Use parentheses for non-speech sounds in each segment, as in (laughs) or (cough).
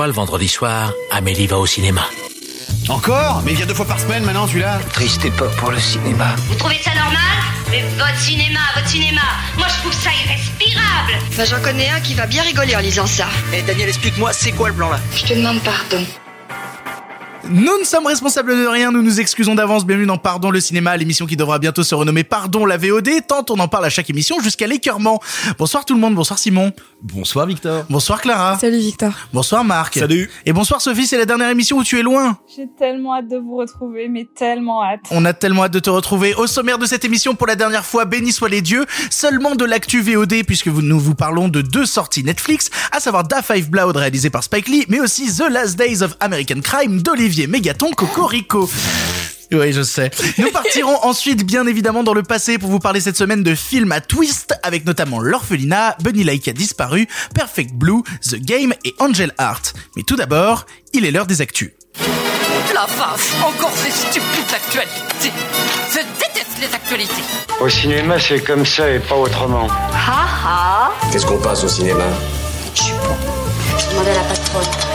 fois le vendredi soir, Amélie va au cinéma. Encore Mais il vient deux fois par semaine maintenant, celui-là Triste époque pour le cinéma. Vous trouvez ça normal Mais votre cinéma, votre cinéma, moi je trouve ça irrespirable Enfin, j'en connais un qui va bien rigoler en lisant ça. Eh Daniel, explique-moi, c'est quoi le plan là? Je te demande pardon. Nous ne sommes responsables de rien, nous nous excusons d'avance. Bienvenue dans Pardon le cinéma, l'émission qui devra bientôt se renommer Pardon la VOD, tant on en parle à chaque émission jusqu'à l'écœurement. Bonsoir tout le monde, bonsoir Simon. Bonsoir Victor. Bonsoir Clara. Salut Victor. Bonsoir Marc. Salut. Et bonsoir Sophie, c'est la dernière émission où tu es loin. J'ai tellement hâte de vous retrouver, mais tellement hâte. On a tellement hâte de te retrouver. Au sommaire de cette émission, pour la dernière fois, béni soient les dieux, seulement de l'actu VOD, puisque nous vous parlons de deux sorties Netflix, à savoir Da Five Blood réalisé par Spike Lee, mais aussi The Last Days of American Crime d'Olivier Mégaton Cocorico. Oui, je sais. Nous partirons (laughs) ensuite, bien évidemment, dans le passé pour vous parler cette semaine de films à twist, avec notamment L'Orphelinat, Bunny Lake a disparu, Perfect Blue, The Game et Angel Heart. Mais tout d'abord, il est l'heure des actus. La vache, encore ces stupides actualités. Je déteste les actualités. Au cinéma, c'est comme ça et pas autrement. Qu'est-ce qu'on passe au cinéma? Demandez à la patronne.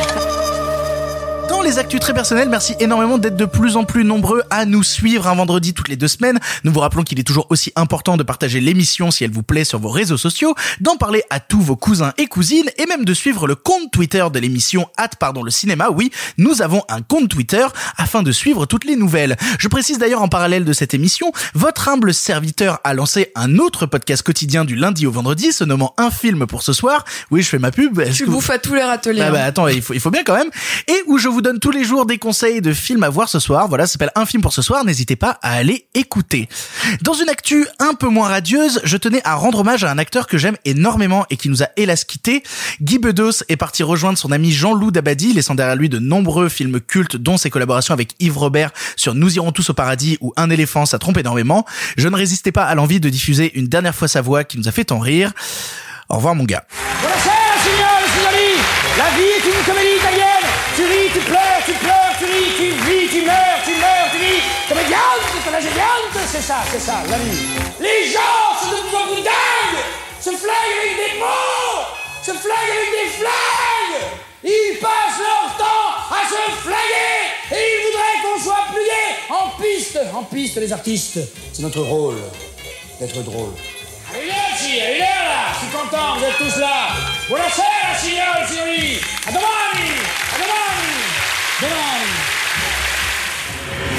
Dans les actus très personnels, merci énormément d'être de plus en plus nombreux à nous suivre un vendredi toutes les deux semaines. Nous vous rappelons qu'il est toujours aussi important de partager l'émission si elle vous plaît sur vos réseaux sociaux, d'en parler à tous vos cousins et cousines et même de suivre le compte Twitter de l'émission Hâte pardon le cinéma. Oui, nous avons un compte Twitter afin de suivre toutes les nouvelles. Je précise d'ailleurs en parallèle de cette émission, votre humble serviteur a lancé un autre podcast quotidien du lundi au vendredi se nommant Un film pour ce soir. Oui, je fais ma pub. Tu que vous- bouffes à tous les râteliers. ah bah hein. attends, il faut, il faut bien quand même. Et où je vous donne tous les jours des conseils de films à voir ce soir. Voilà, ça s'appelle Un film pour ce soir. N'hésitez pas à aller écouter. Dans une actu un peu moins radieuse, je tenais à rendre hommage à un acteur que j'aime énormément et qui nous a hélas quitté. Guy Bedos est parti rejoindre son ami Jean-Loup Dabadi, laissant derrière lui de nombreux films cultes, dont ses collaborations avec Yves Robert sur Nous irons tous au paradis ou Un éléphant, ça trompe énormément. Je ne résistais pas à l'envie de diffuser une dernière fois sa voix qui nous a fait tant rire. Au revoir mon gars. La vie c'est ça, c'est ça, la vie. Les gens sont de plus en plus dingues Se flinguent avec des mots. Se flinguent avec des flingues. Ils passent leur temps à se flinguer Et ils voudraient qu'on soit pliés en piste. En piste, les artistes. C'est notre rôle d'être drôle. Arrivederci, arrivederci là. Je suis content, vous êtes tous là. Buonasera, signore, signori A domani A domani Domani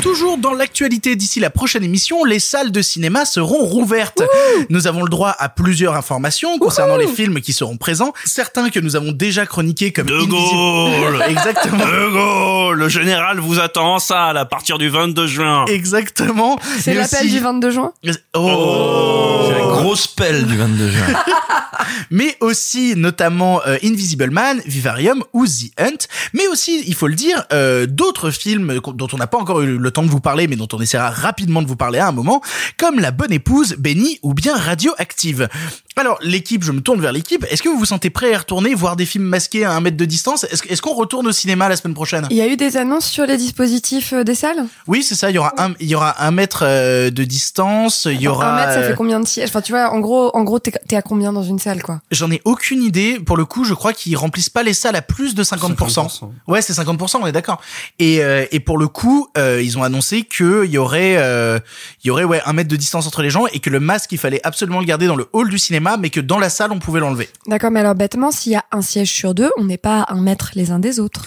Toujours dans l'actualité d'ici la prochaine émission, les salles de cinéma seront rouvertes. Nous avons le droit à plusieurs informations concernant les films qui seront présents, certains que nous avons déjà chroniqués comme De Invisible- Gaulle (laughs) Exactement. De Gaulle Le général vous attend en salle à partir du 22 juin. Exactement. C'est l'appel aussi- du 22 juin Oh. Grosse pelle du 22 juin. (laughs) mais aussi notamment euh, Invisible Man, Vivarium ou The Hunt, mais aussi, il faut le dire, euh, d'autres films dont on n'a pas encore eu le temps de vous parler, mais dont on essaiera rapidement de vous parler à un moment, comme La Bonne Épouse, Benny ou bien Radioactive. Alors, l'équipe, je me tourne vers l'équipe, est-ce que vous vous sentez prêt à y retourner, voir des films masqués à un mètre de distance? Est-ce qu'on retourne au cinéma la semaine prochaine? Il y a eu des annonces sur les dispositifs euh, des salles? Oui, c'est ça, il y aura un, il y aura un mètre euh, de distance, il y aura... Un mètre, ça euh, fait combien de sièges Enfin, tu vois, en gros, en gros, t'es t'es à combien dans une salle, quoi? J'en ai aucune idée. Pour le coup, je crois qu'ils remplissent pas les salles à plus de 50%. 50%. Ouais, c'est 50%, on est d'accord. Et, euh, et pour le coup, euh, ils ont annoncé qu'il y aurait, euh, il y aurait ouais un mètre de distance entre les gens et que le masque, il fallait absolument le garder dans le hall du cinéma, mais que dans la salle, on pouvait l'enlever. D'accord, mais alors bêtement, s'il y a un siège sur deux, on n'est pas à un mètre les uns des autres.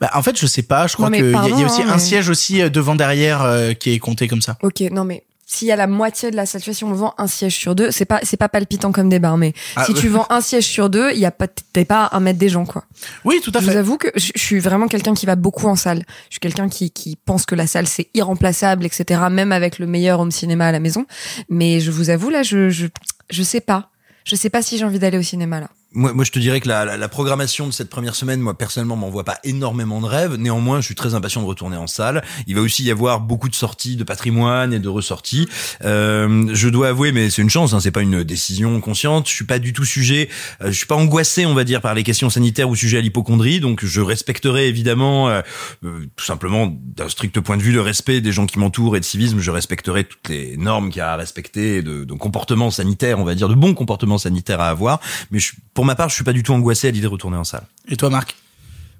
Bah, en fait, je sais pas. Je crois qu'il y, y a aussi hein, un mais- siège aussi euh, devant derrière euh, qui est compté comme ça. Ok, non mais s'il y a la moitié de la si on vend un siège sur deux, c'est pas c'est pas palpitant comme débat, mais Ah, si tu vends un siège sur deux, il y a pas t'es pas à un mètre des gens quoi. Oui, tout à Je vous fait. avoue que je, je suis vraiment quelqu'un qui va beaucoup en salle. Je suis quelqu'un qui qui pense que la salle c'est irremplaçable, etc. Même avec le meilleur home cinéma à la maison. Mais je vous avoue là, je je je sais pas. Je sais pas si j'ai envie d'aller au cinéma là. Moi, moi, je te dirais que la, la, la programmation de cette première semaine, moi, personnellement, m'envoie pas énormément de rêves. Néanmoins, je suis très impatient de retourner en salle. Il va aussi y avoir beaucoup de sorties de patrimoine et de ressorties. Euh, je dois avouer, mais c'est une chance, hein, c'est pas une décision consciente. Je suis pas du tout sujet, euh, je suis pas angoissé, on va dire, par les questions sanitaires ou sujet à l'hypochondrie. Donc, je respecterai évidemment, euh, euh, tout simplement, d'un strict point de vue, le respect des gens qui m'entourent et de civisme. Je respecterai toutes les normes qu'il y a à respecter, de, de comportement sanitaire, on va dire, de bons comportements sanitaires à avoir. Mais pour ma part, je suis pas du tout angoissé à l'idée de retourner en salle. Et toi, Marc?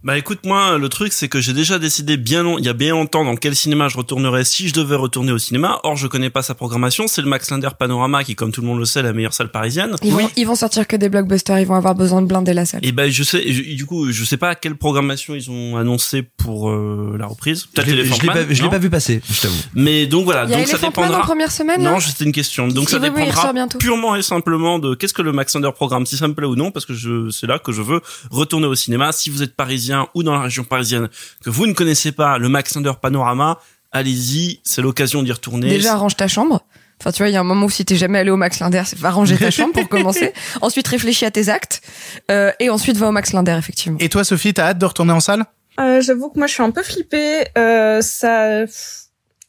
Bah écoute moi le truc c'est que j'ai déjà décidé bien long, il y a bien longtemps dans quel cinéma je retournerais si je devais retourner au cinéma. Or je connais pas sa programmation, c'est le Max Linder Panorama qui comme tout le monde le sait est la meilleure salle parisienne. Ils, vont, ils vont sortir que des blockbusters, ils vont avoir besoin de blinder la salle. Et ben je sais je- du coup je sais pas quelle programmation ils ont annoncé pour euh, la reprise. Peut-être Je l'ai- pas, je l'ai non pas vu passer, je t'avoue. Mais donc voilà, Il y a donc ça dépendra. en première semaine, Non, c'était une question. Donc ça Oui, dépendra purement et simplement de qu'est-ce que le Max Linder programme, si ça me plaît ou non, parce que je c'est là que je veux retourner au cinéma. Si vous êtes parisien ou dans la région parisienne, que vous ne connaissez pas le Max Linder Panorama, allez-y, c'est l'occasion d'y retourner. Déjà, arrange ta chambre. Enfin, tu vois, il y a un moment où si t'es jamais allé au Max Linder, va ranger ta chambre pour (laughs) commencer. Ensuite, réfléchis à tes actes. Euh, et ensuite, va au Max Linder, effectivement. Et toi, Sophie, t'as hâte de retourner en salle? Euh, J'avoue que moi je suis un peu flippée. Euh, ça,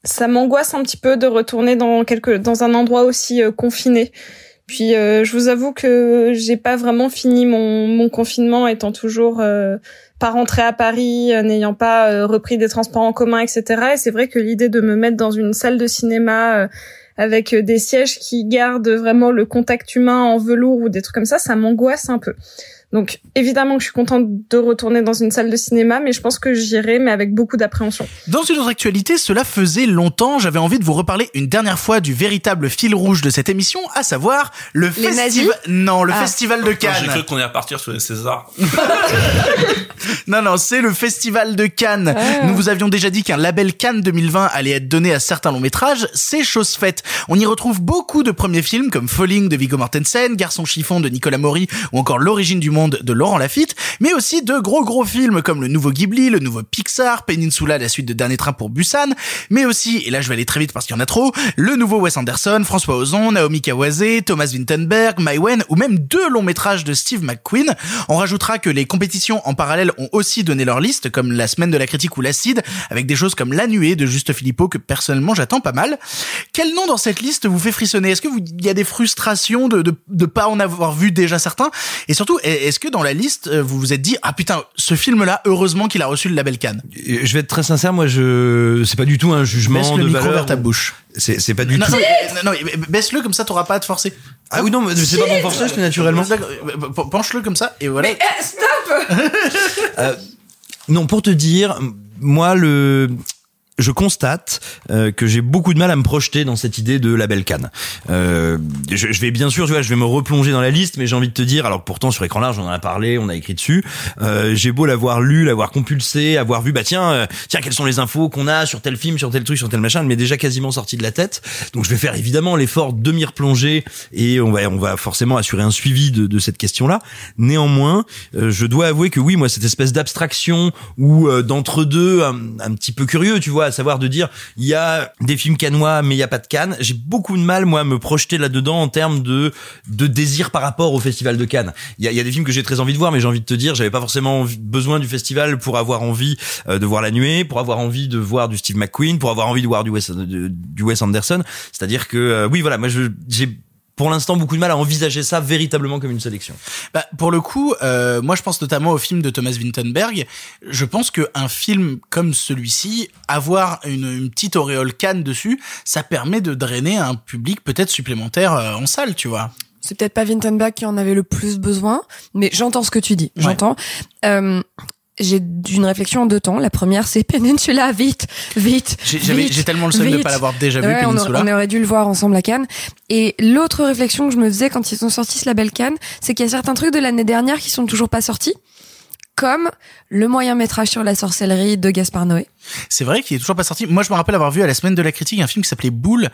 ça m'angoisse un petit peu de retourner dans quelque, dans un endroit aussi euh, confiné. Puis euh, je vous avoue que j'ai pas vraiment fini mon, mon confinement, étant toujours euh, pas rentrée à Paris, euh, n'ayant pas euh, repris des transports en commun, etc. Et c'est vrai que l'idée de me mettre dans une salle de cinéma euh, avec des sièges qui gardent vraiment le contact humain en velours ou des trucs comme ça, ça m'angoisse un peu. Donc évidemment que je suis contente de retourner dans une salle de cinéma, mais je pense que j'irai, mais avec beaucoup d'appréhension. Dans une autre actualité, cela faisait longtemps, j'avais envie de vous reparler une dernière fois du véritable fil rouge de cette émission, à savoir le festival... Non, le Ah. festival de Putain, J'ai Cannes. cru qu'on allait partir sur les Césars. (laughs) Non, non, c'est le Festival de Cannes. Ah. Nous vous avions déjà dit qu'un label Cannes 2020 allait être donné à certains longs métrages. C'est chose faite. On y retrouve beaucoup de premiers films comme Falling de Viggo Mortensen, Garçon chiffon de Nicolas Maury ou encore L'origine du monde de Laurent Lafitte, mais aussi de gros gros films comme le nouveau Ghibli, le nouveau Pixar, Peninsula, la suite de Dernier Train pour Busan, mais aussi, et là je vais aller très vite parce qu'il y en a trop, le nouveau Wes Anderson, François Ozon, Naomi Kawase, Thomas Vinterberg, Mai Wen ou même deux longs métrages de Steve McQueen. On rajoutera que les compétitions en parallèle ont aussi donné leur liste, comme la semaine de la critique ou l'acide, avec des choses comme La Nuée de Juste Philippot que personnellement j'attends pas mal. Quel nom dans cette liste vous fait frissonner? Est-ce que il y a des frustrations de, de, de pas en avoir vu déjà certains? Et surtout, est-ce que dans la liste, euh, vous vous êtes dit, ah putain, ce film-là, heureusement qu'il a reçu le label Cannes Je vais être très sincère, moi, je, c'est pas du tout un jugement Baisse de le micro valeur. vers ta bouche. C'est, c'est pas du Non, tout. non, mais- non, baisse-le comme ça, t'auras pas à te forcer. Ah oui, non, mais c'est pas mon forçage, c'est naturellement. Euh, Penche-le comme ça, et voilà. (laughs) (laughs) Euh, non, pour te dire, moi, le, je constate euh, que j'ai beaucoup de mal à me projeter dans cette idée de label Cannes. Euh, je, je vais bien sûr, tu vois, je vais me replonger dans la liste, mais j'ai envie de te dire, alors pourtant sur écran large, on en a parlé, on a écrit dessus. Euh, j'ai beau l'avoir lu, l'avoir compulsé, avoir vu, bah tiens, euh, tiens, quelles sont les infos qu'on a sur tel film, sur tel truc, sur tel machin, m'est déjà quasiment sorti de la tête. Donc je vais faire évidemment l'effort de m'y replonger et on va, on va forcément assurer un suivi de, de cette question-là. Néanmoins, euh, je dois avouer que oui, moi, cette espèce d'abstraction ou euh, d'entre-deux, un, un petit peu curieux, tu vois, savoir de dire, il y a des films canois, mais il y a pas de Cannes. J'ai beaucoup de mal, moi, à me projeter là-dedans en termes de, de désir par rapport au Festival de Cannes. Il y a, des films que j'ai très envie de voir, mais j'ai envie de te dire, j'avais pas forcément besoin du festival pour avoir envie euh, de voir La Nuée, pour avoir envie de voir du Steve McQueen, pour avoir envie de voir du Wes, Anderson. C'est-à-dire que, euh, oui, voilà, moi, j'ai pour l'instant beaucoup de mal à envisager ça véritablement comme une sélection. Bah, pour le coup, euh, moi je pense notamment au film de Thomas Vinterberg. Je pense que un film comme celui-ci, avoir une, une petite auréole Cannes dessus, ça permet de drainer un public peut-être supplémentaire euh, en salle, tu vois. C'est peut-être pas Vintenbach qui en avait le plus besoin, mais j'entends ce que tu dis. J'entends. Euh, j'ai une réflexion en deux temps. La première, c'est Peninsula, vite, vite. J'ai- tellement le seum de vite. pas l'avoir déjà vu, Ouais, on aurait- Peninsula. On, aurait dû le voir ensemble à Cannes. Et l'autre réflexion que je me faisais quand ils ont sorti ce label Cannes, c'est qu'il y a certains trucs de l'année dernière qui sont toujours pas sortis. Comme le moyen métrage sur la sorcellerie de Gaspard Noé. C'est vrai qu'il est toujours pas sorti. Moi, je me rappelle avoir vu à la semaine de la critique un film qui s'appelait Boule.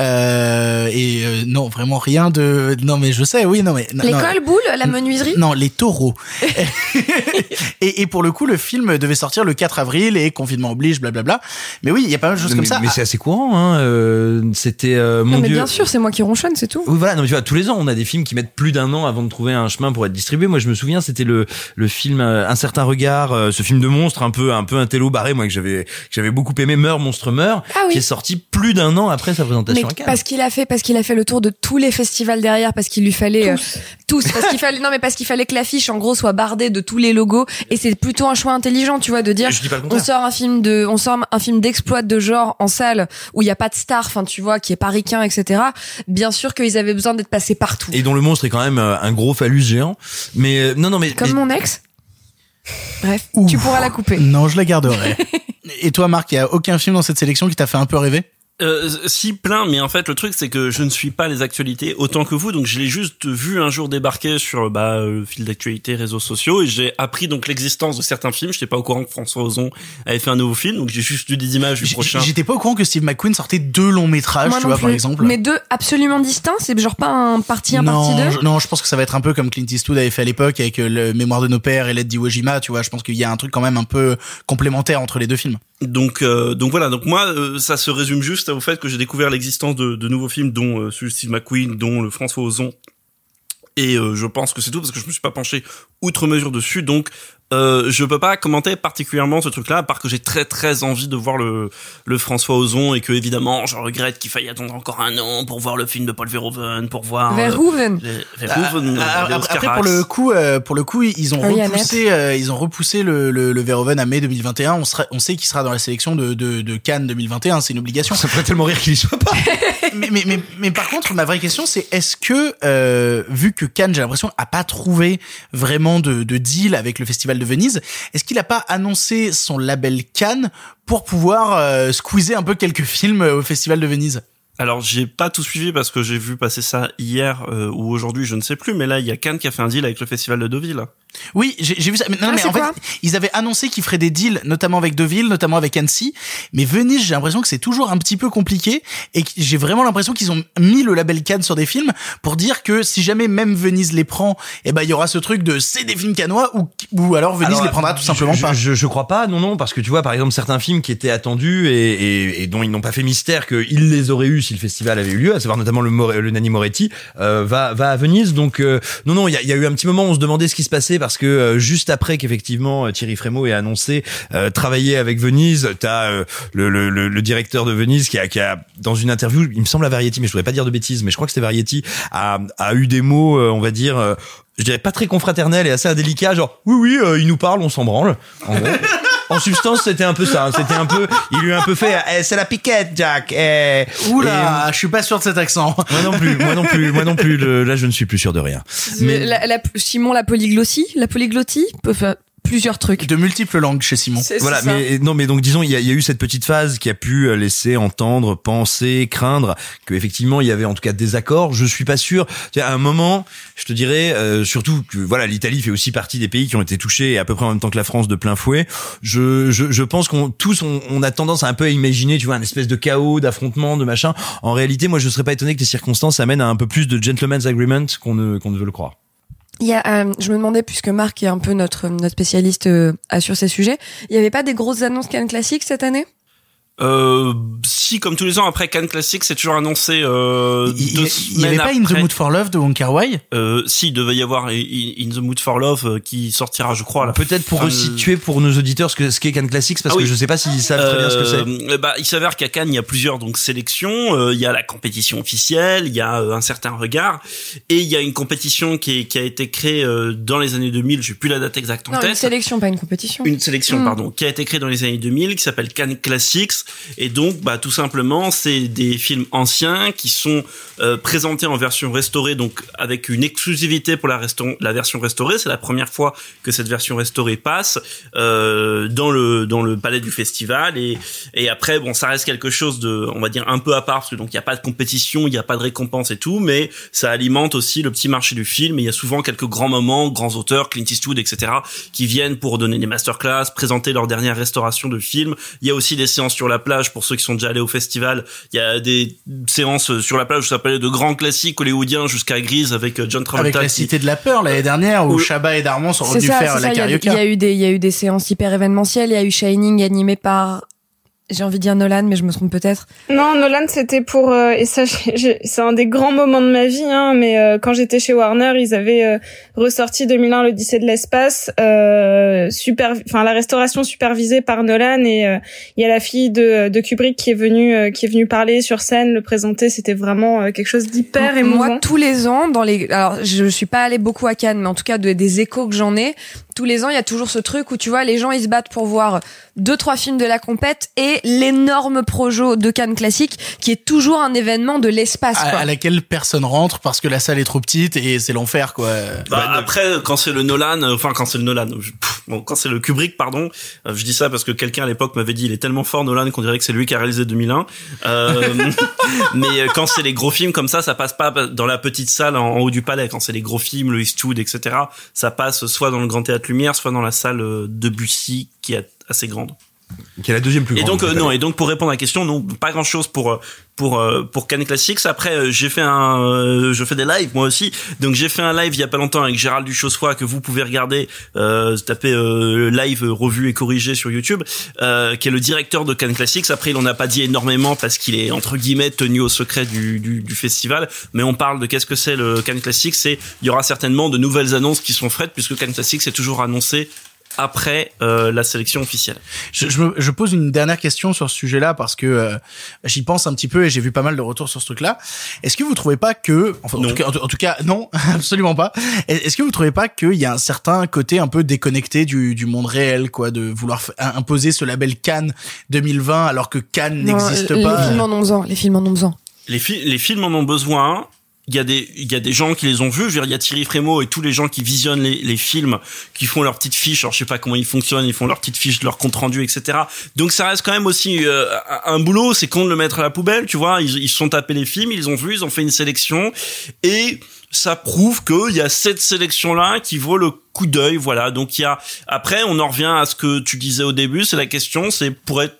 Euh, et euh, non, vraiment rien de. Non, mais je sais, oui, non, mais. non, L'école non. boule, la menuiserie? Non, les taureaux. (laughs) et, et pour le coup, le film devait sortir le 4 avril et confinement oblige, blablabla. Mais oui, il y a pas mal de choses mais, comme ça. Mais c'est assez courant, hein. euh, C'était euh, mon Non, mais Dieu. bien sûr, c'est moi qui ronchonne, c'est tout. Oui, voilà. Non, mais tu vois, tous les ans, on a des films qui mettent plus d'un an avant de trouver un chemin pour être distribués. Moi, je me souviens, c'était le le film euh, Un certain regard, euh, ce film de monstre un peu un peu un télo barré, moi que j'avais que j'avais beaucoup aimé, Meurt monstre meurt, Ah oui. qui est sorti plus d'un an après sa présentation Mais à Cannes. parce qu'il a fait parce qu'il a fait le tour de tous les festivals derrière parce qu'il lui fallait euh, tous parce qu'il fallait non mais parce qu'il fallait que l'affiche en gros soit bardée de tous les logos et c'est plutôt un choix intelligent tu vois de dire Je dis pas le on sort un film de on sort un film d'exploit de genre en salle où il y a pas de star enfin tu vois qui est pariquin etc bien sûr qu'ils avaient besoin d'être passés partout Et dont le monstre est quand même euh, un gros phallus géant. Mais euh, non, non, mais comme mais- mon ex Bref, Ouf. tu pourras la couper. Non, je la garderai. (laughs) Et toi, Marc, il y a aucun film dans cette sélection qui t'a fait un peu rêver? Euh, si plein, mais en fait le truc c'est que je ne suis pas les actualités autant que vous, donc je l'ai juste vu un jour débarquer sur bah euh, le fil d'actualité, réseaux sociaux, et j'ai appris donc l'existence de certains films. Je n'étais pas au courant que François Ozon avait fait un nouveau film, donc j'ai juste vu des images du J- prochain. J'étais pas au courant que Steve McQueen sortait deux longs métrages, Moi tu vois, par exemple. Mais deux absolument distincts, c'est genre pas un parti 1, non, parti 2 je, non, je pense que ça va être un peu comme Clint Eastwood avait fait à l'époque avec euh, le Mémoire de nos pères et l'aide d'Iwo Jima, tu vois. Je pense qu'il y a un truc quand même un peu complémentaire entre les deux films. Donc euh, donc voilà, donc moi euh, ça se résume juste au fait que j'ai découvert l'existence de, nouveaux films dont euh, Steve McQueen, dont le François Ozon. Et euh, je pense que c'est tout parce que je me suis pas penché outre mesure dessus, donc euh, je peux pas commenter particulièrement ce truc-là, à part que j'ai très très envie de voir le, le François Ozon et que évidemment je regrette qu'il faille attendre encore un an pour voir le film de Paul Verhoeven, pour voir euh, Verhoeven. les- Verhoeven, Ah, les après, pour le coup, euh, pour le coup, ils ont Ah oui, repoussé, euh, ils ont repoussé le, le, le Verhoeven à mai 2021. On, sera, on sait qu'il sera dans la sélection de, de, de Cannes 2021. C'est une obligation. Ça ferait tellement rire qu'il y soit pas. (laughs) mais, mais, mais, mais par contre, ma vraie question, c'est est-ce que, euh, vu que Cannes, j'ai l'impression, a pas trouvé vraiment de, de deal avec le Festival de Venise, est-ce qu'il a pas annoncé son label Cannes pour pouvoir euh, squeezer un peu quelques films euh, au Festival de Venise? Alors j'ai pas tout suivi parce que j'ai vu passer ça hier euh, ou aujourd'hui, je ne sais plus, mais là il y a Cannes qui a fait un deal avec le festival de Deauville. Oui, j'ai j'ai vu ça. Mais, non, Ah, mais en fait, ils avaient annoncé qu'ils feraient des deals, notamment avec Deauville, notamment avec Annecy. Mais Venise, j'ai l'impression que c'est toujours un petit peu compliqué et j'ai vraiment l'impression qu'ils ont mis le label Cannes sur des films pour dire que si jamais même Venise les prend, eh ben il y aura ce truc de c'est des films canois ou ou alors Venise Alors, les prendra tout simplement je, pas. Je, je crois pas, non, non, parce que tu vois, par exemple, certains films qui étaient attendus et, et, et dont ils n'ont pas fait mystère qu'ils les auraient eu si le festival avait eu lieu, à savoir notamment le, More- le Nanni Moretti, euh, va, va à Venise. Donc, euh, non, non, il y a, il y a eu un petit moment où on se demandait ce qui se passait parce que euh, juste après qu'effectivement euh, Thierry Frémaux ait annoncé euh, travailler avec Venise, t'as le, directeur de Venise qui a, dans une interview, il me semble à Variety, mais je voudrais pas dire de bêtises, mais je crois que c'était Variety, a, a eu des mots, on va dire, je dirais pas très confraternels et assez indélicats, genre oui oui, euh, il nous parle, on s'en branle. En gros. (laughs) En substance, c'était un peu ça. hein. C'était un peu, il lui a un peu fait, eh, c'est la piquette, Jack. Eh. Oula, je suis pas sûr de cet accent. Et, moi non plus, moi non plus, moi non plus. le- là, je ne suis plus sûr de rien. Mais La- la- Simon, la polyglossie, la polyglottie peut faire plusieurs trucs. De multiples langues chez Simon. C'est- voilà, mais non, mais donc disons, il y a, il y a eu cette petite phase qui a pu euh, laisser entendre, penser, craindre que effectivement il y avait en tout cas des accords. Je suis pas sûr. Tu sais, à un moment, je te dirais, euh, surtout que voilà, l'Italie fait aussi partie des pays qui ont été touchés à peu près en même temps que la France de plein fouet. Je, je, je pense qu'on tous on, on a tendance à un peu à imaginer, tu vois, un espèce de chaos, d'affrontement, de machin. En réalité, moi, je serais pas étonné que les circonstances amènent à un peu plus de gentleman's agreement qu'on ne qu'on ne veut le croire. Il y a, euh, je me demandais, puisque Marc est un peu notre, spécialiste euh, sur ces sujets, il y avait pas des grosses annonces Cannes classiques cette année? Euh, si, comme tous les ans, après Cannes Classic, c'est toujours annoncé euh, Il, deux il y avait pas In the. Mood for Love de Wong Kar Wai? Euh, si, il devait y avoir In the Mood for Love euh, qui sortira, je crois. Peut-être pour resituer pour nos auditeurs ce que ce qu'est Cannes Classics parce Ah oui. que je sais pas s'ils savent très bien ce que c'est. Euh, bah, il s'avère qu'à Cannes, il y a plusieurs donc sélections. Il y a la compétition officielle, il y a un certain regard, et il y a une compétition qui, est- qui a été créée dans les années 2000. J'ai plus la date exacte en Non, une tête. sélection, pas une compétition. Une sélection, Mm. pardon, qui a été créée dans les années 2000, qui s'appelle Cannes Classics, et donc, bah, tout simplement, c'est des films anciens qui sont euh, présentés en version restaurée, donc avec une exclusivité pour la, la version restaurée. C'est la première fois que cette version restaurée passe euh, dans le dans le palais du festival, et et après, bon, ça reste quelque chose de, on va dire, un peu à part, parce que donc il y a pas de compétition, il n'y a pas de récompense et tout, mais ça alimente aussi le petit marché du film. Il y a souvent quelques grands moments, grands auteurs, Clint Eastwood, etc., qui viennent pour donner des masterclass, présenter leur dernière restauration de films. Il y a aussi des séances sur la plage pour ceux qui sont déjà allés au festival. Il y a des séances sur la plage où ça s'appelle de grands classiques hollywoodiens jusqu'à Grise avec euh, John avec Travolta. la qui- Cité de la peur l'année dernière où Où- Chabat et Darmon sont revenus ça, faire la ça. Il y y, carioca. a eu des, il y a eu des séances hyper événementielles. Il y a eu Shining animé par, j'ai envie de dire Nolan, mais je me trompe peut-être. Non, Nolan, c'était pour euh, et ça, (laughs) c'est un des grands moments de ma vie. Hein, mais euh, quand j'étais chez Warner, ils avaient euh, ressorti 2001 l'Odyssée de l'espace, euh, super, enfin la restauration supervisée par Nolan et euh, il y a la fille de, de Kubrick qui est venue euh, qui est venue parler sur scène, le présenter. C'était vraiment euh, quelque chose d'hyper émouvant. Moi, tous les ans, dans les, alors, je suis pas allée beaucoup à Cannes, mais en tout cas, de- des échos que j'en ai, tous les ans, il y a toujours ce truc où tu vois, les gens, ils se battent pour voir deux, trois films de la compète et c'est l'énorme projo de Cannes classique qui est toujours un événement de l'espace. À, quoi. à laquelle personne rentre parce que la salle est trop petite et c'est l'enfer quoi. Bah, après, quand c'est le Nolan, euh, enfin quand c'est le Nolan, je- pff, bon, quand c'est le Kubrick, pardon, euh, je dis ça parce que quelqu'un à l'époque m'avait dit il est tellement fort Nolan qu'on dirait que c'est lui qui a réalisé 2001. Euh, (laughs) mais euh, quand c'est les gros films comme ça, ça passe pas dans la petite salle en, en haut du palais. Quand c'est les gros films, le Eastwood, etc., ça passe soit dans le Grand Théâtre Lumière, soit dans la salle de Bussy qui est assez grande. Qui est la deuxième plus Et donc euh, non, et donc pour répondre à la question, non, pas grand chose pour euh, pour euh, pour Cannes Classics. Après, euh, j'ai fait un, euh, je fais des lives moi aussi. Donc j'ai fait un live il y a pas longtemps avec Gérald Duchossois que vous pouvez regarder. Euh, tapez euh, live revu et corrigé sur YouTube, euh, qui est le directeur de Cannes Classics. Après, il en a pas dit énormément parce qu'il est entre guillemets tenu au secret du, du du festival. Mais on parle de qu'est-ce que c'est le Cannes Classics. C'est il y aura certainement de nouvelles annonces qui sont faites puisque Cannes Classics est toujours annoncé après euh, la sélection officielle. Je, je, me- je pose une dernière question sur ce sujet-là parce que euh, j'y pense un petit peu et j'ai vu pas mal de retours sur ce truc-là. Est-ce que vous trouvez pas que, enfin, en tout, cas, en, tout- en tout cas, non, (laughs) absolument pas. Est-ce que vous trouvez pas qu'il y a un certain côté un peu déconnecté du, du monde réel, quoi, de vouloir imposer ce label Cannes 2020 alors que Cannes n'existe les pas? films en ont besoin. Les films en ont besoin. les, fi- les films en ont besoin. Il y a des il y a des gens qui les ont vus. Je veux dire, il y a Thierry Frémaux et tous les gens qui visionnent les, les films, qui font leurs petites fiches. Alors je sais pas comment ils fonctionnent. Ils font leurs petites fiches, leurs comptes rendus, etc. Donc ça reste quand même aussi euh, un boulot. C'est con de le mettre à la poubelle, tu vois. Ils ils sont tapés les films, ils ont vus, ils ont fait une sélection et ça prouve qu'il y a cette sélection là qui vaut le coup d'œil. Voilà. Donc il y a après on en revient à ce que tu disais au début. C'est la question. C'est pour être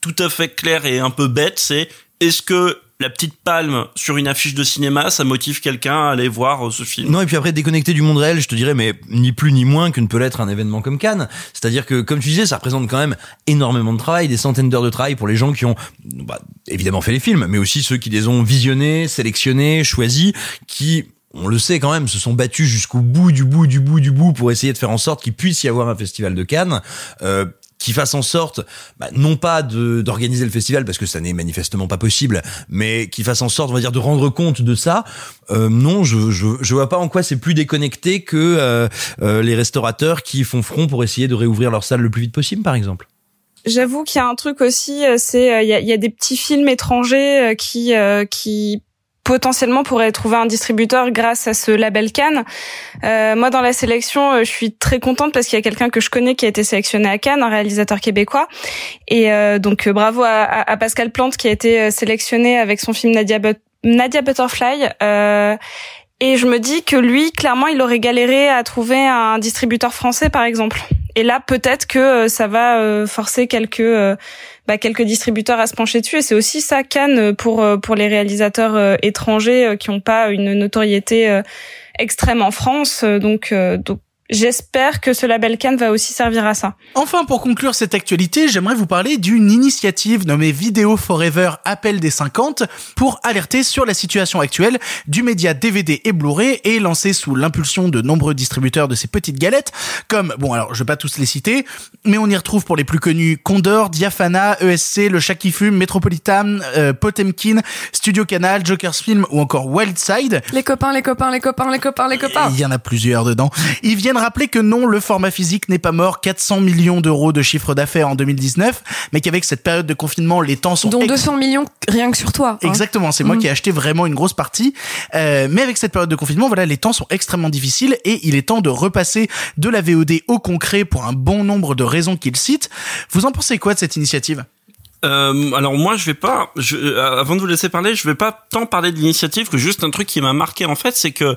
tout à fait clair et un peu bête, c'est est-ce que la petite palme sur une affiche de cinéma, ça motive quelqu'un à aller voir euh, ce film? Non, et puis après, déconnecté du monde réel, je te dirais, mais ni plus ni moins que ne peut l'être un événement comme Cannes. C'est-à-dire que, comme tu disais, ça représente quand même énormément de travail, des centaines d'heures de travail pour les gens qui ont, bah, évidemment fait les films, mais aussi ceux qui les ont visionnés, sélectionnés, choisis, qui, on le sait quand même, se sont battus jusqu'au bout du bout du bout du bout pour essayer de faire en sorte qu'il puisse y avoir un festival de Cannes. Euh, qui fasse en sorte, bah, non pas de d'organiser le festival parce que ça n'est manifestement pas possible, mais qui fasse en sorte, on va dire, de rendre compte de ça. Euh, non, je, je je vois pas en quoi c'est plus déconnecté que euh, euh, les restaurateurs qui font front pour essayer de réouvrir leur salle le plus vite possible, par exemple. J'avoue qu'il y a un truc aussi, euh, c'est euh, il y, a, y a des petits films étrangers euh, qui qui potentiellement pourraient trouver un distributeur grâce à ce label Cannes. Euh, moi, dans la sélection, euh, je suis très contente parce qu'il y a quelqu'un que je connais qui a été sélectionné à Cannes, un réalisateur québécois. Et euh, donc, euh, bravo à, Pascal Plante qui a été euh, sélectionné avec son film Nadia, But- Nadia Butterfly. Euh, et je me dis que lui, clairement, il aurait galéré à trouver un distributeur français, par exemple. Et là, peut-être que ça va forcer quelques bah, quelques distributeurs à se pencher dessus. Et c'est aussi ça Cannes pour euh, pour les réalisateurs euh, étrangers euh, qui n'ont pas une notoriété euh, extrême en France. Euh, Donc euh, donc j'espère que ce label Cannes va aussi servir à ça. Enfin, pour conclure cette actualité, j'aimerais vous parler d'une initiative nommée Vidéo Forever Appel des 50 pour alerter sur la situation actuelle du média DVD et Blu-ray et lancée sous l'impulsion de nombreux distributeurs de ces petites galettes comme, bon alors je vais pas tous les citer, mais on y retrouve pour les plus connus Condor, Diafana, ESC, Le Chat qui fume, Metropolitan, euh, Potemkin, Studio Canal, Joker's Film ou encore Wildside. Les copains, les copains, les copains, les copains, les copains. Il y en a plusieurs dedans. Ils viennent rappeler que non, le format physique n'est pas mort. 400 millions d'euros de chiffre d'affaires en 2019, mais qu'avec cette période de confinement, les temps sont Dont ex- 200 millions rien que sur toi. hein. Exactement, c'est moi Mhm. qui ai acheté vraiment une grosse partie. Euh, mais avec cette période de confinement, voilà, les temps sont extrêmement difficiles et il est temps de repasser de la VOD au concret pour un bon nombre de raisons qu'il cite. Vous en pensez quoi de cette initiative? Euh, alors moi, je vais pas. Je, euh, avant de vous laisser parler, je vais pas tant parler de l'initiative que juste un truc qui m'a marqué en fait, c'est que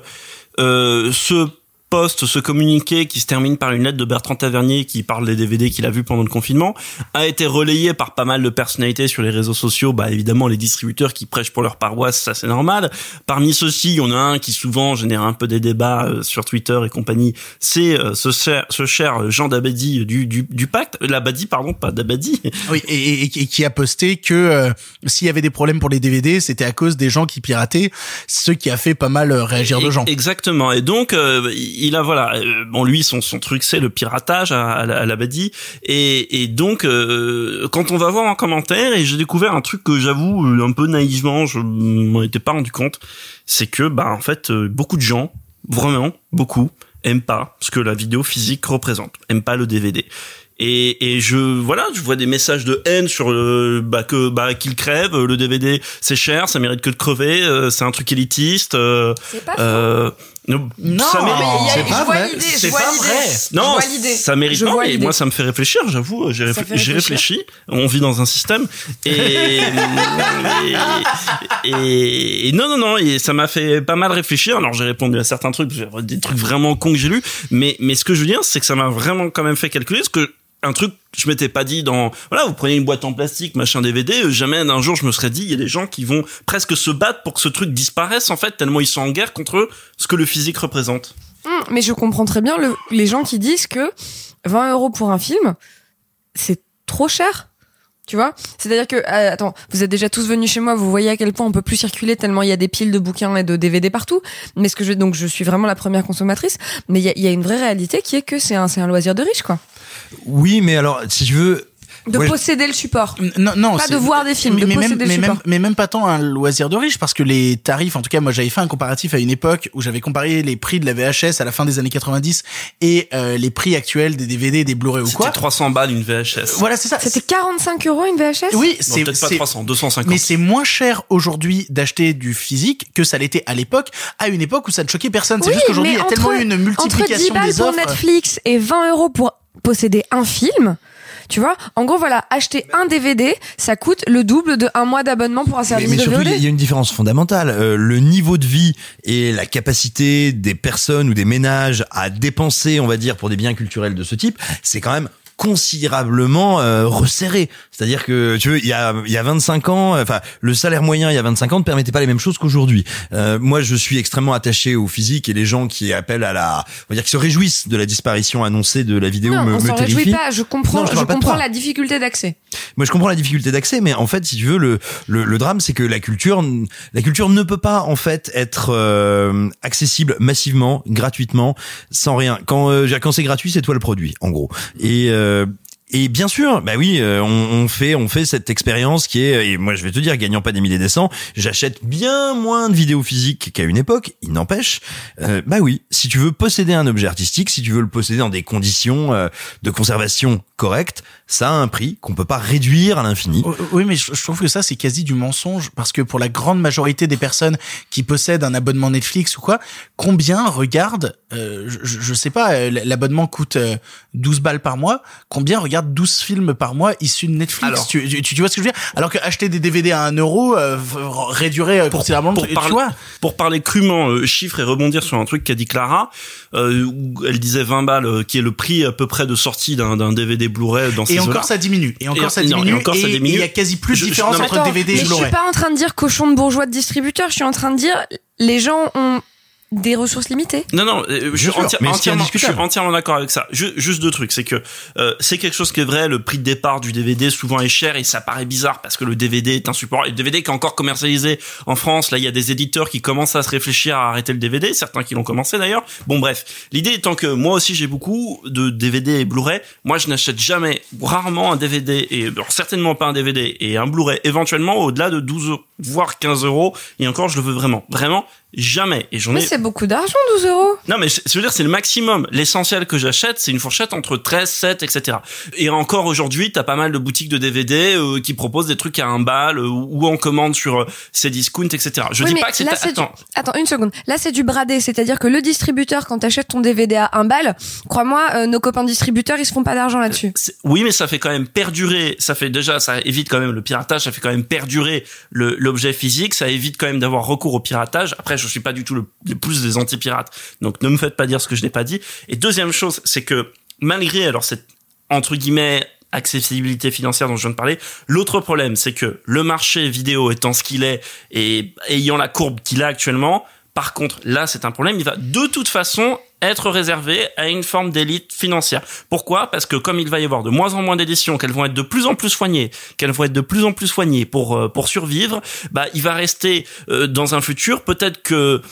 euh, ce post, ce communiqué qui se termine par une lettre de Bertrand Tavernier qui parle des DVD qu'il a vus pendant le confinement, a été relayé par pas mal de personnalités sur les réseaux sociaux. Bah évidemment les distributeurs qui prêchent pour leur paroisse, ça c'est normal. Parmi ceux-ci, il y en a un qui souvent génère un peu des débats euh, sur Twitter et compagnie. C'est euh, ce, cher, ce cher Jean Dabadi du, du, du pacte, Labadi pardon, pas Dabadi. Oui, et, et- et qui a posté que euh, s'il y avait des problèmes pour les DVD, c'était à cause des gens qui pirataient, ce qui a fait pas mal euh, réagir de gens. Exactement. Et donc, euh, il a voilà, euh, bon lui son son truc c'est le piratage à, à, la- à l'Abadi. Et, et donc, euh, quand on va voir en commentaire, et j'ai découvert un truc que j'avoue euh, un peu naïvement, je m'en étais pas rendu compte, c'est que bah en fait euh, beaucoup de gens, vraiment beaucoup, aiment pas ce que la vidéo physique représente, aiment pas le DVD. et, et je voilà, je vois des messages de haine sur le bah que bah qu'il crève, le DVD c'est cher, ça mérite que de crever, euh, c'est un truc élitiste. Euh, C'est pas euh, non, ça mérite. c'est pas vrai. C'est pas vrai. Non, ça mérite pas. Et moi, ça me fait réfléchir. J'avoue, j'ai réfléchi. On vit dans un système. Et, (laughs) et, et- et non, non, non. Et ça m'a fait pas mal réfléchir. Alors, j'ai répondu à certains trucs, des trucs vraiment cons que j'ai lus. Mais, mais ce que je veux dire, c'est que ça m'a vraiment quand même fait calculer. Parce que un truc, je m'étais pas dit dans, voilà, vous prenez une boîte en plastique, machin DVD, euh, jamais un jour je me serais dit, il y a des gens qui vont presque se battre pour que ce truc disparaisse, en fait, tellement ils sont en guerre contre ce que le physique représente. Hum, mais je comprends très bien le, les gens qui disent que 20 euros pour un film, c'est trop cher. Tu vois C'est-à-dire que, euh, attends, vous êtes déjà tous venus chez moi, vous voyez à quel point on peut plus circuler tellement il y a des piles de bouquins et de DVD partout. Mais ce que je, donc je suis vraiment la première consommatrice. Mais il y a, il y a une vraie réalité qui est que c'est un, c'est un loisir de riche, quoi. Oui, mais alors, si tu veux. De Ouais, posséder le support. Non, non, Pas c'est- de voir des films, mais, de mais posséder même, le mais support. même, mais même pas tant un loisir de riche, parce que les tarifs, en tout cas, moi j'avais fait un comparatif à une époque où j'avais comparé les prix de la VHS à la fin des années 90 et euh, les prix actuels des DVD, des Blu-ray ou C'était quoi. 300 balles une VHS. Voilà, c'est ça. C'était 45 euros une VHS Oui, c'est peut-être pas c'est- 300, 250. Mais c'est moins cher aujourd'hui d'acheter du physique que ça l'était à l'époque, à une époque où ça ne choquait personne. C'est Oui, juste qu'aujourd'hui, il y mais a tellement une Entre 10 multiplication balles des pour offres. Netflix et 20 euros pour posséder un film, tu vois, en gros, voilà, acheter un DVD, ça coûte le double de un mois d'abonnement pour un Mais, service mais de surtout, il y a- VOD. il y, a une différence fondamentale. Euh, le niveau de vie et la capacité des personnes ou des ménages à dépenser, on va dire, pour des biens culturels de ce type, c'est quand même considérablement euh, resserré. C'est-à-dire que tu veux, il y a il y a 25 ans, euh, enfin le salaire moyen il y a 25 ans ne permettait pas les mêmes choses qu'aujourd'hui. Euh, moi, je suis extrêmement attaché au physique et les gens qui appellent à la, on va dire qui se réjouissent de la disparition annoncée de la vidéo Non, me, on me pas, je comprends, Non, je comprends la difficulté d'accès. Moi, je comprends la difficulté d'accès, mais en fait, si tu veux, le, le, le drame, c'est que la culture, la culture ne peut pas en fait être euh, accessible massivement, gratuitement, sans rien. Quand euh, quand c'est gratuit, c'est toi le produit, en gros. Et euh, uh, et bien sûr, bah oui, euh, on, on fait on fait cette expérience qui est et moi je vais te dire gagnant pas des milliers des cents, j'achète bien moins de vidéos physiques qu'à une époque, il n'empêche. Euh, bah oui, si tu veux posséder un objet artistique, si tu veux le posséder dans des conditions euh, de conservation correctes, ça a un prix qu'on peut pas réduire à l'infini. Oh, Oui, mais je trouve que ça, c'est quasi du mensonge, parce que pour la grande majorité des personnes qui possèdent un abonnement Netflix ou quoi, combien regardent, euh, je, je sais pas, euh, l'abonnement coûte euh, 12 balles par mois, combien regardent 12 films par mois issus de Netflix Alors. tu, tu, tu vois ce que je veux dire? Alors que acheter des DVD à 1 euro euh, réduirait euh, considérablement pour truc, parler, tu vois pour parler crûment euh, chiffres et rebondir sur un truc qu'a dit Clara, euh, où elle disait 20 balles, qui est le prix à peu près de sortie d'un DVD Blu-ray dans ces Et encore ça diminue. Et encore Et- ça non, et diminue. ça et diminue. il y a quasi plus de Je- je- différence non, entre Attends, DVD et mais je suis Blu-ray. pas en train de dire cochon de bourgeois de distributeur, je suis en train de dire les gens ont des ressources limitées. Non, non, euh, je suis, enti- mais entièrement, je suis indiscutable. entièrement d'accord avec ça. Ju- juste deux trucs, c'est que euh, c'est quelque chose qui est vrai. Le prix de départ du DVD souvent est cher et ça paraît bizarre parce que le DVD est un support. Et le DVD qui est encore commercialisé en France, là, il y a des éditeurs qui commencent à se réfléchir à arrêter le DVD, certains qui l'ont commencé d'ailleurs. Bon, bref, l'idée étant que moi aussi j'ai beaucoup de DVD et Blu-ray. Moi, je n'achète jamais, rarement un DVD et alors, certainement pas un DVD et un Blu-ray. Éventuellement au-delà de 12 euros, voire 15 euros. Et encore, je le veux vraiment, vraiment jamais. Et j'en Mais ai c'est beaucoup d'argent, 12 euros. non, mais je veux dire, c'est le maximum. L'essentiel que j'achète, c'est une fourchette entre 13, 7, etc. Et encore aujourd'hui, t'as pas mal de boutiques de DVD euh, qui proposent des trucs à un bal euh, ou en commande sur euh, Cdiscount, etc. Je Oui, dis pas que c'est... là, c'est du- Attends, Attends, une seconde. Là, c'est du bradé. C'est-à-dire que le distributeur, quand t'achètes ton DVD à un bal, crois-moi, euh, nos copains distributeurs, ils se font pas d'argent là-dessus. c'est- oui, mais ça fait quand même perdurer, ça fait déjà, ça évite quand même le piratage, ça fait quand même perdurer le- l'objet physique, ça évite quand même d'avoir recours au piratage. Après, je suis pas du tout le, plus des anti-pirates, donc ne me faites pas dire ce que je n'ai pas dit. Et deuxième chose, c'est que malgré cette entre guillemets accessibilité financière dont je viens de parler, l'autre problème, c'est que le marché vidéo étant ce qu'il est et ayant la courbe qu'il a actuellement, par contre, là, c'est un problème. Il va de toute façon être réservé à une forme d'élite financière. Pourquoi? Parce que comme il va y avoir de moins en moins d'éditions, qu'elles vont être de plus en plus soignées, qu'elles vont être de plus en plus soignées pour euh, pour survivre, bah il va rester euh, dans un futur peut-être que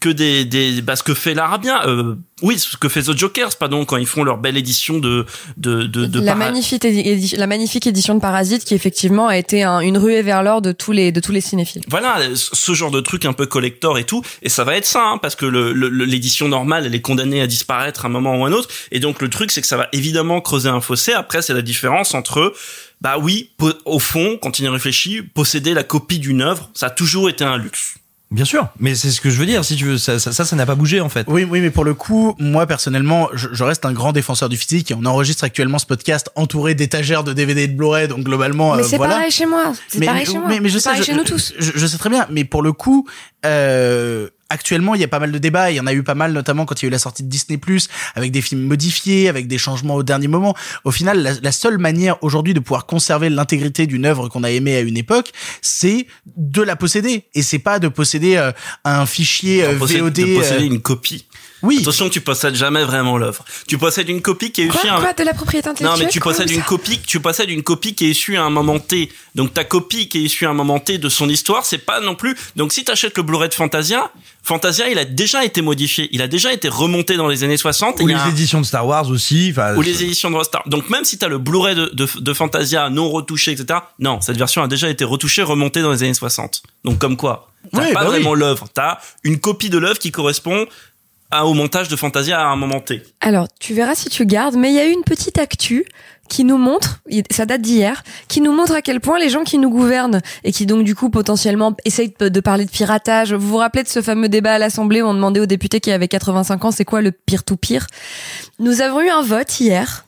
que des des bah, ce que fait l'Arabien euh, oui ce que fait The Jokers pardon quand ils font leur belle édition de de de, de la magnifique édi- la magnifique édition de Parasite qui effectivement a été un- une ruée vers l'or de tous les de tous les cinéphiles. voilà ce genre de truc un peu collector et tout et ça va être ça hein, parce que le- le- le- l'édition normale elle est condamnée à disparaître à un moment ou un autre et donc le truc c'est que ça va évidemment creuser un fossé après c'est la différence entre bah oui au fond quand il y réfléchit posséder la copie d'une œuvre ça a toujours été un luxe Bien sûr, mais c'est ce que je veux dire. Si tu veux, ça, ça, ça ça n'a pas bougé en fait. Oui, oui, mais pour le coup, moi personnellement, je, je reste un grand défenseur du physique et on enregistre actuellement ce podcast entouré d'étagères de DVD et de Blu-ray, donc globalement, Mais euh, c'est voilà. pareil chez moi, c'est Mais- pareil chez moi, mais, mais je sais, pareil je, chez nous tous. Je, je sais très bien, mais pour le coup, euh, actuellement, il y a pas mal de débats. Il y en a eu pas mal, notamment quand il y a eu la sortie de Disney+, avec des films modifiés, avec des changements au dernier moment. Au final, la, la seule manière aujourd'hui de pouvoir conserver l'intégrité d'une œuvre qu'on a aimée à une époque, c'est de la posséder. Et c'est pas de posséder euh, un fichier euh, VOD. de posséder euh, une copie Oui. Attention, tu possèdes jamais vraiment l'œuvre. Tu possèdes une copie qui est issue Quoi, à un... quoi de la propriété Non, intellectuelle mais tu quoi, possèdes une copie, tu possèdes une copie qui est issue à un moment T. Donc ta copie qui est issue à un moment T de son histoire, c'est pas non plus. Donc si t'achètes le Blu-ray de Fantasia, Fantasia, il a déjà été modifié, il a déjà été remonté dans les années 60. et Ou les un- éditions de Star Wars aussi. ou les éditions de Rostar. Donc même si t'as le Blu-ray de, de, de Fantasia non retouché, etc. Non, cette version a déjà été retouchée, remontée dans les années 60. Donc comme quoi, t'as Oui, pas bah oui. vraiment l'œuvre, t'as une copie de l'œuvre qui correspond au montage de Fantasia à un moment T. Alors, tu verras si tu gardes, mais il y a eu une petite actu qui nous montre, ça date d'hier, qui nous montre à quel point les gens qui nous gouvernent et qui donc du coup potentiellement essayent de parler de piratage. Vous vous rappelez de ce fameux débat à l'Assemblée où on demandait aux députés qui avaient 85 ans c'est quoi le pire tout pire Nous avons eu un vote hier.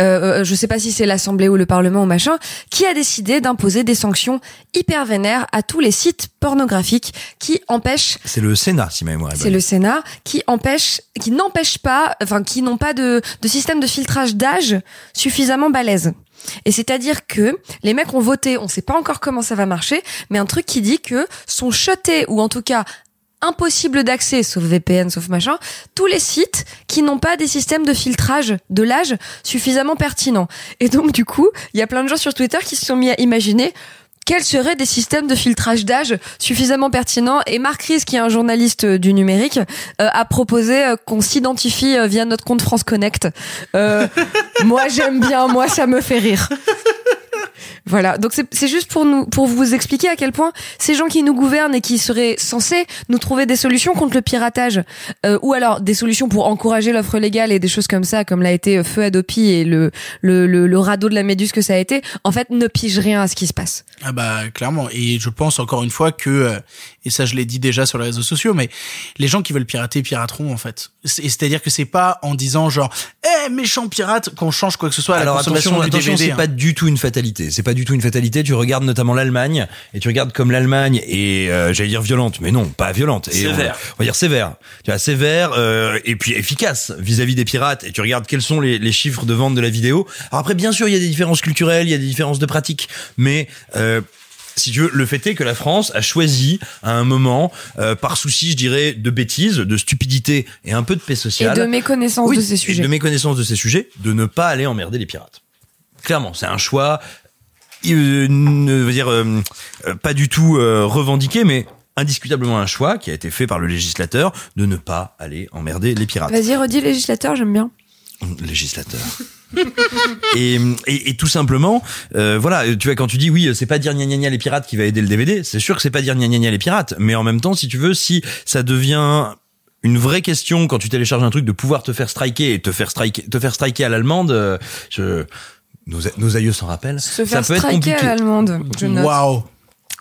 Euh, euh, je sais pas si c'est l'Assemblée ou le Parlement ou machin, qui a décidé d'imposer des sanctions hyper vénères à tous les sites pornographiques qui empêchent C'est le Sénat, si ma mémoire est c'est le Sénat qui empêche, qui n'empêche pas, enfin qui n'ont pas de, de système de filtrage d'âge suffisamment balèze. Et c'est-à-dire que les mecs ont voté, on sait pas encore comment ça va marcher, mais un truc qui dit que sont chutés ou en tout cas impossible d'accès, sauf VPN, sauf machin, tous les sites qui n'ont pas des systèmes de filtrage de l'âge suffisamment pertinents. Et donc, du coup, il y a plein de gens sur Twitter qui se sont mis à imaginer quels seraient des systèmes de filtrage d'âge suffisamment pertinents Et Marc Ries, qui est un journaliste euh, du numérique, euh, a proposé euh, qu'on s'identifie via notre compte France Connect. (laughs) Moi, j'aime bien, moi, ça me fait rire. Voilà, donc c'est c'est juste pour nous pour vous expliquer à quel point ces gens qui nous gouvernent et qui seraient censés nous trouver des solutions contre le piratage euh, ou alors des solutions pour encourager l'offre légale et des choses comme ça comme l'a été euh, Feu Adopi et le, le le le radeau de la Méduse que ça a été, en fait ne pige rien à ce qui se passe. Ah bah clairement et je pense encore une fois que euh, et ça je l'ai dit déjà sur les réseaux sociaux mais les gens qui veulent pirater pirateront en fait. C'est- C'est-à-dire que c'est pas en disant genre eh méchant pirate qu'on change quoi que ce soit à la Alors consommation attention, du attention, DVD. c'est hein. pas du tout une fatalité. C'est pas du tout une fatalité. Tu regardes notamment l'Allemagne et tu regardes comme l'Allemagne est, euh, j'allais dire violente, mais non, pas violente. Et on- Sévère. On, va dire sévère. Tu vois, sévère euh, et puis efficace vis-à-vis des pirates. Et tu regardes quels sont les, les chiffres de vente de la vidéo. Alors après, bien sûr, il y a des différences culturelles, il y a des différences de pratiques, mais euh, si tu veux, le fait est que la France a choisi à un moment, euh, par souci, je dirais, de bêtises, de stupidité et un peu de paix Et sociale, de méconnaissance oui, de ces et sujets. de méconnaissance de ces sujets, de ne pas aller emmerder les pirates. Clairement, c'est un choix, euh, ne veut dire euh, euh, pas du tout euh, revendiqué, mais indiscutablement un choix qui a été fait par le législateur de ne pas aller emmerder les pirates. Vas-y, redis législateur, j'aime bien. Législateur. (laughs) et, et, et tout simplement, euh, voilà, tu vois, quand tu dis oui, c'est pas dire gna gna gna les pirates qui va aider le DVD, c'est sûr que c'est pas dire gna gna gna les pirates, mais en même temps, si tu veux, si ça devient une vraie question quand tu télécharges un truc de pouvoir te faire striker et te faire striker, te faire striker à l'allemande, euh, je, nos, nos aïeux s'en rappellent. Se ça peut être compliqué. à l'allemande. Je. Waouh.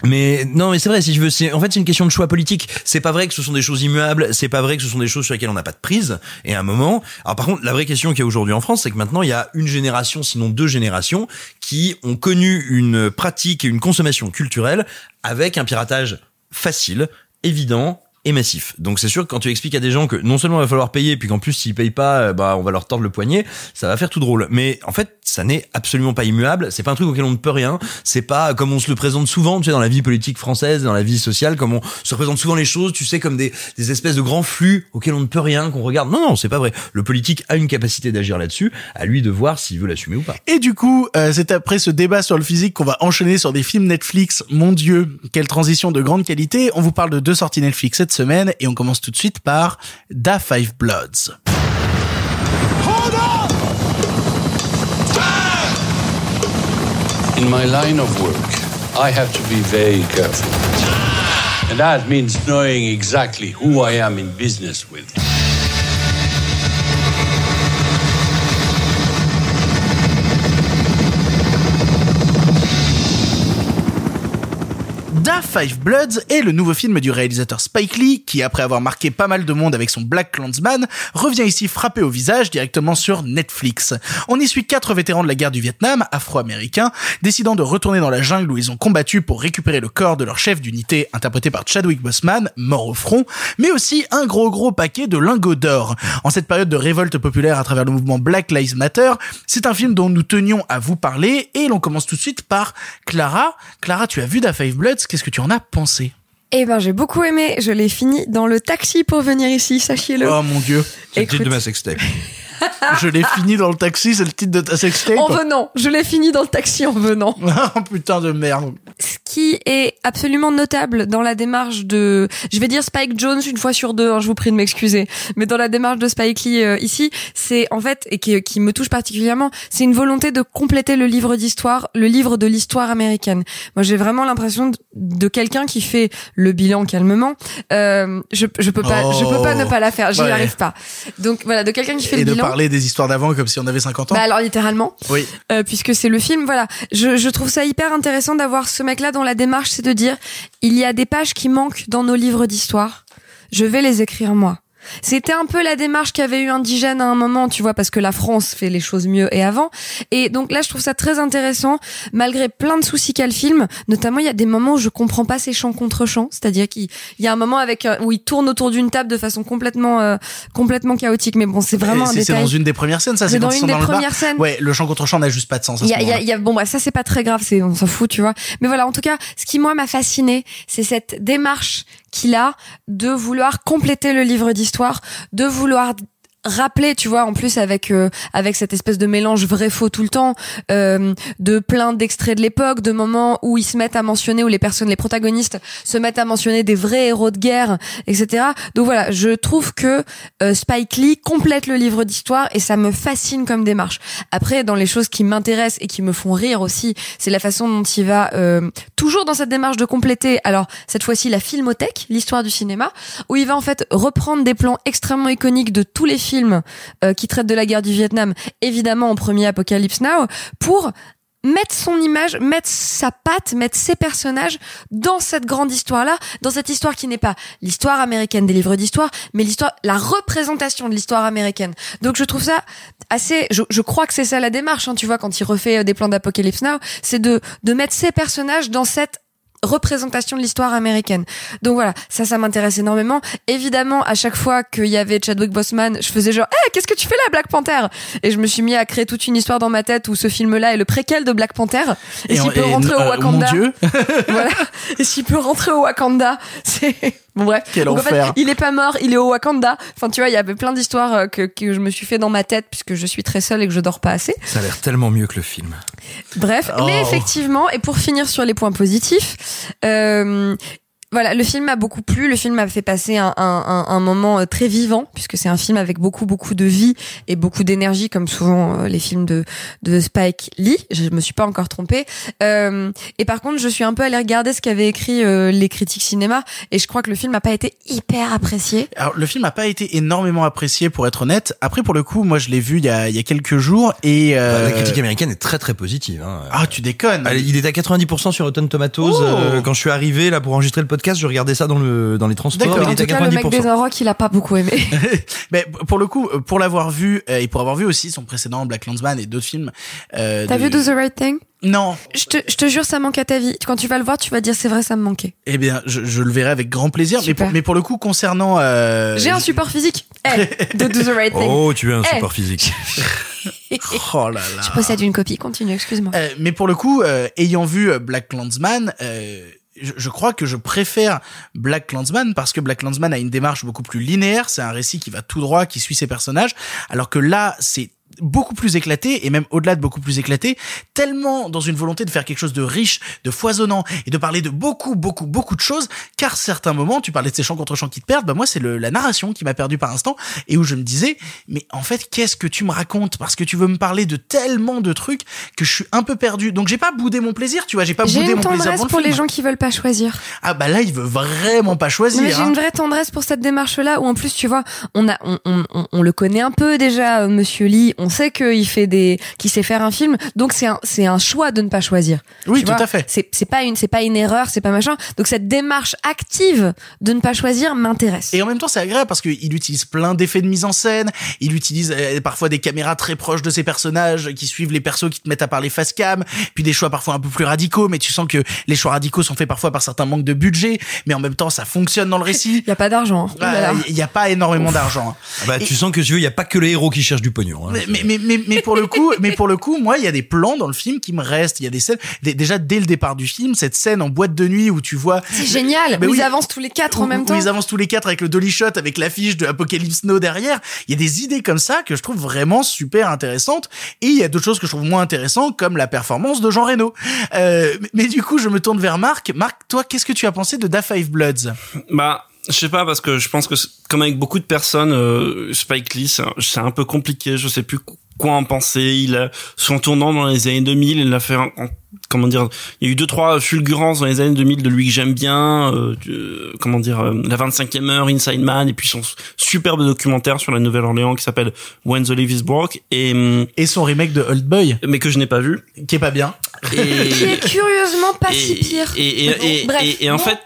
Mais non, mais c'est vrai. Si je veux, c'est en fait c'est une question de choix politique. C'est pas vrai que ce sont des choses immuables. C'est pas vrai que ce sont des choses sur lesquelles on n'a pas de prise. Et à un moment, alors par contre, la vraie question qu'il y a aujourd'hui en France, c'est que maintenant il y a une génération, sinon deux générations, qui ont connu une pratique et une consommation culturelle avec un piratage facile, évident et massif. Donc c'est sûr que quand tu expliques à des gens que non seulement il va falloir payer, puis qu'en plus s'ils payent pas, euh, bah on va leur tordre le poignet, ça va faire tout drôle. Mais en fait, ça n'est absolument pas immuable. C'est pas un truc auquel on ne peut rien. C'est pas comme on se le présente souvent, tu sais, dans la vie politique française, dans la vie sociale, comme on se représente souvent les choses, tu sais, comme des, des espèces de grands flux auxquels on ne peut rien, qu'on regarde. Non, non, c'est pas vrai. Le politique a une capacité d'agir là-dessus. À lui de voir s'il veut l'assumer ou pas. Et du coup, euh, c'est après ce débat sur le physique qu'on va enchaîner sur des films Netflix. Mon Dieu, quelle transition de grande qualité. On vous parle de deux sorties Netflix cette semaine et on commence tout de suite par Da Five Bloods. In my line of work, I have to be very careful. And that means knowing exactly who I am in business with. Da Five Bloods est le nouveau film du réalisateur Spike Lee qui, après avoir marqué pas mal de monde avec son Black Clansman, revient ici frapper au visage directement sur Netflix. On y suit quatre vétérans de la guerre du Vietnam, afro-américains, décidant de retourner dans la jungle où ils ont combattu pour récupérer le corps de leur chef d'unité, interprété par Chadwick Boseman, mort au front, mais aussi un gros gros paquet de lingots d'or. En cette période de révolte populaire à travers le mouvement Black Lives Matter, c'est un film dont nous tenions à vous parler et l'on commence tout de suite par Clara. Clara, tu as vu Da Five Bloods? Qu'est-ce que tu en as pensé? Eh ben, j'ai beaucoup aimé. Je l'ai fini dans le taxi pour venir ici, sachez-le. Oh mon dieu. C'est le titre de ma sextape. (laughs) (laughs) Je l'ai fini dans le taxi, c'est le titre de ta sextape. En venant. Je l'ai fini dans le taxi en venant. (laughs) oh putain de merde. Ce qui est absolument notable dans la démarche de, je vais dire Spike Jones une fois sur deux, hein, je vous prie de m'excuser, mais dans la démarche de Spike Lee euh, ici, c'est en fait et qui, qui me touche particulièrement, c'est une volonté de compléter le livre d'histoire, le livre de l'histoire américaine. Moi, j'ai vraiment l'impression de, de quelqu'un qui fait le bilan calmement. Euh, je, je peux pas, je peux pas Oh. ne pas la faire, j'y Ouais. arrive pas. Donc voilà, de quelqu'un qui fait Et le bilan. Parler des histoires d'avant comme si on avait 50 ans. Bah alors littéralement oui. euh, puisque c'est le film. Voilà, je, je trouve ça hyper intéressant d'avoir ce mec-là dans la démarche, c'est de dire il y a des pages qui manquent dans nos livres d'histoire. Je vais les écrire moi. C'était un peu la démarche qu'avait eu Indigène à un moment, tu vois, parce que la France fait les choses mieux et avant. Et donc là, je trouve ça très intéressant, malgré plein de soucis qu'a le film. Notamment, il y a des moments où je comprends pas ces chants contre chants, c'est-à-dire qu'il il y a un moment avec euh, où il tourne autour d'une table de façon complètement euh, complètement chaotique. Mais bon, c'est vraiment un c'est- dans une des premières scènes, ça. C'est dans une des dans premières scènes. Ouais, le chant contre chant n'a juste pas de sens. Il y y y a- bon, bah, ça, c'est pas très grave, c'est, on s'en fout, tu vois. Mais voilà, en tout cas, ce qui, moi, m'a fasciné, c'est cette démarche qu'il a de vouloir compléter le livre d'histoire, de vouloir rappeler, tu vois, en plus avec euh, avec cette espèce de mélange vrai faux tout le temps, euh, de plein d'extraits de l'époque, de moments où ils se mettent à mentionner, où les personnes, les protagonistes se mettent à mentionner des vrais héros de guerre, etc. Donc voilà, je trouve que euh, Spike Lee complète le livre d'histoire et ça me fascine comme démarche. Après, dans les choses qui m'intéressent et qui me font rire aussi, c'est la façon dont il va euh, toujours dans cette démarche de compléter. Alors cette fois-ci la filmothèque, l'histoire du cinéma, où il va en fait reprendre des plans extrêmement iconiques de tous les films euh, qui traitent de la guerre du Vietnam, évidemment en premier Apocalypse Now, pour mettre son image, mettre sa patte, mettre ses personnages dans cette grande histoire-là, dans cette histoire qui n'est pas l'histoire américaine des livres d'histoire, mais l'histoire, la représentation de l'histoire américaine. Donc je trouve ça assez, je, je crois que c'est ça la démarche, hein, tu vois, quand il refait euh, des plans d'Apocalypse Now, c'est de, de mettre ses personnages dans cette représentation de l'histoire américaine. Donc voilà, ça, ça m'intéresse énormément. Évidemment, à chaque fois qu'il y avait Chadwick Boseman, je faisais genre, hey, qu'est-ce que tu fais là, Black Panther? Et je me suis mis à créer toute une histoire dans ma tête où ce film-là est le préquel de Black Panther. Et, Et s'il peut rentrer au euh, Wakanda, mon Dieu. (laughs) (laughs) voilà. Et s'il peut rentrer au Wakanda, c'est (laughs) bon bref. Quel Donc, en fait, enfer. il est pas mort, il est au Wakanda. Enfin, tu vois, il y avait plein d'histoires euh, que, que je me suis fait dans ma tête puisque je suis très seule et que je dors pas assez. Ça a l'air tellement mieux que le film. Bref, Oh. mais effectivement, et pour finir sur les points positifs, euh, voilà, le film m'a beaucoup plu. Le film m'a fait passer un, un, un, moment euh, très vivant, puisque c'est un film avec beaucoup, beaucoup de vie et beaucoup d'énergie, comme souvent euh, les films de, de Spike Lee. Je me suis pas encore trompée. Euh, et par contre, je suis un peu allée regarder ce qu'avaient écrit euh, les critiques cinéma, et je crois que le film n'a pas été hyper apprécié. Alors, le film n'a pas été énormément apprécié, pour être honnête. Après, pour le coup, moi, je l'ai vu il y a, il y a quelques jours et euh, La critique américaine est très très positive. Hein. Ah, tu déconnes. Il est à 90% sur Rotten Tomatoes. Oh. Euh, quand je suis arrivé là pour enregistrer le podcast, je regardais ça dans le dans les transports. En tout cas, le 90%. mec des Rock, il a pas beaucoup aimé. (laughs) Mais pour le coup, pour l'avoir vu euh, et pour avoir vu aussi son précédent Black Landsman et d'autres films. Euh, T'as de- vu Do the Right Thing? Non. Je te, je te jure, ça manque à ta vie. Quand tu vas le voir, tu vas dire c'est vrai, ça me manquait. Eh bien, je, je le verrai avec grand plaisir. Mais pour, mais pour le coup, concernant. Euh, J'ai un support physique. Eh, (laughs) de Do the Right Thing. Oh, tu as un Eh. support physique. (laughs) Oh là là. Je possède une copie. Continue, excuse-moi. Euh, mais pour le coup, euh, ayant vu Black Landsman, euh, je, crois que je préfère Black Landsman parce que Black Landsman a une démarche beaucoup plus linéaire. C'est un récit qui va tout droit, qui suit ses personnages, alors que là, c'est beaucoup plus éclaté et même au-delà de beaucoup plus éclaté, tellement dans une volonté de faire quelque chose de riche, de foisonnant et de parler de beaucoup, beaucoup, beaucoup de choses. Car certains moments, tu parlais de ces chants contre chants qui te perdent, bah moi c'est la narration qui m'a perdu par instant et où je me disais, mais en fait qu'est-ce que tu me racontes? Parce que tu veux me parler de tellement de trucs que je suis un peu perdu. Donc j'ai pas boudé mon plaisir, tu vois, j'ai pas J'ai boudé une mon plaisir tendresse devant le pour les gens qui veulent pas choisir. Ah bah là il veut vraiment pas choisir. Mais j'ai hein. une vraie tendresse pour cette démarche-là où en plus tu vois, on a, on, on, on- on le connaît un peu déjà, euh, Monsieur Lee. On sait qu'il fait des, qu'il sait faire un film, donc c'est un, c'est un choix de ne pas choisir. Oui, tout vois, à fait. C'est, c'est pas une, c'est pas une erreur, c'est pas machin. Donc cette démarche active de ne pas choisir m'intéresse. Et en même temps, c'est agréable parce qu'il utilise plein d'effets de mise en scène. Il utilise euh, parfois des caméras très proches de ses personnages qui suivent les persos qui te mettent à parler face cam. Puis des choix parfois un peu plus radicaux, mais tu sens que les choix radicaux sont faits parfois par certains manques de budget. Mais en même temps, ça fonctionne dans le récit. Il (laughs) y a pas d'argent. hein. Oh là là. Il y a pas énormément d'argent. hein. Ah Bah, tu sens que tu veux, il y a pas que les héros qui cherchent du pognon. hein. Mais, mais, mais, mais, mais pour le coup, mais pour le coup, moi, il y a des plans dans le film qui me restent. Il y a des scènes, dé- déjà dès le départ du film, cette scène en boîte de nuit où tu vois. C'est génial. Mais où oui. ils avancent tous les quatre en même où temps. ils avancent tous les quatre avec le dolly shot, avec l'affiche de Apocalypse Now derrière. Il y a des idées comme ça que je trouve vraiment super intéressantes. Et il y a d'autres choses que je trouve moins intéressantes, comme la performance de Jean Reno. Euh, mais- mais du coup, je me tourne vers Marc. Marc, toi, qu'est-ce que tu as pensé de Da Five Bloods? Bah, je sais pas parce que je pense que comme avec beaucoup de personnes, euh, Spike Lee, c'est un- peu compliqué. Je sais plus quoi en penser. Il a son tournant dans les années 2000, il a fait un- un- comment dire, il y a eu deux trois fulgurances dans les années 2000 de lui que j'aime bien. euh, euh, comment dire, euh, la 25e heure, Inside Man, et puis son superbe documentaire sur la Nouvelle-Orléans qui s'appelle When the Leaf is Broke et hum, Et son remake de Old Boy, mais que je n'ai pas vu. qui est pas bien. Qui est curieusement pas si et, pire. Et, et, bon, et, bref. et- et en Bon. fait,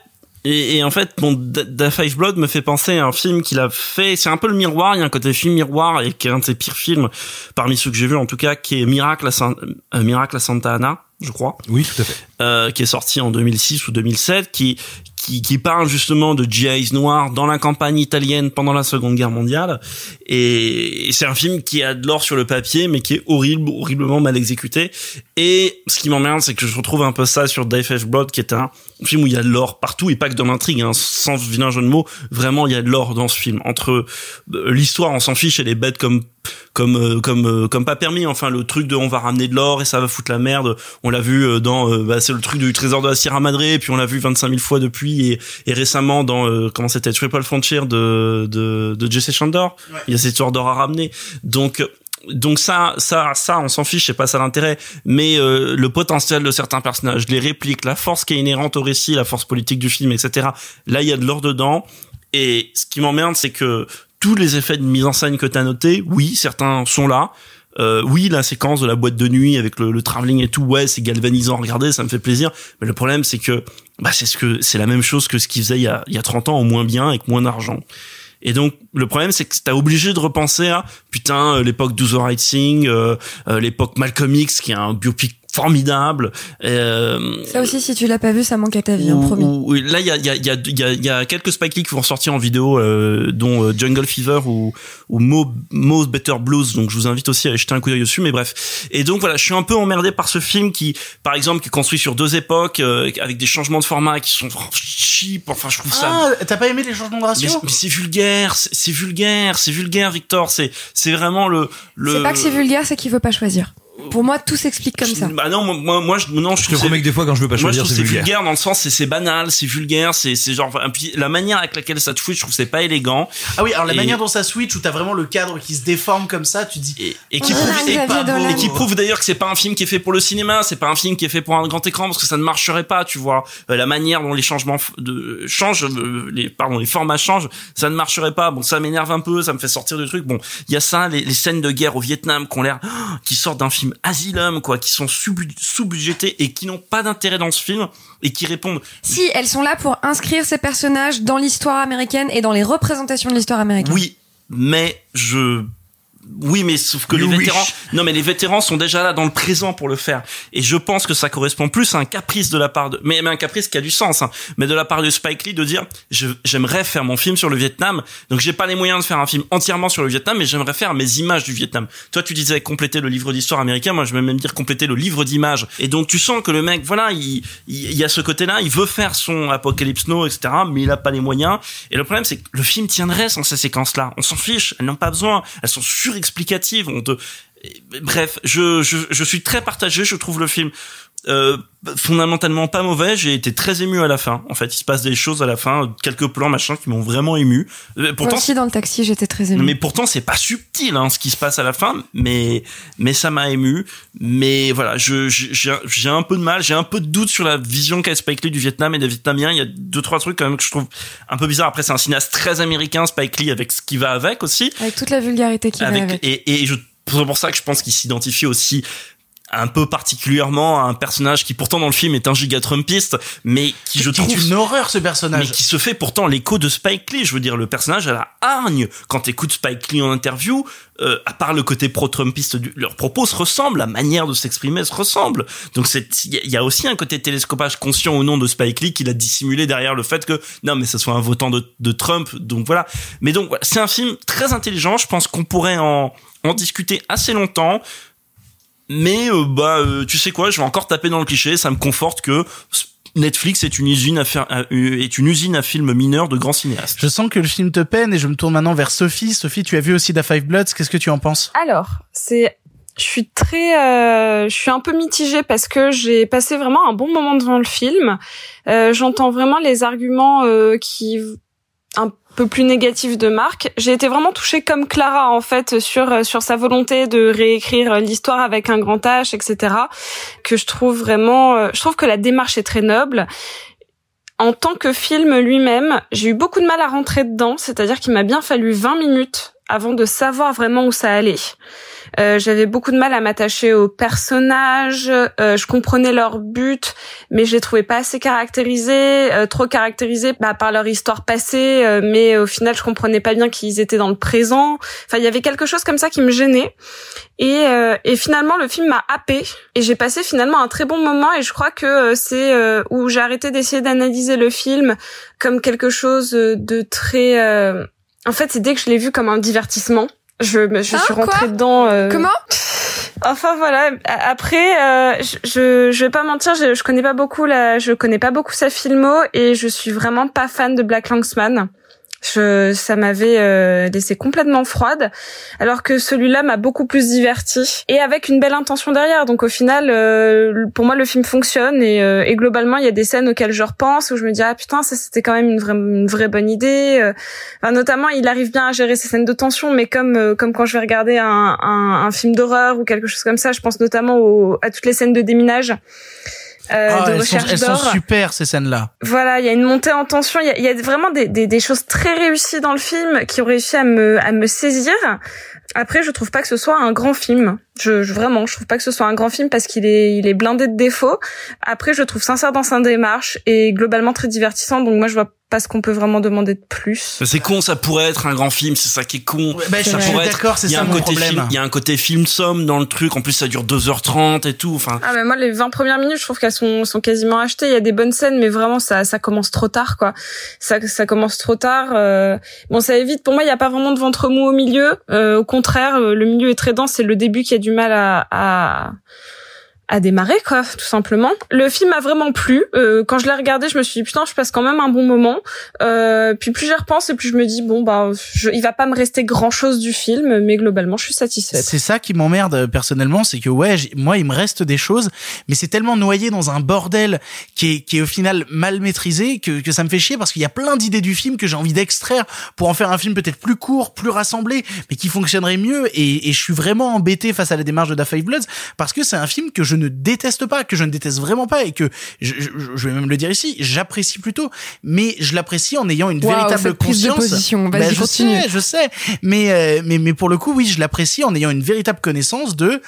et, et en fait, bon, Da Five Blood me fait penser à un film qu'il a fait. C'est un peu le miroir. Il y a un côté film miroir et qui est un de ses pires films parmi ceux que j'ai vus en tout cas, qui est Miracle à, San- euh, Miracle à Santa Ana, je crois Oui, tout à fait. euh, qui est sorti en 2006 ou 2007, qui qui, qui parle justement de GIs noirs dans la campagne italienne pendant la Seconde Guerre mondiale. Et, c'est un film qui a de l'or sur le papier, mais qui est horrible, horriblement mal exécuté. Et ce qui m'emmerde, c'est que je retrouve un peu ça sur Dave. Blood, qui est un film où il y a de l'or partout et pas que dans l'intrigue, hein, sans vilain jeu de mots. Vraiment, il y a de l'or dans ce film. Entre euh, l'histoire, on s'en fiche, elle est bête comme comme euh, comme euh, comme pas permis. Enfin, le truc de on va ramener de l'or et ça va foutre la merde. On l'a vu euh, dans euh, bah, c'est le truc du trésor de la Sierra Madre, et puis on l'a vu 25 000 fois depuis et, et récemment dans euh, comment c'était Triple Frontier de de, de Jesse Chandor. Il y a cette histoire d'or à ramener. Donc donc ça, ça, ça, on s'en fiche, c'est pas ça l'intérêt. Mais euh, le potentiel de certains personnages, les répliques, la force qui est inhérente au récit, la force politique du film, etc. Là, il y a de l'or dedans. Et ce qui m'emmerde, c'est que tous les effets de mise en scène que t'as notés, oui, certains sont là. Euh, oui, la séquence de la boîte de nuit avec le, le travelling et tout, ouais, c'est galvanisant. Regardez, ça me fait plaisir. Mais le problème, c'est que bah, c'est ce que c'est la même chose que ce qu'ils faisaient il y a, il y a 30 ans, au moins bien, avec moins d'argent. Et donc le problème c'est que t'as obligé de repenser à putain euh, l'époque Do the Right euh, l'époque Malcolm X qui est un biopic formidable. Euh, Ça aussi, si tu l'as pas vu, ça manque à ta vie, hein, ou- promis. oui, là, il y a, il y, a, il y, a, il y, a, il y a quelques Spike Lee qui vont sortir en vidéo, euh, dont euh, Jungle Fever ou, ou Mo, Mo's Better Blues. Donc, je vous invite aussi à aller jeter un coup d'œil dessus. Mais bref. Et donc, voilà, je suis un peu emmerdé par ce film qui, par exemple, qui est construit sur deux époques, euh, avec des changements de format qui sont cheap. Enfin, je trouve ça Ah, t'as pas aimé les changements de ratio mais c'est vulgaire, c'est c'est vulgaire, c'est vulgaire, Victor. C'est c'est vraiment le le. C'est pas que c'est vulgaire, c'est qu'il veut pas choisir. Pour moi, tout s'explique comme ça. Bah non, moi, moi, moi, je, non, je, Je te trouve promets que des fois, quand je veux pas choisir, c'est vulgaire. vulgaire dans le sens, c'est c'est banal, c'est vulgaire, c'est c'est genre, et puis la manière avec laquelle ça te fout, je trouve que c'est pas élégant. Ah oui, alors la Et- manière dont ça switch, où t'as vraiment le cadre qui se déforme comme ça, tu dis. Et, et qui prouve, et, qui prouve d'ailleurs que c'est pas un film qui est fait pour le cinéma, c'est pas un film qui est fait pour un grand écran parce que ça ne marcherait pas, tu vois. Euh, la manière dont les changements de changent, euh, les pardon, les formats changent, ça ne marcherait pas. Bon, ça m'énerve un peu, ça me fait sortir du truc. Bon, il y a ça, les, les scènes de guerre au Vietnam qui ont l'air, (gasps) qui sortent d'un film Asylum, quoi, qui sont sous- sous-budgétés et qui n'ont pas d'intérêt dans ce film et qui répondent Si, elles sont là pour inscrire ces personnages dans l'histoire américaine et dans les représentations de l'histoire américaine. Oui, mais je oui, mais sauf que You les vétérans, non, mais les vétérans sont déjà là dans le présent pour le faire. Et je pense que ça correspond plus à un caprice de la part de, mais, mais un caprice qui a du sens, hein, mais de la part de Spike Lee de dire, j'aimerais faire mon film sur le Vietnam. Donc j'ai pas les moyens de faire un film entièrement sur le Vietnam, mais j'aimerais faire mes images du Vietnam. Toi, tu disais compléter le livre d'histoire américain. Moi, je vais même dire compléter le livre d'images. Et donc tu sens que le mec, voilà, il, il, il y a ce côté-là, il veut faire son Apocalypse Now, etc., mais il a pas les moyens. Et le problème, c'est que le film tiendrait sans ces séquences-là. On s'en fiche. Elles n'ont pas besoin. Elles sont surexplicatives. On. Bref, je, je je suis très partagé. Je trouve le film euh, fondamentalement pas mauvais. J'ai été très ému à la fin. En fait, il se passe des choses à la fin, quelques plans machin qui m'ont vraiment ému. Euh, Moi Pourtant, aussi, dans le taxi, j'étais très émue. mais pourtant c'est pas subtil hein, ce qui se passe à la fin, mais mais ça m'a ému. Mais voilà, je j'ai j'ai un peu de mal, j'ai un peu de doute sur la vision qu'a Spike Lee du Vietnam et des Vietnamiens. Il y a deux trois trucs quand même que je trouve un peu bizarres. Après c'est un cinéaste très américain, Spike Lee avec ce qui va avec aussi. Avec toute la vulgarité qui va avec. et et je c'est pour ça que je pense qu'il s'identifie aussi un peu particulièrement à un personnage qui pourtant dans le film est un giga Trumpiste, mais qui je Qui trouve est une horreur ce personnage. mais qui se fait pourtant l'écho de Spike Lee. Je veux dire, le personnage à la hargne. Quand t'écoutes Spike Lee en interview, euh, à part le côté pro-Trumpiste, du- leurs propos se ressemblent, la manière de s'exprimer se ressemble. Donc c'est, il y, a- il y a aussi un côté télescopage conscient ou non de Spike Lee qu'il a dissimulé derrière le fait que non, mais ce soit un votant de, de Trump. Donc voilà. Mais donc voilà, c'est un film très intelligent. Je pense qu'on pourrait en en discuter assez longtemps. Mais euh, bah euh, tu sais quoi, je vais encore taper dans le cliché, ça me conforte que Netflix est une usine à faire à- euh, est une usine à films mineurs de grands cinéastes. Je sens que le film te peine et je me tourne maintenant vers Sophie. Sophie, tu as vu aussi Da Five Bloods. Qu'est-ce que tu en penses? Alors, c'est je suis très euh, je suis un peu mitigée parce que j'ai passé vraiment un bon moment devant le film. Euh, j'entends vraiment les arguments euh, qui un peu plus négatifs de Marc. J'ai été vraiment touchée comme Clara en fait sur sur sa volonté de réécrire l'histoire avec un grand H, etc. Que je trouve vraiment, euh, je trouve que la démarche est très noble. En tant que film lui-même, j'ai eu beaucoup de mal à rentrer dedans, c'est-à-dire qu'il m'a bien fallu 20 minutes avant de savoir vraiment où ça allait. Euh, j'avais beaucoup de mal à m'attacher aux personnages, euh, je comprenais leur but, mais je les trouvais pas assez caractérisés, euh, trop caractérisés bah, par leur histoire passée, euh, mais au final je comprenais pas bien qu'ils étaient dans le présent. Enfin, il y avait quelque chose comme ça qui me gênait. Et, euh, et finalement, le film m'a happé et j'ai passé finalement un très bon moment. Et je crois que c'est où j'ai arrêté d'essayer d'analyser le film comme quelque chose de très. En fait, c'est dès que je l'ai vu comme un divertissement. Je, je Hein, suis rentrée dedans. euh, Comment Enfin voilà. Après, euh, je, je je vais pas mentir, je, je connais pas beaucoup la, je connais pas beaucoup sa filmo et je suis vraiment pas fan de Black Landsman. Je, ça m'avait euh, laissé complètement froide, alors que celui-là m'a beaucoup plus diverti et avec une belle intention derrière. Donc au final, euh, pour moi, le film fonctionne et, euh, et globalement, il y a des scènes auxquelles je repense où je me dis ah putain, ça c'était quand même une vraie, une vraie bonne idée. Euh, Enfin, notamment, il arrive bien à gérer ces scènes de tension, mais comme euh, comme quand je vais regarder un, un, un film d'horreur ou quelque chose comme ça, je pense notamment au, à toutes les scènes de déminage. Euh, Ah, de elles sont, recherche sont super ces scènes-là. Voilà, il y a une montée en tension, il y a, il y a vraiment des, des, des choses très réussies dans le film qui ont réussi à me, à me saisir. Après, je trouve pas que ce soit un grand film. Je, je- vraiment, je trouve pas que ce soit un grand film parce qu'il est, il est blindé de défauts. Après, je le trouve sincère dans sa démarche et globalement très divertissant. Donc moi, je vois pas ce qu'on peut vraiment demander de plus. C'est con, ça pourrait être un grand film, c'est ça qui est con. bah, je ça pourrait être- d'accord, c'est il y a ça un mon côté problème. film, il y a un côté film somme dans le truc. En plus, ça dure 2h30 et tout. Enfin, Ah mais moi les 20 premières minutes je trouve qu'elles sont, sont quasiment achetées il y a des bonnes scènes mais vraiment ça ça commence trop tard quoi ça ça commence trop tard euh... bon ça évite pour moi il y a pas vraiment de ventre mou au milieu Euh, au contraire euh, le milieu est très dense c'est le début qui a du mal à, à à démarrer quoi tout simplement. Le film m'a vraiment plu. Euh, quand je l'ai regardé je me suis dit putain je passe quand même un bon moment. Euh, puis plus j'y repense et plus je me dis bon bah je, il va pas me rester grand chose du film mais globalement je suis satisfaite. C'est ça qui m'emmerde euh, personnellement, c'est que ouais, moi il me reste des choses, mais c'est tellement noyé dans un bordel qui est, qui est au final mal maîtrisé que, que ça me fait chier parce qu'il y a plein d'idées du film que j'ai envie d'extraire pour en faire un film peut-être plus court, plus rassemblé, mais qui fonctionnerait mieux. Et, et je suis vraiment embêté face à la démarche de Da Five Bloods parce que c'est un film que je ne déteste pas, que je ne déteste vraiment pas et que je, je, je vais même le dire ici, j'apprécie plutôt, mais je l'apprécie en ayant une véritable conscience. position. Vas-y, Bah, je continue. sais, je sais, mais euh, mais mais pour le coup, oui, je l'apprécie en ayant une véritable connaissance de.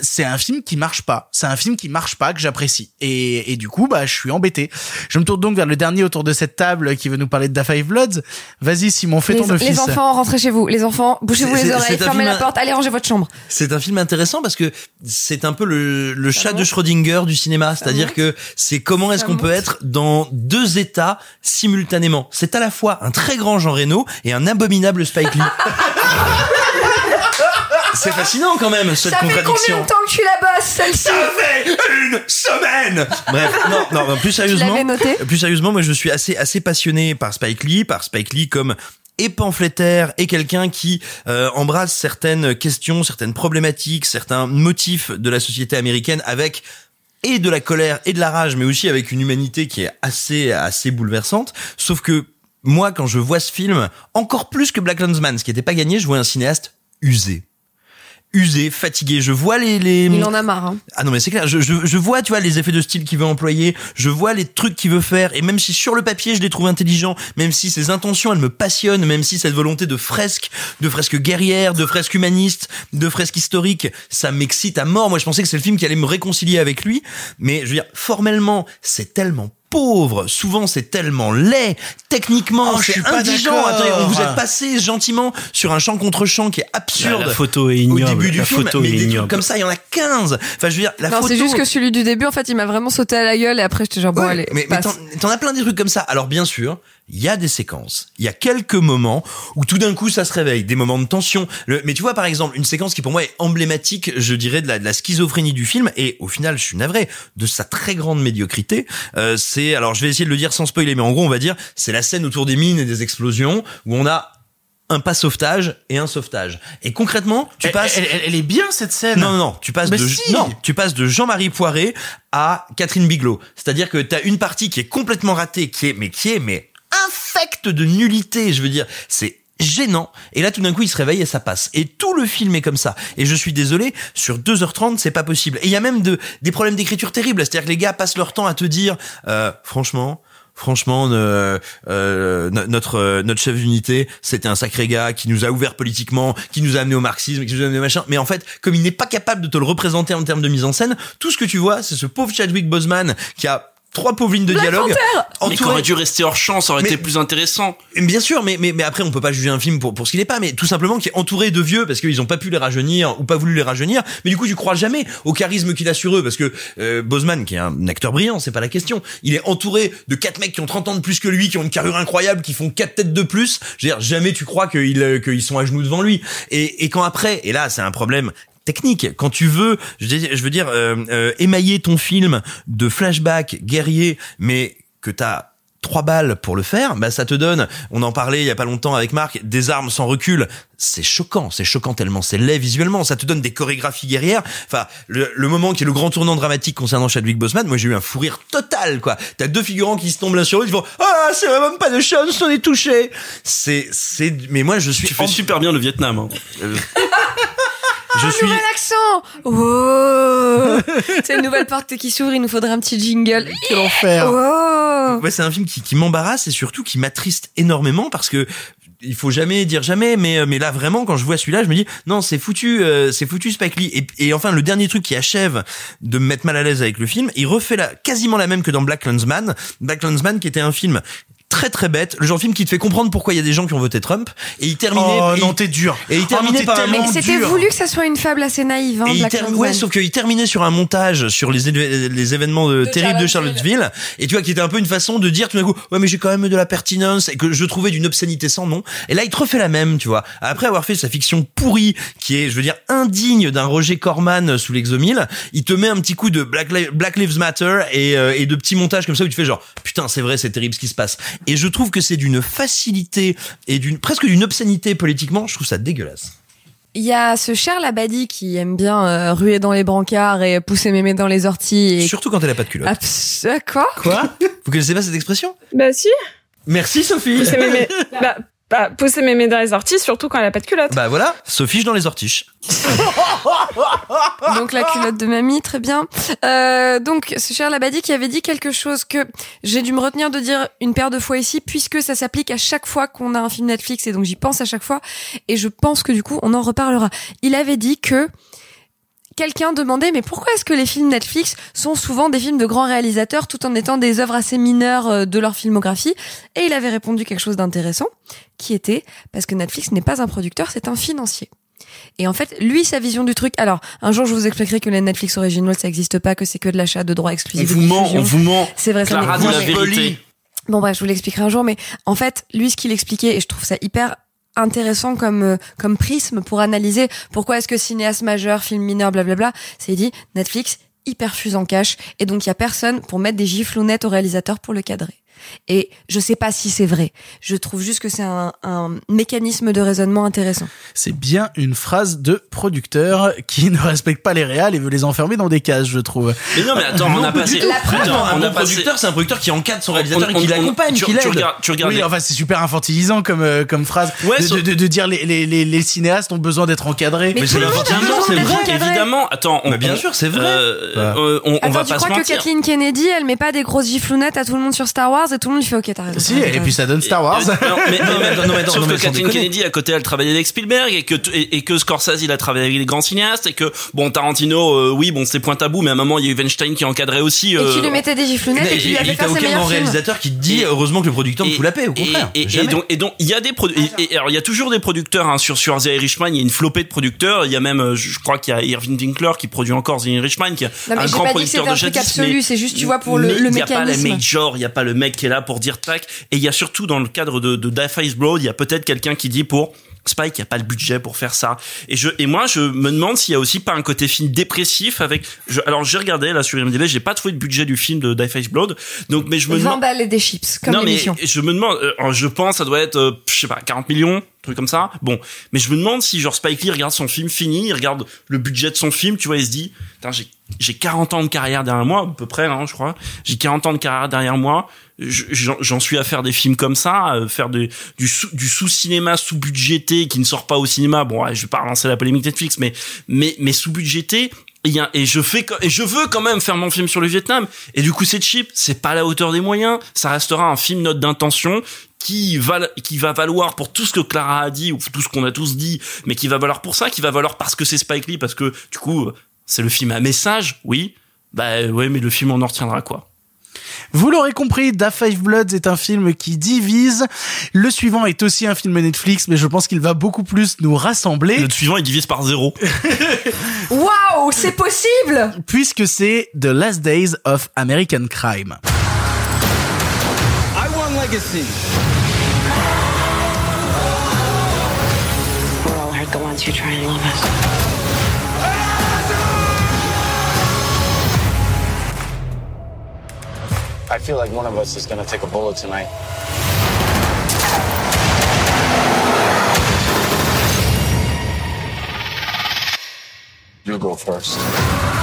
C'est un film qui marche pas. C'est un film qui marche pas que j'apprécie. Et et du coup, bah, je suis embêté. Je me tourne donc vers le dernier autour de cette table qui veut nous parler de Da Five Bloods. Vas-y, Simon, fais les, ton office. les enfants, rentrez chez vous. Les enfants, bouchez-vous les oreilles, fermez la porte, allez ranger votre chambre. C'est un film intéressant parce que c'est un peu le, le chat de Schrödinger du cinéma, c'est-à-dire que c'est comment est-ce qu'on peut être dans deux états simultanément. C'est à la fois un très grand Jean Reno et un abominable Spike Lee. (laughs) c'est fascinant quand même cette Ça fait contradiction. combien de temps que tu la bosses, celle-ci Ça fait une semaine. Bref, non, non, non, plus sérieusement, l'avais noté? plus sérieusement, moi je suis assez assez passionné par Spike Lee, par Spike Lee comme et pamphlétaire et quelqu'un qui euh, embrasse certaines questions, certaines problématiques, certains motifs de la société américaine avec et de la colère et de la rage, mais aussi avec une humanité qui est assez assez bouleversante. Sauf que moi, quand je vois ce film, encore plus que Black Landsman, ce qui n'était pas gagné, je vois un cinéaste usé usé, fatigué. Je vois les, les... Il en a marre. Hein. Ah non mais c'est clair. Je, je, je vois tu vois les effets de style qu'il veut employer. Je vois les trucs qu'il veut faire. Et même si sur le papier je les trouve intelligents, même si ses intentions elles me passionnent, même si cette volonté de fresque, de fresque guerrière, de fresque humaniste, de fresque historique, ça m'excite à mort. Moi je pensais que c'est le film qui allait me réconcilier avec lui. Mais je veux dire formellement c'est tellement pauvre. Souvent, c'est tellement laid. Techniquement, Oh, je suis c'est indigent. Attendez, on vous êtes passé gentiment sur un champ contre champ qui est absurde. La, la photo est au ignoble. début du la film, photo mais est des trucs ignoble. comme ça, il y en a 15. Enfin, je veux dire, la non, photo. c'est juste que celui du début, en fait, il m'a vraiment sauté à la gueule et après, j'étais genre, bon, Ouais, allez, mais, mais t'en as plein des trucs comme ça. Alors bien sûr, il y a des séquences, il y a quelques moments où tout d'un coup ça se réveille, des moments de tension. Le- mais tu vois par exemple une séquence qui pour moi est emblématique, je dirais de la, de la schizophrénie du film et au final je suis navré de sa très grande médiocrité. Euh, c'est alors je vais essayer de le dire sans spoiler, mais en gros on va dire c'est la scène autour des mines et des explosions où on a un pas sauvetage et un sauvetage. Et concrètement, tu Elle- passes. elle- elle- elle est bien cette scène. Non, non, non. Tu passes Mais de si. non, tu passes de Jean-Marie Poiré à Catherine Bigelow. C'est-à-dire que t'as une partie qui est complètement ratée, qui est mais qui est mais infecte de nullité. Je veux dire, c'est gênant. Et là, tout d'un coup, il se réveille et ça passe. Et tout le film est comme ça. Et je suis désolé, sur 2h30, c'est pas possible. Et il y a même de, des problèmes d'écriture terribles. C'est-à-dire que les gars passent leur temps à te dire, euh, franchement, Franchement, euh, euh, no- notre notre chef d'unité, c'était un sacré gars qui nous a ouvert politiquement, qui nous a amené au marxisme, qui nous a amené machin. Mais en fait, comme il n'est pas capable de te le représenter en termes de mise en scène, tout ce que tu vois, c'est ce pauvre Chadwick Boseman qui a trois pauvres lignes de dialogue. Mais qui aurait dû rester hors champ, ça aurait Mais- été plus intéressant. Bien sûr, mais, mais, mais après, on peut pas juger un film pour, pour ce qu'il est pas, mais tout simplement qui est entouré de vieux parce qu'ils ont pas pu les rajeunir ou pas voulu les rajeunir. Mais du coup, tu crois jamais au charisme qu'il a sur eux parce que euh, Boseman, qui est un acteur brillant, c'est pas la question. Il est entouré de quatre mecs qui ont 30 ans de plus que lui, qui ont une carrure incroyable, qui font quatre têtes de plus. Je veux dire, jamais tu crois qu'ils euh, qu'ils sont à genoux devant lui. Et, et quand après, et là, c'est un problème technique. Quand tu veux, je, veux dire, euh, euh, émailler ton film de flashback guerrier, mais que t'as trois balles pour le faire, bah ça te donne, on en parlait il y a pas longtemps avec Marc, des armes sans recul. C'est choquant, c'est choquant tellement c'est laid visuellement, ça te donne des chorégraphies guerrières. Enfin, le, le moment qui est le grand tournant dramatique concernant Chadwick Boseman, moi j'ai eu un fou rire total quoi. T'as deux figurants qui se tombent l'un sur l'autre, ils font ah c'est vraiment pas de chance, on est touché. C'est c'est mais moi je suis Tu fais super bien le Vietnam. hein. (laughs) Euh, je suis Nouvel accent Oh (laughs) C'est une nouvelle porte qui s'ouvre, il nous faudrait un petit jingle. Quel enfer. Oh Ouais, c'est un film qui, qui m'embarrasse et surtout qui m'attriste énormément parce que il faut jamais dire jamais, mais mais là vraiment quand je vois celui-là, je me dis non c'est foutu, euh, c'est foutu Spike Lee. Et, et enfin le dernier truc qui achève de me mettre mal à l'aise avec le film, il refait la, quasiment la même que dans Black Landsman. Black Landsman qui était un film très très bête, le genre de film qui te fait comprendre pourquoi il y a des gens qui ont voté Trump et il terminait Oh et non, t'es dur. et il Oh non, terminait t'es par Mais c'était voulu que ça soit une fable assez naïve, hein, Black ter- Landsman. ouais, sauf qu'il terminait sur un montage sur les, les événements de, terribles de Charlottesville. Et tu vois, qui était un peu une façon de dire tout d'un coup, ouais, mais j'ai quand même de la pertinence et que je trouvais d'une obscénité sans nom. Et là, il te refait la même, tu vois. Après avoir fait sa fiction pourrie, qui est, je veux dire, indigne d'un Roger Corman sous l'exomile, il te met un petit coup de Black, Li- Black Lives Matter et, euh, et de petits montages comme ça où tu fais genre, putain, c'est vrai, c'est terrible ce qui se passe. Et je trouve que c'est d'une facilité et d'une, presque d'une obscénité politiquement. Je trouve ça dégueulasse. Il y a ce cher Labadi qui aime bien euh, ruer dans les brancards et pousser mémé dans les orties. Et... Surtout quand elle a pas de culotte. Abs- euh, Quoi? Quoi? Vous connaissez pas cette expression? Bah si. Merci Sophie. Pousser mémé, (laughs) bah, bah, pousser mémé dans les orties, surtout quand elle a pas de culotte. Bah voilà, Sophie dans les ortiches. (laughs) Donc la culotte de mamie, très bien. Euh, donc ce cher Labadi qui avait dit quelque chose que j'ai dû me retenir de dire une paire de fois ici, puisque ça s'applique à chaque fois qu'on a un film Netflix, et donc j'y pense à chaque fois, et je pense que du coup on en reparlera. Il avait dit que quelqu'un demandait mais pourquoi est-ce que les films Netflix sont souvent des films de grands réalisateurs tout en étant des œuvres assez mineures euh, de leur filmographie? Et il avait répondu quelque chose d'intéressant, qui était parce que Netflix n'est pas un producteur, c'est un financier. Et en fait, lui, sa vision du truc. Alors, un jour, je vous expliquerai que les Netflix originals, ça n'existe pas, que c'est que de l'achat de droits On exclusifs. vous de ment, on vous ment. C'est vrai, ça Clara dit la vérité. Bon bref, je vous l'expliquerai un jour, mais en fait, lui, ce qu'il expliquait, et je trouve ça hyper intéressant comme euh, comme prisme pour analyser pourquoi est-ce que cinéaste majeur, film mineur, blablabla, c'est dit Netflix hyper fuse en cash et donc il y a personne pour mettre des gifles honnêtes au réalisateur pour le cadrer. Et je sais pas si c'est vrai. Je trouve juste que c'est un, un mécanisme de raisonnement intéressant. C'est bien une phrase de producteur qui ne respecte pas les réals et veut les enfermer dans des cases, je trouve. Mais non, mais attends, on a passé. La preuve, Attends, un on a producteur, c'est un producteur qui encadre son réalisateur On- et qui l'accompagne, tu- qui tu l'aide. regardes- tu regardes Oui, les- enfin c'est super infantilisant comme euh, comme phrase Ouais, de, sur- de, de- de dire les, les, les, les cinéastes ont besoin d'être encadrés. Mais Mais c'est vrai. Évidemment, attends, on, Mais bien on- sûr, c'est vrai. euh, Bah. euh, on, on Attends, va tu pas se crois que. Kathleen Kennedy, elle met pas des grosses giflounettes à tout le monde sur Star Wars et tout le monde lui fait OK, t'as raison. Si, et puis ça donne Star Wars. Euh, non, mais, Non, mais attends, non, mais attends, (laughs) sauf non, mais que Kathleen. Kennedy à côté elle travaillait avec Spielberg et que et, et que Scorsese il a travaillé avec les grands cinéastes et que bon Tarantino euh, oui bon c'était point tabou mais à un moment il y a eu Weinstein qui encadrait aussi Et euh, qui lui mettait des giflounettes et Et qui lui a fait ses meilleurs réalisateur qui dit Et- heureusement que le producteur me et- fout la paix, au et- contraire. Et, et donc, et donc, il y a des et, et alors, il y a toujours des producteurs hein, sur sur The Irishman. Il y a une flopée de producteurs. Il y a même, euh, je crois qu'il y a Irving Winkler qui produit encore The Irishman, qui est Non, mais un grand producteur de truc jadis. absolu, mais- c'est juste, tu vois, pour le- mais le Il y a pas mécanisme. majors, il y a pas le mec qui est là pour dire tac. Et il y a surtout dans le cadre de, de Die Face Broad, il y a peut-être quelqu'un qui dit pour Spike, il n'y a pas le budget pour faire ça. Et je et moi, je me demande s'il y a aussi pas un côté film dépressif avec. Je, alors j'ai regardé là sur IMDb, j'ai pas trouvé le budget du film de Die Face Blood. Donc, mais je me 20 demande. balles et des chips, comme non mais je me demande, euh, je pense ça doit être, euh, je sais pas, 40 millions, truc comme ça. Bon, mais je me demande si genre Spike Lee regarde son film fini, il regarde le budget de son film, tu vois, il se dit, j'ai 40 ans de carrière derrière moi, à peu près, hein, je crois. J'ai 40 ans de carrière derrière moi. Je- J'en suis à faire des films comme ça, euh, faire des, du sous, du sous-cinéma sous-budgété qui ne sort pas au cinéma. Bon, ouais, je vais pas relancer la polémique Netflix, mais mais mais sous-budgété. Et, je fais et je veux quand même faire mon film sur le Vietnam. Et du coup, c'est cheap, c'est pas à la hauteur des moyens. Ça restera un film note d'intention qui va qui va valoir pour tout ce que Clara a dit ou tout ce qu'on a tous dit, mais qui va valoir pour ça, qui va valoir parce que c'est Spike Lee, parce que du coup, c'est le film à message, oui. Bah ouais, mais le film on en retiendra quoi Vous l'aurez compris, Da Five Bloods est un film qui divise. Le suivant est aussi un film Netflix, mais je pense qu'il va beaucoup plus nous rassembler. Le suivant, il divise par zéro. (laughs) Waouh, c'est possible Puisque c'est The Last Days of American Crime. I want legacy. We're all hurt the ones who try and love us. I feel like one of us is gonna take a bullet tonight. You go first.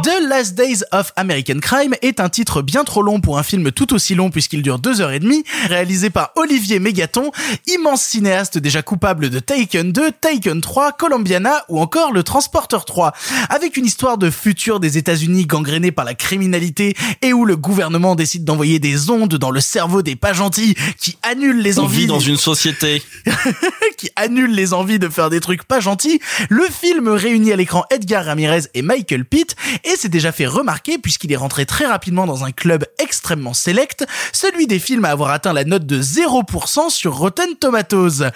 The Last Days of American Crime est un titre bien trop long pour un film tout aussi long puisqu'il dure deux heures et demie, réalisé par Olivier Mégaton, immense cinéaste déjà coupable de Taken 2, Taken 3, Colombiana ou encore Le Transporteur 3, avec une histoire de futur des États-Unis gangrénée par la criminalité et où le gouvernement décide d'envoyer des ondes dans le cerveau des pas gentils qui annulent les On envies vit dans une société. (laughs) qui annule les envies de faire des trucs pas gentils, le film réunit à l'écran Edgar Ramirez et Michael Pitt et s'est déjà fait remarquer puisqu'il est rentré très rapidement dans un club extrêmement select, celui des films à avoir atteint la note de 0% sur Rotten Tomatoes.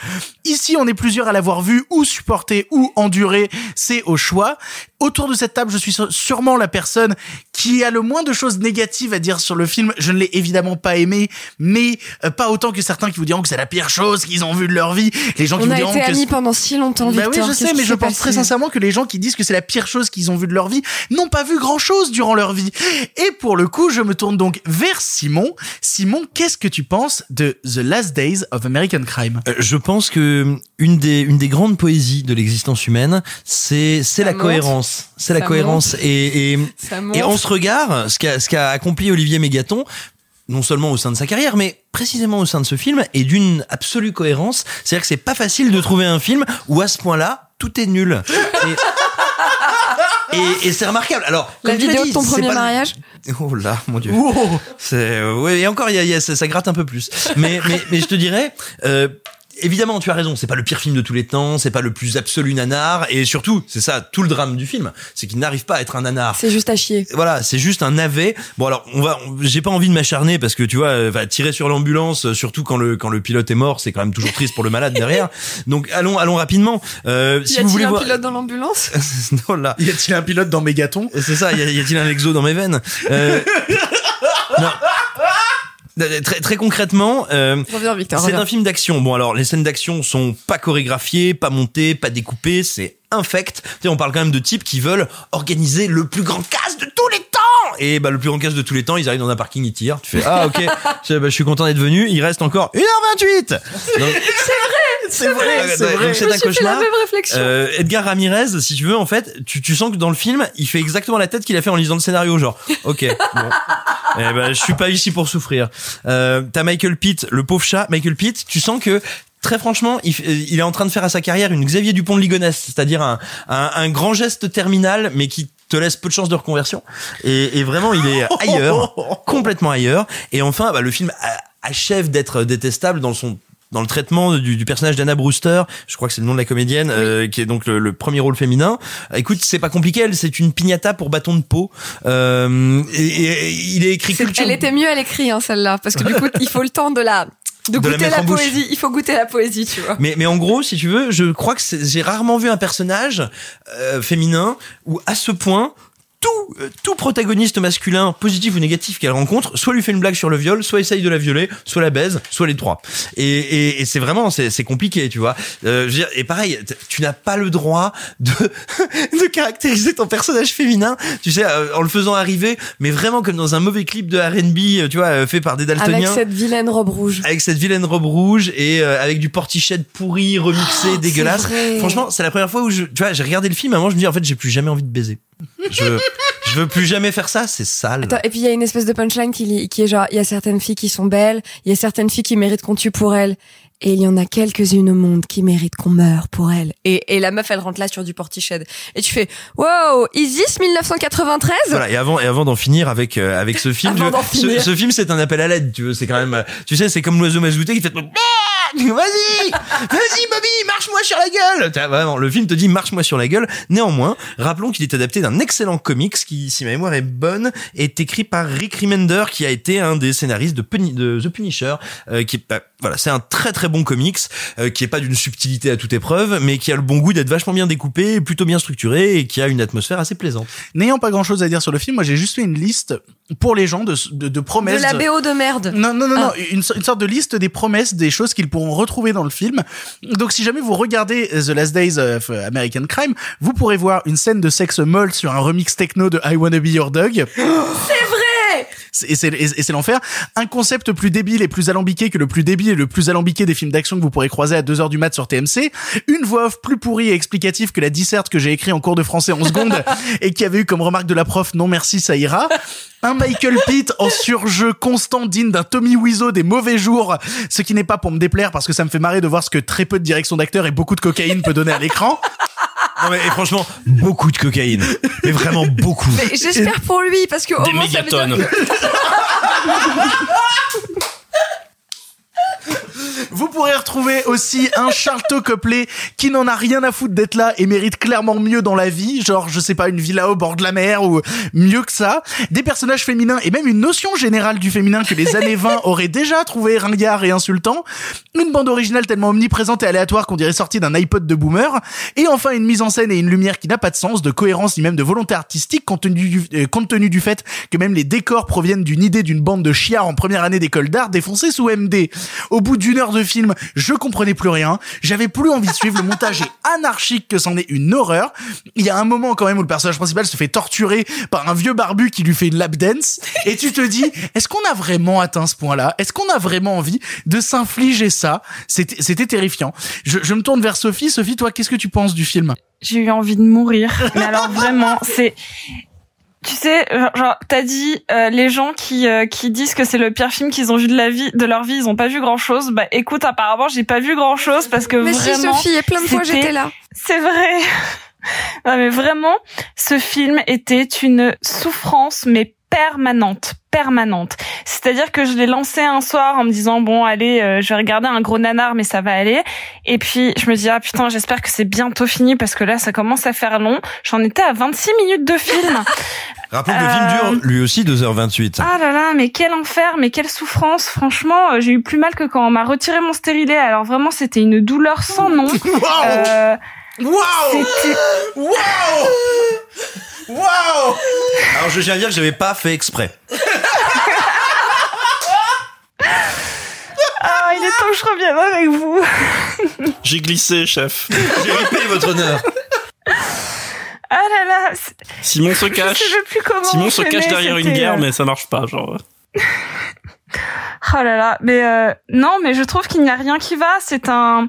Ici, on est plusieurs à l'avoir vu ou supporté ou enduré, c'est au choix. Autour de cette table, je suis sû- sûrement la personne qui a le moins de choses négatives à dire sur le film. Je ne l'ai évidemment pas aimé, mais euh, pas autant que certains qui vous diront que c'est la pire chose qu'ils ont vue de leur vie. Les gens qui On vous a diront été que amis pendant si longtemps, bah Victor. oui, je sais, mais je pense très sincèrement que les gens qui disent que c'est la pire chose qu'ils ont vue de leur vie n'ont pas vu grand chose durant leur vie. Et pour le coup, je me tourne donc vers Simon. Simon, qu'est-ce que tu penses de The Last Days of American Crime? Euh, Je pense que une des une des grandes poésies de l'existence humaine, c'est c'est la monte. cohérence, c'est la cohérence et et, et en ce regard, ce qu'a ce qu'a accompli Olivier Mégaton, non seulement au sein de sa carrière, mais précisément au sein de ce film, est d'une absolue cohérence. C'est-à-dire que c'est pas facile de trouver un film où à ce point-là tout est nul. Et, et, et c'est remarquable. Alors, La comme tu l'as vidéo dit, de ton premier pas- mariage Oh là, mon dieu. Oh C'est euh, ouais, et encore y a, y a- ça, ça gratte un peu plus. Mais mais mais je te dirais euh, Évidemment, tu as raison. C'est pas le pire film de tous les temps. C'est pas le plus absolu nanar. Et surtout, c'est ça tout le drame du film, c'est qu'il n'arrive pas à être un nanar. C'est juste à chier. Voilà, c'est juste un navet. Bon alors, on va, j'ai pas envie de m'acharner parce que tu vois, euh, va tirer sur l'ambulance, euh, surtout quand le quand le pilote est mort, c'est quand même toujours triste pour le malade derrière. (laughs) Donc allons allons rapidement. Euh, Y si a-t-il vous voulez un voir, pilote dans l'ambulance? (laughs) Non là, Y a-t-il un pilote dans Mégaton c'est ça. Y a- y a-t-il un exo dans mes veines Euh, (laughs) Non. Très, très concrètement, euh, c'est un film d'action. Bon, alors, les scènes d'action sont pas chorégraphiées, pas montées, pas découpées, c'est infect. Tu sais, on parle quand même de types qui veulent organiser le plus grand casse de tous les temps et bah le plus grand casse de tous les temps, ils arrivent dans un parking, ils tirent. Tu fais ah ok, (laughs) je, bah, je suis content d'être venu. Il reste encore 1h28. Donc, C'est vrai, C'est vrai, c'est vrai. c'est un cauchemar. Euh, Edgar Ramirez, si tu veux, en fait, tu, tu sens que dans le film, il fait exactement la tête qu'il a fait en lisant le scénario, genre, ok, bon, (laughs) eh ben, je suis pas ici pour souffrir. Euh, T'as Michael Pitt, le pauvre chat, Michael Pitt, tu sens que Très franchement, il, il est en train de faire à sa carrière une Xavier Dupont de Ligonnès, c'est-à-dire un, un, un grand geste terminal, mais qui te laisse peu de chances de reconversion. Et, et vraiment, il est ailleurs, (laughs) complètement ailleurs. Et enfin, bah, le film achève d'être détestable dans son dans le traitement du, du personnage d'Anna Brewster, je crois que c'est le nom de la comédienne, euh, qui est donc le, le premier rôle féminin. Écoute, c'est pas compliqué, elle, c'est une piñata pour bâton de peau. Euh, et, et- il est écrit culture. Elle était mieux à l'écrit, hein, celle-là, parce que du coup, il faut le temps de la de, goûter la, bouche. poésie. Il faut goûter la poésie, tu vois. Mais, mais en gros, si tu veux, je crois que j'ai rarement vu un personnage euh, féminin où à ce point tout, euh, tout protagoniste masculin, positif ou négatif qu'elle rencontre, soit lui fait une blague sur le viol, soit essaye de la violer, soit la baise, soit les trois. Et, et, et c'est vraiment, c'est compliqué, tu vois. Euh, je veux dire, et pareil, tu n'as pas le droit de, (laughs) de caractériser ton personnage féminin, tu sais, euh, en le faisant arriver, mais vraiment comme dans un mauvais clip de R&B, euh, tu vois, fait par des Avec daltoniens cette vilaine robe rouge. avec cette vilaine robe rouge et euh, avec du portichet pourri remixé dégueulasse. Oh, vrai. Franchement, c'est la première fois où je tu vois, j'ai regardé le film à un moment je me dis en fait, j'ai plus jamais envie de baiser. Je je veux plus jamais faire ça, c'est sale. Et puis il y a une espèce de punchline qui, qui est genre, il y a certaines filles qui sont belles, il y a certaines filles qui méritent qu'on tue pour elles, et il y en a quelques-unes au monde qui méritent qu'on meure pour elles. Et, et la meuf, elle rentre là sur du portiched. Et tu fais, wow, is this 1993 Voilà, et avant et avant d'en finir avec euh, avec ce film, (laughs) Avant tu vois, d'en ce, ce film c'est un appel à l'aide, tu vois, c'est quand même tu sais, c'est comme l'oiseau mazouté qui fait vas-y, vas-y Bobby, marche-moi sur la gueule. T'as- Vraiment, le film te dit marche-moi sur la gueule. Néanmoins, rappelons qu'il est adapté d'un excellent comics qui, si ma mémoire est bonne, est écrit par Rick Remender, qui a été un des scénaristes de, Puni- de The Punisher, euh, qui est bah, voilà, c'est un très très bon comics euh, qui est pas d'une subtilité à toute épreuve, mais qui a le bon goût d'être vachement bien découpé, plutôt bien structuré et qui a une atmosphère assez plaisante. N'ayant pas grand chose à dire sur le film, moi j'ai juste fait une liste pour les gens de, de, de De promesses. la BO de merde. Non, non, non, Ah. non, une, so- une sorte de liste des promesses, des choses qu'ils pourront retrouver dans le film. Donc, si jamais vous regardez The Last Days of American Crime, vous pourrez voir une scène de sexe molle sur un remix techno de I Wanna Be Your Dog. (gasps) C'est vrai C'est- Et c'est l'enfer. Un concept plus débile et plus alambiqué que le plus débile et le plus alambiqué des films d'action que vous pourrez croiser à 2h du mat sur TMC. Une voix off plus pourrie et explicative que la disserte que j'ai écrit en cours de français en secondes (laughs) et qui avait eu comme remarque de la prof non merci ça ira. Un Michael Pitt en surjeu constant digne d'un Tommy Wiseau des mauvais jours, ce qui n'est pas pour me déplaire parce que ça me fait marrer de voir ce que très peu de direction d'acteur et beaucoup de cocaïne peut donner à l'écran. Non mais et franchement, beaucoup de cocaïne. Mais vraiment beaucoup. Mais j'espère pour lui, parce que au Des moins, ça veut dire mégatonnes. (laughs) Vous pourrez retrouver aussi un Charlton Copley qui n'en a rien à foutre d'être là et mérite clairement mieux dans la vie, genre je sais pas une villa au bord de la mer ou mieux que ça, des personnages féminins et même une notion générale du féminin que les années 20 (laughs) auraient déjà trouvé ringard et insultant, une bande originale tellement omniprésente et aléatoire qu'on dirait sortie d'un iPod de boomer, et enfin une mise en scène et une lumière qui n'a pas de sens, de cohérence ni même de volonté artistique compte tenu du, euh, compte tenu du fait que même les décors proviennent d'une idée d'une bande de chiards en première année d'école d'art défoncés sous MD. Au bout d'une heure de film, je comprenais plus rien, j'avais plus envie de suivre, le montage est (laughs) anarchique que c'en est une horreur. Il y a un moment quand même où le personnage principal se fait torturer par un vieux barbu qui lui fait une lap dance, et tu te dis, est-ce qu'on a vraiment atteint ce point-là? Est-ce qu'on a vraiment envie de s'infliger ça? C'était terrifiant. Je, je me tourne vers Sophie. Sophie, toi, qu'est-ce que tu penses du film? J'ai eu envie de mourir. Mais alors vraiment, c'est tu sais, genre t'as dit euh, les gens qui euh, qui disent que c'est le pire film qu'ils ont vu de la vie de leur vie, ils ont pas vu grand chose. Bah écoute, apparemment j'ai pas vu grand chose parce que Mais si, vraiment. Sophie, et plein de fois, j'étais là. C'est vrai. (laughs) non mais vraiment, ce film était une souffrance mais permanente, permanente. C'est-à-dire que je l'ai lancé un soir en me disant bon allez, euh, je vais regarder un gros nanar mais ça va aller. Et puis je me dis ah putain j'espère que c'est bientôt fini parce que là ça commence à faire long. J'en étais à 26 minutes de film. (laughs) Rappelons que le film dure lui aussi 2h28. Ah là là, mais quel enfer, mais quelle souffrance. Franchement, euh, j'ai eu plus mal que quand on m'a retiré mon stérilet. Alors vraiment, c'était une douleur sans nom. Euh, Waouh Waouh Waouh Alors je tiens à dire que j'avais pas fait exprès. ah, il est temps que je revienne avec vous. J'ai glissé, chef. J'ai ripé votre honneur. Ah là là, Simon se cache. Je sais plus comment Simon se cache derrière une guerre, euh, mais ça marche pas, genre. Oh là là, mais euh, non, mais je trouve qu'il n'y a rien qui va. C'est un,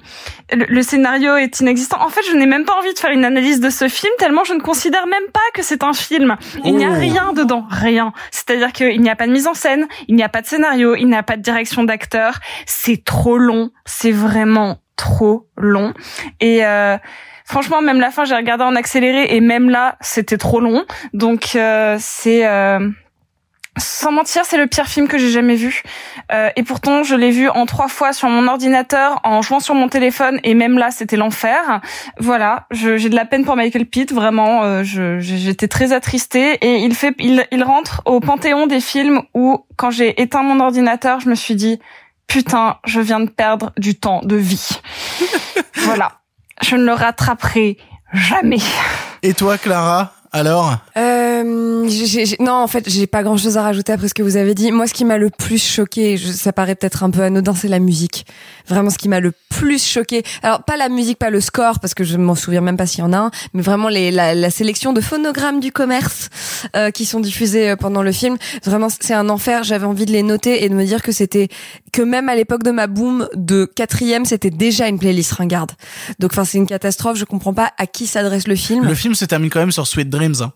le, le scénario est inexistant. En fait, je n'ai même pas envie de faire une analyse de ce film tellement je ne considère même pas que c'est un film. Il n'y a Oh. rien dedans, rien. C'est-à-dire qu'il n'y a pas de mise en scène, il n'y a pas de scénario, il n'y a pas de direction d'acteur. C'est trop long. C'est vraiment trop long. Et euh, franchement, même la fin, j'ai regardé en accéléré et même là, c'était trop long. Donc euh, c'est euh, sans mentir, c'est le pire film que j'ai jamais vu. Euh, et pourtant, je l'ai vu en trois fois sur mon ordinateur, en jouant sur mon téléphone, et même là, c'était l'enfer. Voilà, j'ai de la peine pour Michael Pitt, vraiment. euh, J'étais très attristée, et il fait, il, il rentre au panthéon des films où, quand j'ai éteint mon ordinateur, je me suis dit, putain, je viens de perdre du temps de vie. (laughs) voilà, je ne le rattraperai jamais. Et toi, Clara alors? Euh, non, en fait, j'ai pas grand chose à rajouter après ce que vous avez dit. Moi, ce qui m'a le plus choqué, ça paraît peut-être un peu anodin, c'est la musique. Vraiment, ce qui m'a le plus choqué. Alors, pas la musique, pas le score, parce que je m'en souviens même pas s'il y en a un, mais vraiment les, la, la sélection de phonogrammes du commerce euh, qui sont diffusés euh, pendant le film. Vraiment, c'est un enfer. J'avais envie de les noter et de me dire que c'était que même à l'époque de ma boom de quatrième, c'était déjà une playlist ringarde. Donc, enfin, c'est une catastrophe. Je comprends pas à qui s'adresse le film. Le film se termine quand même sur Sweet Dreams. hein.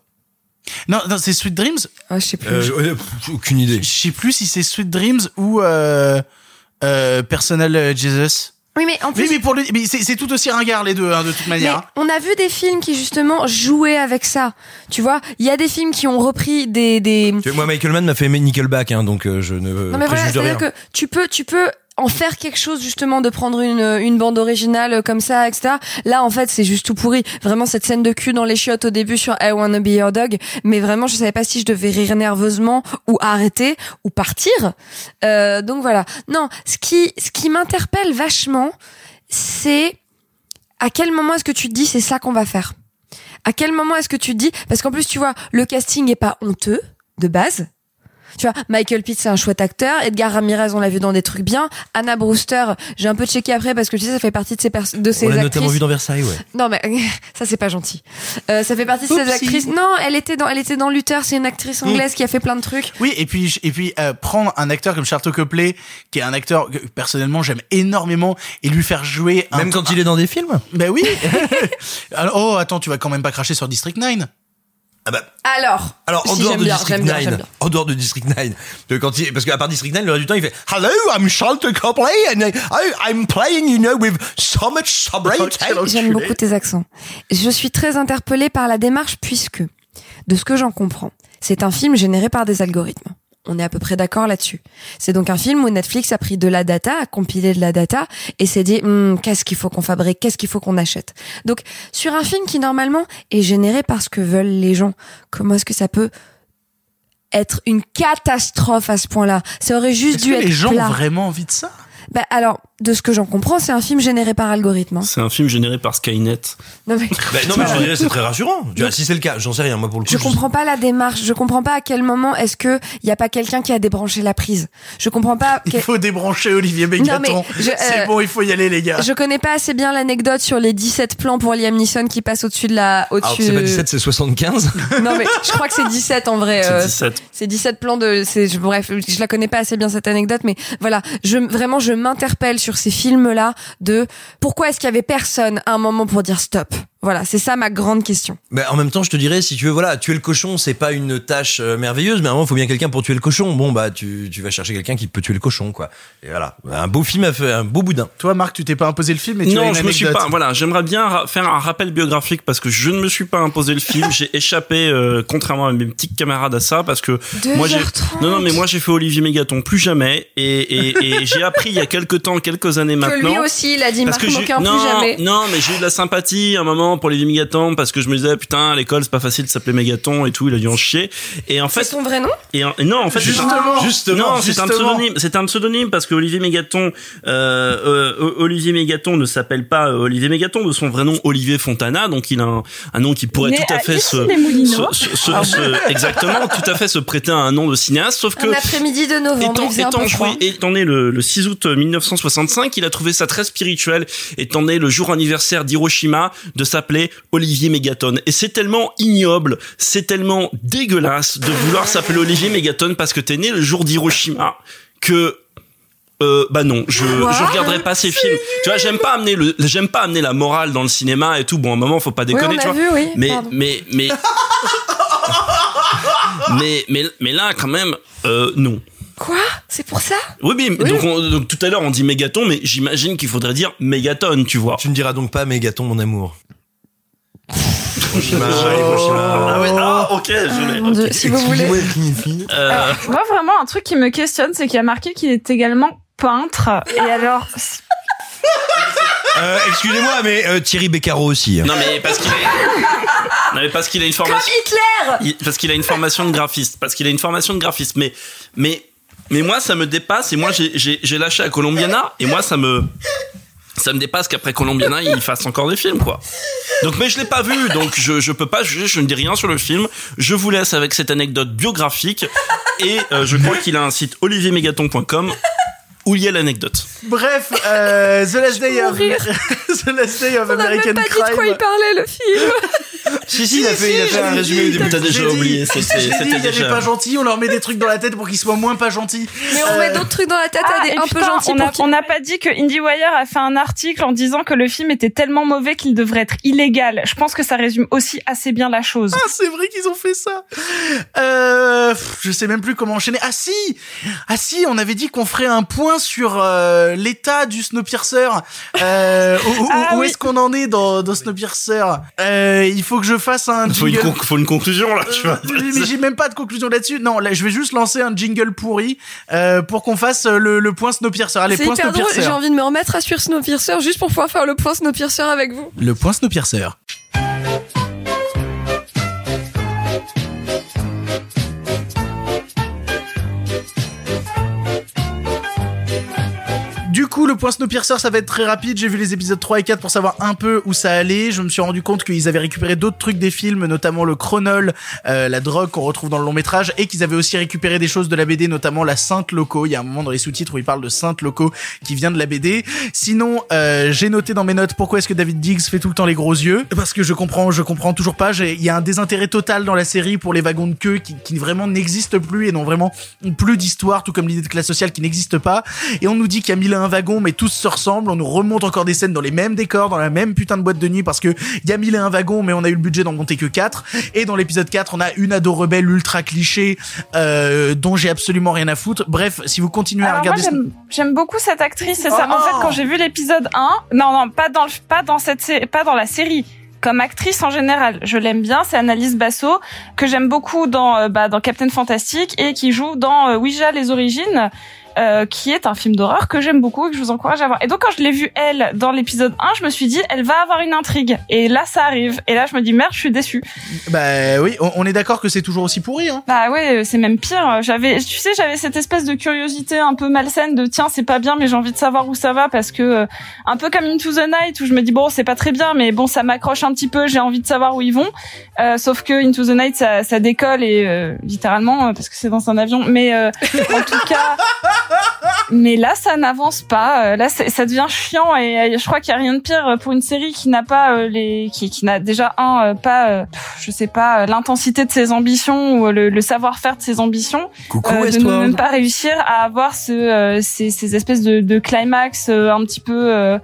Non, non c'est Sweet Dreams Ah, je sais plus. Euh, pff, aucune idée. Je sais plus si c'est Sweet Dreams ou euh, euh, Personal euh, Jesus. Oui, mais en plus. Oui, mais pour le, mais c'est tout aussi ringard les deux, hein, de toute manière. Mais on a vu des films qui justement jouaient avec ça. Tu vois, il y a des films qui ont repris des des. Tu vois, Moi, Michael Mann m'a fait aimer Nickelback, hein, donc euh, je ne non mais voilà, c'est-à-dire que tu peux tu peux en faire quelque chose justement de prendre une une bande originale comme ça, etc. Là, en fait, c'est juste tout pourri. Vraiment cette scène de cul dans les chiottes au début sur I Wanna Be Your Dog. Mais vraiment, je savais pas si je devais rire nerveusement ou arrêter ou partir. Euh, donc voilà. Non, ce qui ce qui m'interpelle vachement, c'est à quel moment est-ce que tu te dis c'est ça qu'on va faire? À quel moment est-ce que tu te dis parce qu'en plus tu vois le casting est pas honteux de base. Tu vois, Michael Pitt, c'est un chouette acteur. Edgar Ramirez, on l'a vu dans des trucs bien. Anna Brewster, j'ai un peu checké après parce que tu sais, ça fait partie de ces pers- de ces On l'a actrices. notamment vu dans Versailles, ouais. Non mais (laughs) ça c'est pas gentil. Euh, ça fait partie de ces Oupsie. actrices. Non, elle était dans, elle était dans Luther. C'est une actrice anglaise qui a fait plein de trucs. Oui, et puis et puis euh, prendre un acteur comme Charles Copley, qui est un acteur que personnellement j'aime énormément, et lui faire jouer un- Même quand il est dans des films Ben oui. (laughs) Alors, oh attends, tu vas quand même pas cracher sur District 9 Ah bah, Alors. alors en si, dehors j'aime de bien, District j'aime bien, j'aime 9, bien. en dehors de District 9, de quand il, parce qu'à part District 9, le reste du temps, il fait Hello, I'm Charles Copley, and I, I'm playing, you know, with so much sobriety. J'aime beaucoup tes accents. Je suis très interpellée par la démarche puisque, de ce que j'en comprends, c'est un film généré par des algorithmes. On est à peu près d'accord là-dessus. C'est donc un film où Netflix a pris de la data, a compilé de la data et s'est dit Hum, qu'est-ce qu'il faut qu'on fabrique, qu'est-ce qu'il faut qu'on achète? Donc sur un film qui normalement est généré par ce que veulent les gens, comment est-ce que ça peut être une catastrophe à ce point-là? Ça aurait juste dû que être les gens plat. ont vraiment envie de ça? Bah alors, de ce que j'en comprends, c'est un film généré par algorithme. hein. C'est un film généré par Skynet. Non mais, Bah, non, mais je dirais, c'est très rassurant. Tu vois, si c'est le cas, j'en sais rien, moi, pour le coup. Je comprends pas la démarche. Je comprends pas à quel moment est-ce que il y a pas quelqu'un qui a débranché la prise. Je comprends pas. (laughs) Il faut débrancher Olivier Bégaton. mais je- C'est euh, bon, il faut y aller les gars. Je connais pas assez bien l'anecdote sur les 17 plans pour Liam Neeson qui passe au-dessus de la, Alors au-dessus. c'est pas 17, c'est 75. (laughs) Non mais je crois que c'est 17 en vrai. C'est euh, 17. C'est 17 plans de. C'est je- bref, je la connais pas assez bien cette anecdote, mais voilà, je vraiment je m'interpelle sur ces films-là de pourquoi est-ce qu'il y avait personne à un moment pour dire stop. Voilà, c'est ça ma grande question. Bah, en même temps, je te dirais, si tu veux, voilà, tuer le cochon, c'est pas une tâche euh, merveilleuse, mais à un moment, il faut bien quelqu'un pour tuer le cochon. Bon, bah, tu, tu vas chercher quelqu'un qui peut tuer le cochon, quoi. Et voilà. Un beau film a fait un beau boudin. Toi, Marc, tu t'es pas imposé le film, mais tu as non, une je me suis pas. Voilà, j'aimerais bien faire un rappel biographique parce que je ne me suis pas imposé le film. (laughs) J'ai échappé, euh, contrairement à mes petits camarades, à ça parce que moi j'ai. 2h30. Non, non, mais moi j'ai fait Olivier Mégaton plus jamais et et, et (laughs) j'ai appris il y a quelques temps, quelques années Que maintenant. lui aussi, il a dit Marc que Moquin non, plus jamais. non, mais j'ai eu de la sympathie à un moment pour Olivier Mégaton parce que je me disais putain à l'école c'est pas facile de s'appeler Mégaton et tout, il a dû en chier. Et en fait, C'est son vrai nom? et, en- non, en fait, Justement, justement, non, c'est un pseudonyme. C'est un pseudonyme parce que Olivier Mégaton, euh, euh, Olivier Mégaton ne s'appelle pas euh, Olivier Mégaton de son vrai nom Olivier Fontana, donc il a un, un nom qui pourrait Né tout à fait se, se- se- se- se- exactement, tout à fait se prêter à un nom de cinéaste, sauf que Un après-midi de novembre, étant, il faisait un étant, peu froid. oui, étant né le, le 6 août 1965, il a trouvé ça très spirituel, étant né le jour anniversaire d'Hiroshima, de s'appeler s'appelait Olivier Mégaton. Et c'est tellement ignoble, c'est tellement dégueulasse de vouloir s'appeler Olivier Mégaton parce que t'es né le jour d'Hiroshima que euh, bah non, je je regarderai pas ces films. Tu vois, j'aime pas amener le j'aime pas amener la morale dans le cinéma et tout. Bon, à un moment, faut pas déconner, on tu a vois. vu, oui, mais, mais mais (laughs) mais mais mais là quand même euh, non. Quoi? C'est pour ça? Oui, mais Donc, on- donc tout à l'heure on dit mégaton, mais j'imagine qu'il faudrait dire mégaton, tu vois. Tu ne diras donc pas mégaton, mon amour. Hiroshima, Oh. Hiroshima. Ah ouais, ah ok, je l'ai. Dieu, si vous voulez. Euh, Moi, vraiment, un truc qui me questionne, c'est qu'il y a marqué qu'il est également peintre. Et alors, Euh, Excusez-moi, mais euh, Thierry Beccaro aussi. Non mais parce qu'il est... non mais parce qu'il a une formation. Hitler Il- parce qu'il a une formation de graphiste, parce qu'il a une formation de graphiste. Mais, mais, mais moi, ça me dépasse. Et moi, j'ai lâché à Colombiana. Et moi, ça me, ça me dépasse qu'après Colombiana, il fasse encore des films, quoi. Donc, mais je l'ai pas vu, donc je, je peux pas juger. Je ne dis rien sur le film. Je vous laisse avec cette anecdote biographique. Et euh, je crois qu'il a un site oliviermegaton.com où il y a l'anecdote. Bref, euh, The Last Day of (laughs) The Last Day of On n'a American même pas dit Crime. de quoi il parlait, le film (laughs) Si, si, il a fait, il a fait un résumé au début. T'as déjà oublié, c'était des déjà. pas gentils, on leur met des trucs dans la tête pour qu'ils soient moins pas gentils. Mais on Euh, met d'autres trucs dans la tête à Ah, des et un putain, peu gentils on n'a pas dit que IndieWire a fait un article en disant que le film était tellement mauvais qu'il devrait être illégal. Je pense que ça résume aussi assez bien la chose. Ah, c'est vrai qu'ils ont fait ça. Euh, pff, je sais même plus comment enchaîner. Ah si, ah si, on avait dit qu'on ferait un point sur euh, l'état du Snowpiercer. Euh, où où- Ah où oui. est-ce qu'on en est dans, dans Snowpiercer? Euh, Il faut que je fasse un Faut une, jingle. con- faut une conclusion là, tu vois. Euh, mais j'ai même pas de conclusion là-dessus. Non, là, je vais juste lancer un jingle pourri euh, pour qu'on fasse le, le point Snowpiercer. Allez, point Snowpiercer. j'ai envie de me remettre à suivre Snowpiercer juste pour pouvoir faire le point Snowpiercer avec vous. Le point Snowpiercer. Le point Snowpiercer, ça va être très rapide. J'ai vu les épisodes 3 et 4 pour savoir un peu où ça allait. Je me suis rendu compte qu'ils avaient récupéré d'autres trucs des films, notamment le chronol, euh, la drogue qu'on retrouve dans le long métrage, et qu'ils avaient aussi récupéré des choses de la BD, notamment la Sainte Loco. Il y a un moment dans les sous-titres où il parle de Sainte Loco qui vient de la BD. Sinon, euh, j'ai noté dans mes notes pourquoi est-ce que David Diggs fait tout le temps les gros yeux. Parce que je comprends, je comprends toujours pas. Il y a un désintérêt total dans la série pour les wagons de queue qui, qui vraiment n'existent plus et n'ont vraiment plus d'histoire, tout comme l'idée de classe sociale qui n'existe pas. Et on nous dit qu'il y a mille un wagons, mais tous se ressemblent. On nous remonte encore des scènes dans les mêmes décors, dans la même putain de boîte de nuit parce que y a mille et un wagons, mais on a eu le budget d'en monter que 4 Et dans l'épisode 4, on a une ado rebelle ultra cliché, euh, dont j'ai absolument rien à foutre. Bref, si vous continuez à Alors moi regarder... ce- j'aime- beaucoup cette actrice, c'est Oh ça. En fait, quand j'ai vu l'épisode 1, non non, pas dans le, pas dans cette pas dans la série. Comme actrice en général, je l'aime bien, c'est Annalise Basso que j'aime beaucoup dans euh, bah, dans Captain Fantastic et qui joue dans euh, Ouija les origines. Euh, qui est un film d'horreur que j'aime beaucoup et que je vous encourage à voir. Et donc quand je l'ai vue elle dans l'épisode 1, je me suis dit elle va avoir une intrigue. Et là ça arrive. Et là je me dis merde, je suis déçue. Bah oui, on, est d'accord que c'est toujours aussi pourri. Hein. Bah ouais, c'est même pire. J'avais, tu sais, j'avais cette espèce de curiosité un peu malsaine de tiens, c'est pas bien, mais j'ai envie de savoir où ça va parce que euh, un peu comme Into the Night où je me dis bon, c'est pas très bien, mais bon, ça m'accroche un petit peu. J'ai envie de savoir où ils vont. Euh, sauf que Into the Night, ça, ça décolle et euh, littéralement euh, parce que c'est dans un avion. Mais euh, en tout cas, (laughs) mais là, ça n'avance pas. Euh, Là, ça devient chiant et euh, je crois qu'il y a rien de pire pour une série qui n'a pas euh, les, qui, qui n'a déjà un euh, pas, euh, je sais pas, euh, l'intensité de ses ambitions ou euh, le, le savoir-faire de ses ambitions, Coucou, euh, de ne même pas réussir à avoir ce, euh, ces, ces espèces de, de climax euh, un petit peu.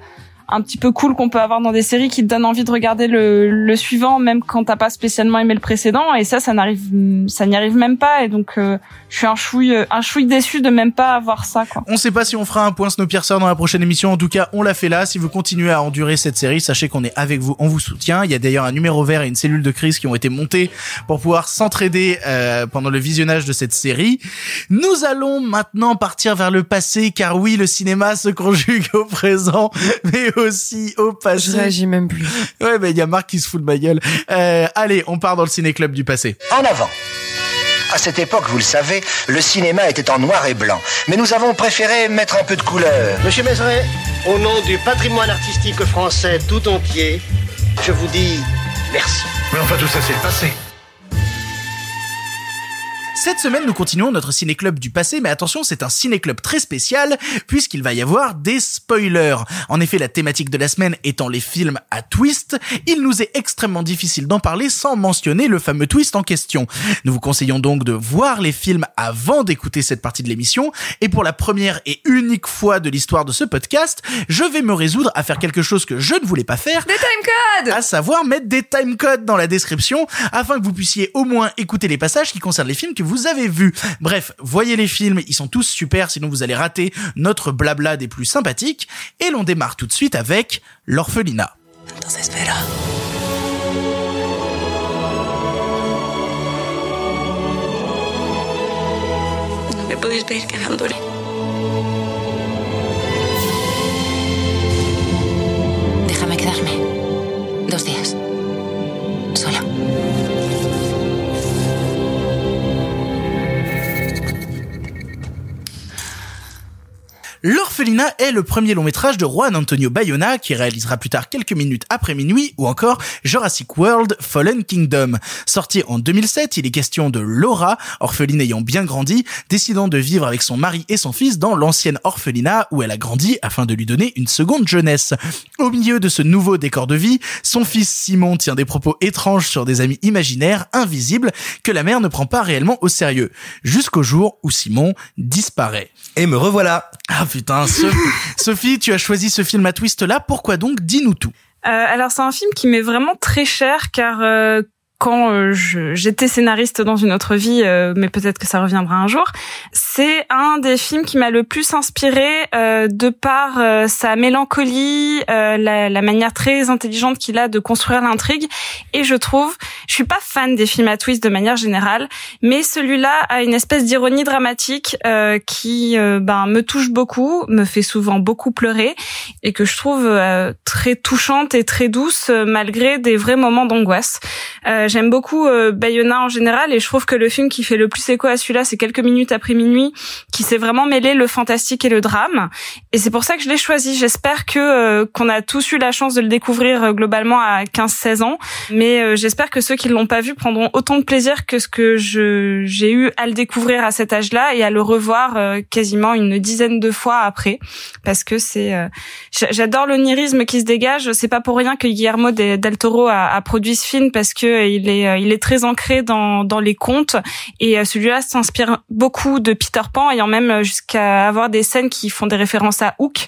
Un petit peu cool qu'on peut avoir dans des séries qui te donnent envie de regarder le, le suivant même quand t'as pas spécialement aimé le précédent et ça ça n'arrive ça n'y arrive même pas et donc euh, je suis un chouille un chouille déçu de même pas avoir ça quoi. On sait pas si on fera un point Snowpiercer dans la prochaine émission. En tout cas, on l'a fait là. Si vous continuez à endurer cette série, sachez qu'on est avec vous, on vous soutient. Il y a d'ailleurs un numéro vert et une cellule de crise qui ont été montés pour pouvoir s'entraider euh, pendant le visionnage de cette série. Nous allons maintenant partir vers le passé, car oui, le cinéma se conjugue (laughs) au présent, mais aussi au passé. Je réagis même plus. Ouais, mais il y a Marc qui se fout de ma gueule. Euh, allez, on part dans le ciné-club du passé. En avant. À cette époque, vous le savez, le cinéma était en noir et blanc. Mais nous avons préféré mettre un peu de couleur. Monsieur Mézeret, au nom du patrimoine artistique français tout entier, je vous dis merci. Mais enfin, tout ça, c'est le passé. Cette semaine, nous continuons notre ciné-club du passé, mais attention, c'est un ciné-club très spécial, puisqu'il va y avoir des spoilers. En effet, la thématique de la semaine étant les films à twist, il nous est extrêmement difficile d'en parler sans mentionner le fameux twist en question. Nous vous conseillons donc de voir les films avant d'écouter cette partie de l'émission, et pour la première et unique fois de l'histoire de ce podcast, je vais me résoudre à faire quelque chose que je ne voulais pas faire. Des timecodes À savoir mettre des timecodes dans la description, afin que vous puissiez au moins écouter les passages qui concernent les films que vous avez vus. Bref, voyez les films, ils sont tous super, sinon vous allez rater notre blabla des plus sympathiques. Et l'on démarre tout de suite avec l'orphelinat. L'orphelinat est le premier long métrage de Juan Antonio Bayona qui réalisera plus tard quelques minutes après minuit ou encore Jurassic World Fallen Kingdom. Sorti en 2007, il est question de Laura, orpheline ayant bien grandi, décidant de vivre avec son mari et son fils dans l'ancienne orphelinat où elle a grandi afin de lui donner une seconde jeunesse. Au milieu de ce nouveau décor de vie, son fils Simon tient des propos étranges sur des amis imaginaires, invisibles, que la mère ne prend pas réellement au sérieux. Jusqu'au jour où Simon disparaît. Et me revoilà. Ah putain, Sophie, (laughs) Sophie, tu as choisi ce film à twist là, pourquoi donc Dis-nous tout? Euh, alors c'est un film qui m'est vraiment très cher car euh, quand euh, j'étais scénariste dans une autre vie, euh, mais peut-être que ça reviendra un jour, c'est un des films qui m'a le plus inspiré euh, de par euh, sa mélancolie, la, la manière très intelligente qu'il a de construire l'intrigue. Et je trouve, je suis pas fan des films à twist de manière générale, mais celui-là a une espèce d'ironie dramatique qui ben me touche beaucoup, me fait souvent beaucoup pleurer et que je trouve très touchante et très douce malgré des vrais moments d'angoisse. J'aime beaucoup euh, Bayona en général et je trouve que le film qui fait le plus écho à celui-là, c'est quelques minutes après minuit, qui s'est vraiment mêlé le fantastique et le drame. Et c'est pour ça que je l'ai choisi. J'espère que euh, qu'on a tous eu la chance de le découvrir euh, globalement à 15-16 ans, mais euh, j'espère que ceux qui l'ont pas vu prendront autant de plaisir que ce que je j'ai eu à le découvrir à cet âge-là et à le revoir euh, quasiment une dizaine de fois après, parce que c'est euh, j'a- j'adore l'onirisme qui se dégage. C'est pas pour rien que Guillermo de- del Toro a, a produit ce film parce que euh, il est euh, il est très ancré dans dans les contes et euh, celui-là s'inspire beaucoup de Peter Pan ayant même euh, jusqu'à avoir des scènes qui font des références à Hook.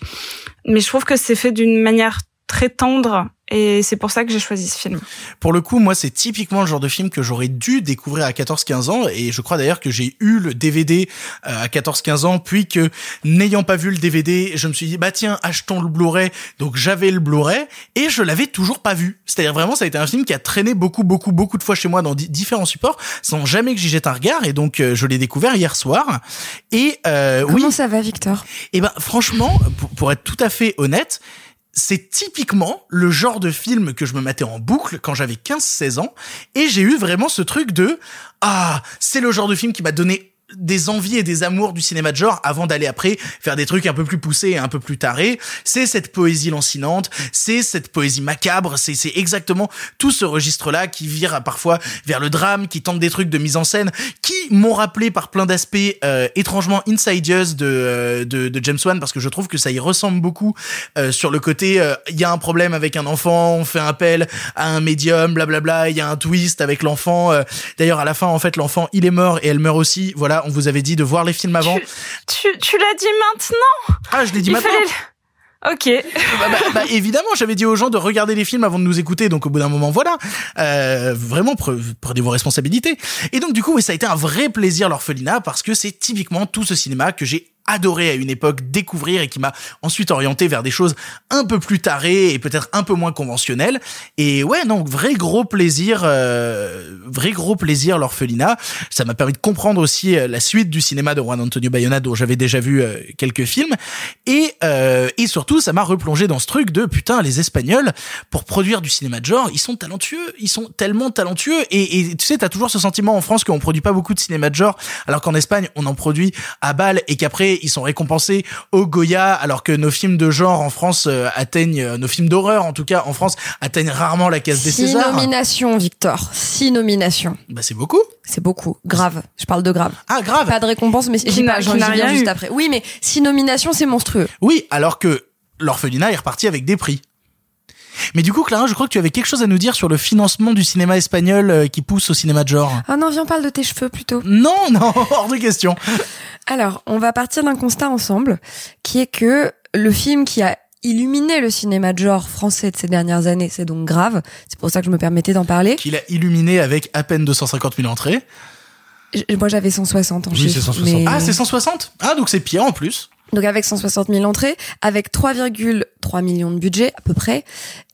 Mais je trouve que c'est fait d'une manière très tendre et c'est pour ça que j'ai choisi ce film. Pour le coup, moi, c'est typiquement le genre de film que j'aurais dû découvrir à 14-15 ans, et je crois d'ailleurs que j'ai eu le DVD euh, à 14-15 ans, puis que, n'ayant pas vu le DVD, je me suis dit, bah tiens, achetons le Blu-ray, donc j'avais le Blu-ray, et je l'avais toujours pas vu. C'est-à-dire vraiment, ça a été un film qui a traîné beaucoup, beaucoup, beaucoup de fois chez moi dans di- différents supports, sans jamais que j'y jette un regard, et donc euh, je l'ai découvert hier soir, et euh, oui. Comment ça va, Victor? Eh ben, franchement, pour, pour être tout à fait honnête, c'est typiquement le genre de film que je me matais en boucle quand j'avais 15-16 ans et j'ai eu vraiment ce truc de ah, c'est le genre de film qui m'a donné des envies et des amours du cinéma de genre avant d'aller après faire des trucs un peu plus poussés et un peu plus tarés. C'est cette poésie lancinante, c'est cette poésie macabre, c'est exactement tout ce registre-là qui vire parfois vers le drame, qui tente des trucs de mise en scène, qui m'ont rappelé par plein d'aspects euh, étrangement Insidious de, euh, de de James Wan parce que je trouve que ça y ressemble beaucoup euh, sur le côté euh, il y a un problème avec un enfant, on fait appel à un médium, blablabla, il y a un twist avec l'enfant. euh, D'ailleurs à la fin en fait l'enfant il est mort et elle meurt aussi. Voilà, on vous avait dit de voir les films avant. Tu, tu l'as dit maintenant Ah, je l'ai dit Il maintenant. fallait- Ok. bah, bah, bah, évidemment, j'avais dit aux gens de regarder les films avant de nous écouter, donc au bout d'un moment, voilà. Euh, vraiment, pre- prenez vos responsabilités. Et donc, du coup, ça a été un vrai plaisir, l'orphelinat, parce que c'est typiquement tout ce cinéma que j'ai adoré à une époque découvrir et qui m'a ensuite orienté vers des choses un peu plus tarées et peut-être un peu moins conventionnelles. Et ouais, non, vrai gros plaisir, euh, vrai gros plaisir l'orphelinat. Ça m'a permis de comprendre aussi euh, la suite du cinéma de Juan Antonio Bayona dont j'avais déjà vu euh, quelques films. Et, euh, et surtout, ça m'a replongé dans ce truc de putain, les Espagnols, pour produire du cinéma de genre, ils sont talentueux, ils sont tellement talentueux. Et, et tu sais, t'as toujours ce sentiment en France qu'on produit pas beaucoup de cinéma de genre, alors qu'en Espagne, on en produit à balle et qu'après, Ils sont récompensés au Goya, alors que nos films de genre en France euh, atteignent, euh, nos films d'horreur en tout cas en France atteignent rarement la case des Six Césars. nominations, Victor. Six nominations. Bah c'est beaucoup. C'est beaucoup. Grave. Je parle de grave. Ah grave. Pas de récompense, mais j'ai pas, j'en viens rien juste eu. après. Oui, mais six nominations, c'est monstrueux. Oui, alors que l'orphelinat est reparti avec des prix. Mais du coup, Clara, je crois que tu avais quelque chose à nous dire sur le financement du cinéma espagnol euh, qui pousse au cinéma de genre. Ah non, viens, on parle de tes cheveux plutôt. Non, (laughs) non, hors de question. (laughs) Alors, on va partir d'un constat ensemble, qui est que le film qui a illuminé le cinéma de genre français de ces dernières années, c'est donc grave. C'est pour ça que je me permettais d'en parler. Qu'il a illuminé avec à peine 250 000 entrées. Moi, j'avais 160 en Oui, chiffre, c'est 160. mais- Ah, c'est 160 Ah, donc c'est pire en plus. Donc avec 160 000 entrées, avec 3,3 millions de budget à peu près,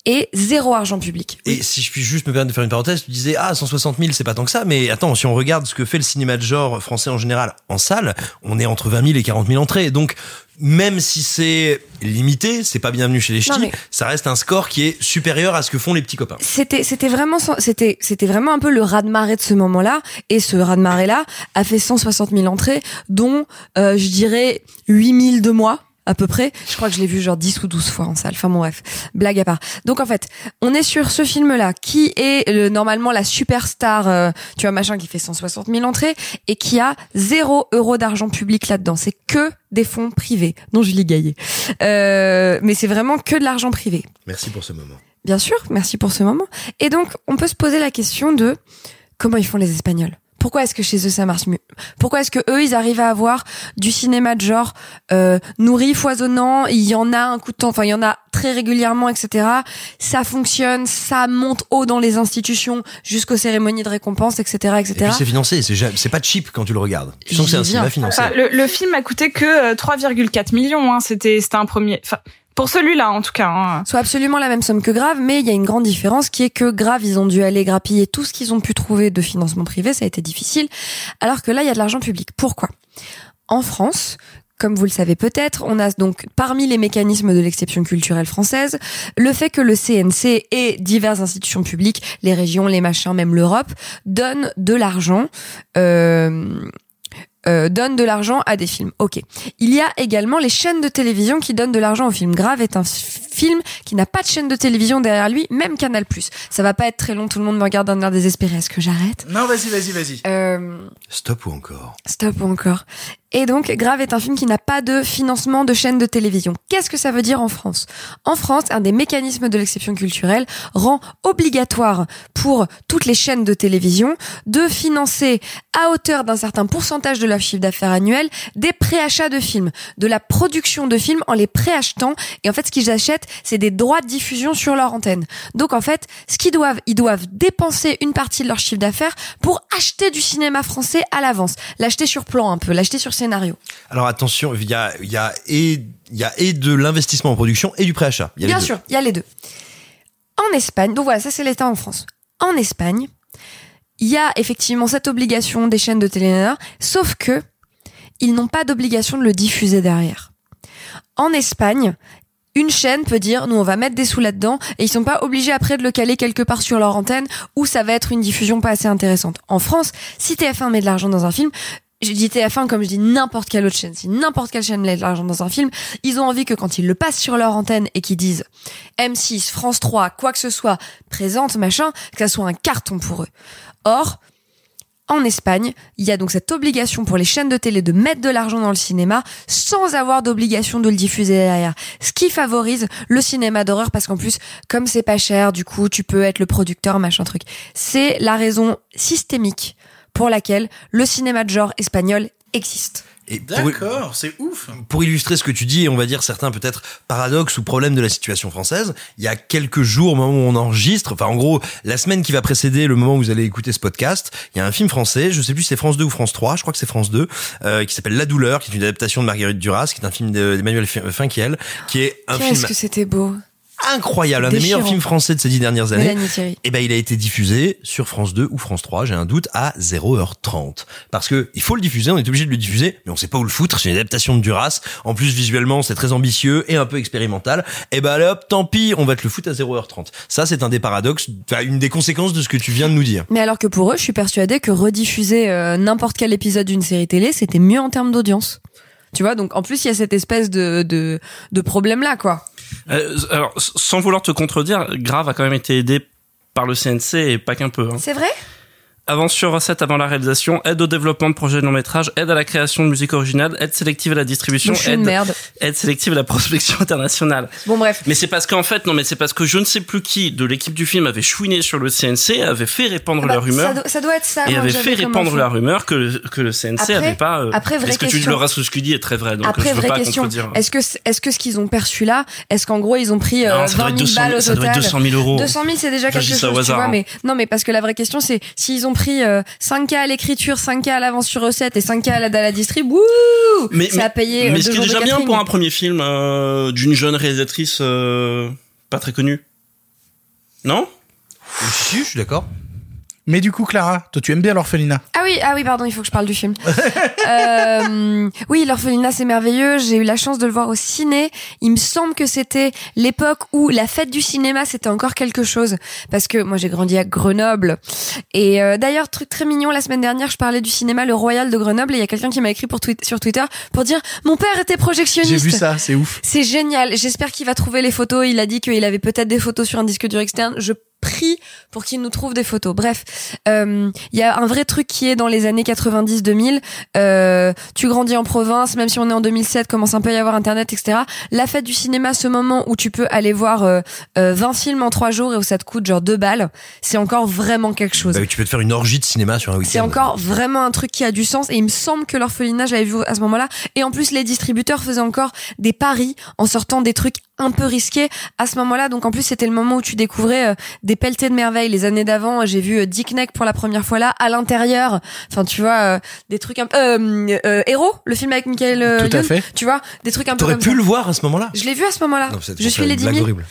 et zéro argent public. Et si je puis juste me permettre de faire une parenthèse, tu disais ah 160 000 c'est pas tant que ça, mais attends si on regarde ce que fait le cinéma de genre français en général en salle, on est entre 20 000 et 40 000 entrées, donc même si c'est limité, c'est pas bienvenu chez les ch'tis, mais- ça reste un score qui est supérieur à ce que font les petits copains. C'était c'était vraiment c'était c'était vraiment un peu le raz de ce moment-là et ce raz de marée là a fait 160 000 entrées dont euh, je dirais 8 000 de moi à peu près. Je crois que je l'ai vu genre 10 ou 12 fois en salle. Enfin bon bref, blague à part. Donc en fait, on est sur ce film-là qui est euh, normalement la superstar, euh, tu vois machin qui fait 160 000 entrées et qui a zéro euro d'argent public là-dedans. C'est que des fonds privés, dont Julie Gaillet. Euh, mais c'est vraiment que de l'argent privé. Merci pour ce moment. Bien sûr, merci pour ce moment. Et donc, on peut se poser la question de comment ils font les Espagnols. Pourquoi est-ce que chez eux ça marche mieux? Pourquoi est-ce que eux ils arrivent à avoir du cinéma de genre euh, nourri, foisonnant Il y en a un coup de temps, enfin il y en a très régulièrement, etc. Ça fonctionne, ça monte haut dans les institutions jusqu'aux cérémonies de récompense, etc., Et etc. puis c'est financé, c'est pas cheap quand tu le regardes. Tu sens que c'est un cinéma viens. financé. Enfin, le, le film a coûté que euh, 3,4 millions. Hein. C'était c'était un premier. Enfin, pour celui-là en tout cas. Hein. soit absolument la même somme que Grave, mais il y a une grande différence qui est que Grave, ils ont dû aller grappiller tout ce qu'ils ont pu trouver de financement privé, ça a été difficile, alors que là, il y a de l'argent public. Pourquoi? En France, comme vous le savez peut-être, on a donc parmi les mécanismes de l'exception culturelle française, le fait que le CNC et diverses institutions publiques, les régions, les machins, même l'Europe, donnent de l'argent. Euh, euh, donnent de l'argent à des films. Ok. Il y a également les chaînes de télévision qui donnent de l'argent aux films. Grave est un film qui n'a pas de chaîne de télévision derrière lui, même Canal+. Ça va pas être très long, tout le monde me regarde d'un air désespéré. Est-ce que j'arrête? Non, vas-y, vas-y, vas-y. euh, Stop ou encore? Stop ou encore. Et donc, Grave est un film qui n'a pas de financement de chaîne de télévision. Qu'est-ce que ça veut dire en France? En France, un des mécanismes de l'exception culturelle rend obligatoire pour toutes les chaînes de télévision de financer à hauteur d'un certain pourcentage de leur chiffre d'affaires annuel des préachats de films, de la production de films en les préachetant. Et en fait, ce qu'ils achètent, c'est des droits de diffusion sur leur antenne. Donc, en fait, ce qu'ils doivent, ils doivent dépenser une partie de leur chiffre d'affaires pour acheter du cinéma français à l'avance, l'acheter sur plan un peu, l'acheter sur scénario. Alors attention, il y a, il y a et il y a et de l'investissement en production et du préachat. Il y a les Bien sûr, il y a les deux. En Espagne, donc voilà, ça c'est l'État en France. En Espagne, il y a effectivement cette obligation des chaînes de télé, sauf que ils n'ont pas d'obligation de le diffuser derrière. En Espagne, une chaîne peut dire nous on va mettre des sous là-dedans et ils sont pas obligés après de le caler quelque part sur leur antenne où ça va être une diffusion pas assez intéressante. En France, si TF1 met de l'argent dans un film, je dis TF1 comme je dis n'importe quelle autre chaîne. Si n'importe quelle chaîne met de l'argent dans un film, ils ont envie que quand ils le passent sur leur antenne et qu'ils disent M6, France 3, quoi que ce soit, présente, machin, que ça soit un carton pour eux. Or, en Espagne, il y a donc cette obligation pour les chaînes de télé de mettre de l'argent dans le cinéma sans avoir d'obligation de le diffuser derrière. Ce qui favorise le cinéma d'horreur parce qu'en plus, comme c'est pas cher, du coup, tu peux être le producteur, machin truc. C'est la raison systémique pour laquelle le cinéma de genre espagnol existe. Et pour, D'accord, c'est ouf. pour illustrer ce que tu dis, et on va dire certains peut-être paradoxes ou problèmes de la situation française, il y a quelques jours, au moment où on enregistre, enfin en gros, la semaine qui va précéder le moment où vous allez écouter ce podcast, il y a un film français, je sais plus si c'est France 2 ou France 3, je crois que c'est France 2, euh, qui s'appelle La douleur, qui est une adaptation de Marguerite Duras, qui est un film de- d'Emmanuel Finkiel, qui est un Qu'est-ce film que c'était beau? Incroyable, un des meilleurs films français de ces dix dernières années. Et ben il a été diffusé sur France 2 ou France 3, j'ai un doute, à 0h30. Parce que il faut le diffuser, on est obligé de le diffuser, mais on sait pas où le foutre, c'est une adaptation de Duras. En plus visuellement, c'est très ambitieux et un peu expérimental. Et ben allez hop, tant pis, on va te le foutre à 0h30. Ça c'est un des paradoxes, enfin une des conséquences de ce que tu viens de nous dire. Mais alors que pour eux, je suis persuadée que rediffuser euh, n'importe quel épisode d'une série télé, c'était mieux en termes d'audience. Tu vois, donc en plus il y a cette espèce de de, de problème là, quoi. Euh, alors, sans vouloir te contredire, Grave a quand même été aidé par le CNC et pas qu'un peu. hein. C'est vrai? Avance sur recette avant la réalisation, aide au développement de projets de long métrage, aide à la création de musique originale, aide sélective à la distribution, Donc, je suis une aide, merde. aide sélective à la prospection (laughs) internationale. Bon bref. Mais c'est parce qu'en fait, non, mais c'est parce que je ne sais plus qui de l'équipe du film avait chouiné sur le CNC, avait fait répandre Bah, la rumeur. ça, doit, ça doit être ça. et avait fait répandre la rumeur que, que le CNC Après- avait pas. euh, après, vraie Est-ce que tu est très vrai, donc Après, je veux vraie pas question. Est-ce que est-ce que ce qu'ils ont perçu là, est-ce qu'en gros ils ont pris euh, Non, ça doit 20 être 000 200 000 balles au ça doit être total 200 000 euros. 200 000 c'est déjà quelque chose, tu vois. hein. Mais non, mais parce que la vraie question c'est s'ils ont pris euh, 5K à l'écriture, 5K à l'avance sur recette et 5K à la, à la distrib, wouh, mais, ça a payé. mais euh, ce deux qui est déjà bien pour un premier film euh, d'une jeune réalisatrice euh, pas très connue. Non? Si, je suis d'accord. Mais du coup, Clara, toi, tu aimes bien l'orphelinat. Ah oui, ah oui, pardon, il faut que je parle du film. (laughs) euh, oui, l'orphelinat c'est merveilleux. J'ai eu la chance de le voir au ciné. Il me semble que c'était l'époque où la fête du cinéma c'était encore quelque chose parce que moi j'ai grandi à Grenoble et euh, d'ailleurs truc très mignon la semaine dernière je parlais du cinéma le Royal de Grenoble et il y a quelqu'un qui m'a écrit pour sur Twitter pour dire mon père était projectionniste. J'ai vu ça, c'est ouf. C'est génial. J'espère qu'il va trouver les photos. Il a dit qu'il avait peut-être des photos sur un disque dur externe. Je prie pour qu'il nous trouve des photos. Bref, euh, il y a un vrai truc qui est dans les années 90-2000. Euh, tu grandis en province, même si on est en 2007, commence un peu à y avoir Internet, etc. La fête du cinéma, ce moment où tu peux aller voir euh, euh, 20 films en 3 jours et où ça te coûte genre 2 balles, c'est encore vraiment quelque chose. Bah oui, tu peux te faire une orgie de cinéma sur un week-end. C'est encore vraiment un truc qui a du sens et il me semble que l'orphelinat j'avais vu à ce moment-là et en plus les distributeurs faisaient encore des paris en sortant des trucs un peu risqués à ce moment-là donc en plus c'était le moment où tu découvrais euh, des pelletés de merveilles les années d'avant j'ai vu euh, Dick Neck pour la première fois là à l'intérieur enfin tu vois euh, des trucs un peu Héros le film avec Michael Tout à Youn, fait. tu vois des trucs un peu T'aurais pu ça. le voir à ce moment-là. je l'ai vu à ce moment-là Non, c'est- je c'est suis une Lady blague Mille horrible.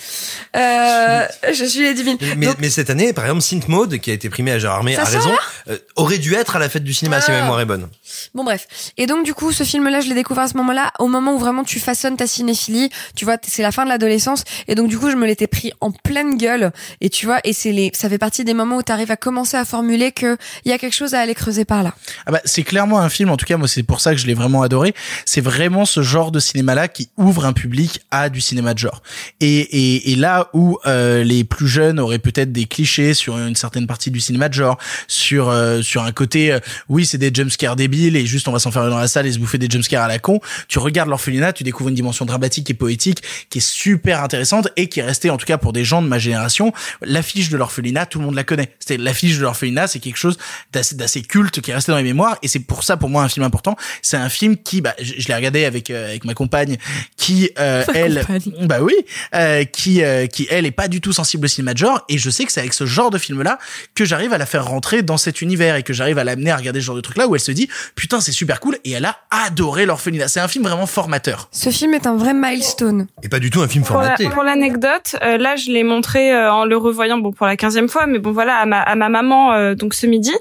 euh, (laughs) je suis Lady Mille Mais, mais cette année, par exemple, Synth Mode, qui a été primé à Gérard Armé, Ça a sort raison, euh, aurait dû être à la fête du cinéma, si Ah. ma mémoire est bonne. Bon bref. Et donc du coup, ce film-là, je l'ai découvert à ce moment-là, au moment où vraiment tu façonnes ta cinéphilie. Tu vois, c'est la fin de l'adolescence. Et donc du coup, je me l'étais pris en pleine gueule. Et tu vois, et c'est les, ça fait partie des moments où tu arrives à commencer à formuler que il y a quelque chose à aller creuser par là. Ah bah, c'est clairement un film, en tout cas, moi, c'est pour ça que je l'ai vraiment adoré. C'est vraiment ce genre de cinéma-là qui ouvre un public à du cinéma de genre. Et, et, et là où euh, les plus jeunes auraient peut-être des clichés sur une certaine partie du cinéma de genre, sur euh, sur un côté, euh, oui, c'est des jumpscares débiles et juste on va s'enfermer dans la salle et se bouffer des jumpscares à la con. Tu regardes l'orphelinat, tu découvres une dimension dramatique et poétique qui est super intéressante et qui est restée, en tout cas pour des gens de ma génération, l'affiche de l'orphelinat, tout le monde la connaît. C'était l'affiche de l'orphelinat, c'est quelque chose d'assez d'assez culte qui est resté dans les mémoires et c'est pour ça pour moi un film important. C'est un film qui, bah, je, je l'ai regardé avec euh, avec ma compagne qui euh, elle, compagne. bah oui, euh, qui euh, qui elle est pas du tout sensible au cinéma de genre et je sais que c'est avec ce genre de film là que j'arrive à la faire rentrer dans cet univers et que j'arrive à l'amener à regarder ce genre de truc là où elle se dit putain c'est super cool et elle a adoré l'orphelinat. C'est un film vraiment formateur. Ce film est un vrai milestone. Et pas du tout un film Pour la- formaté. Pour l'anecdote, euh, là je l'ai montré euh, en le revoyant bon pour la quinzième fois, mais bon voilà à ma, à ma maman euh, donc ce midi.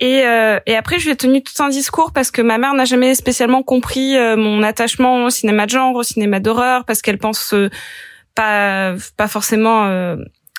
Et, euh, et après je lui ai tenu tout un discours parce que ma mère n'a jamais spécialement compris euh, mon attachement au cinéma de genre, au cinéma d'horreur, parce qu'elle pense euh, pas pas forcément euh,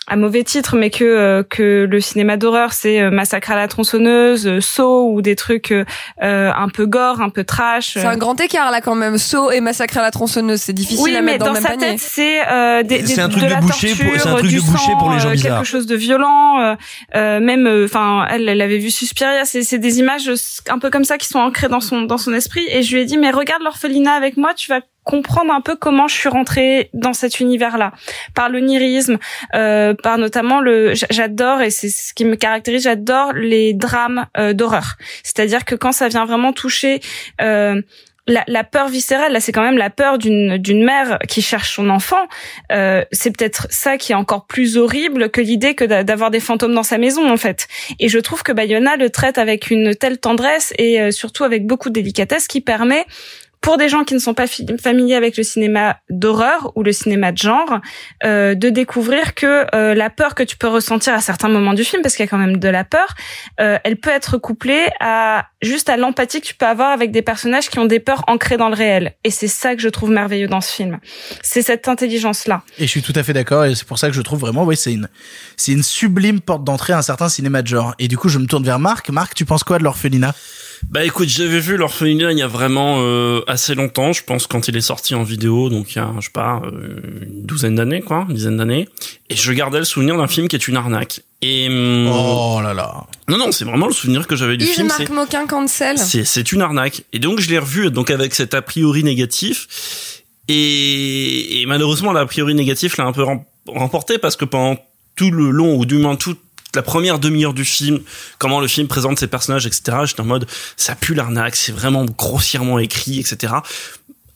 à mauvais titre, mais que euh, que le cinéma d'horreur c'est euh, massacre à la tronçonneuse, euh, Saw ou des trucs euh, euh, un peu gore, un peu trash. C'est un grand écart là quand même. Saut et massacre à la tronçonneuse, c'est difficile oui, à mais mettre dans, dans le même sa panier. tête, c'est euh, des, C'est des- un truc de, de la boucher pour- torture, c'est un truc du de boucher sang, pour les gens euh, bizarres. quelque chose de violent, euh, euh, même, enfin, elle, elle avait vu Suspiria. C'est, c'est des images un peu comme ça qui sont ancrées dans son dans son esprit. Et je lui ai dit, mais regarde l'orphelinat avec moi, tu vas comprendre un peu comment je suis rentrée dans cet univers-là, par l'onirisme, euh, par notamment le, j'adore et c'est ce qui me caractérise, j'adore les drames euh, d'horreur. C'est-à-dire que quand ça vient vraiment toucher euh, la, peur viscérale, là, c'est quand même la peur d'une d'une mère qui cherche son enfant. Euh, c'est peut-être ça qui est encore plus horrible que l'idée que d'a- d'avoir des fantômes dans sa maison, en fait. Et je trouve que Bayona le traite avec une telle tendresse et euh, surtout avec beaucoup de délicatesse qui permet pour des gens qui ne sont pas familiers avec le cinéma d'horreur ou le cinéma de genre, euh, de découvrir que euh, la peur que tu peux ressentir à certains moments du film, parce qu'il y a quand même de la peur, euh, elle peut être couplée à juste à l'empathie que tu peux avoir avec des personnages qui ont des peurs ancrées dans le réel. Et c'est ça que je trouve merveilleux dans ce film. C'est cette intelligence-là. Et je suis tout à fait d'accord et c'est pour ça que je trouve vraiment oui c'est une c'est une sublime porte d'entrée à un certain cinéma de genre. Et du coup je me tourne vers Marc. Marc tu penses quoi de l'orphelinat? Bah écoute, j'avais vu l'orphelinat il y a vraiment euh, assez longtemps, je pense quand il est sorti en vidéo, donc il y a, je sais pas, euh, une douzaine d'années quoi, une dizaine d'années, et je gardais le souvenir d'un film qui est une arnaque. Et hum, Oh là là. non non, c'est vraiment le souvenir que j'avais du Yves film. Marc Moquin cancel. c'est c'est une arnaque. Et donc je l'ai revu donc avec cet a priori négatif. Et, et malheureusement l'a priori négatif l'a un peu rem- remporté parce que pendant tout le long ou du moins toute la première demi-heure du film, comment le film présente ses personnages, etc. J'étais en mode ça pue l'arnaque, c'est vraiment grossièrement écrit, etc.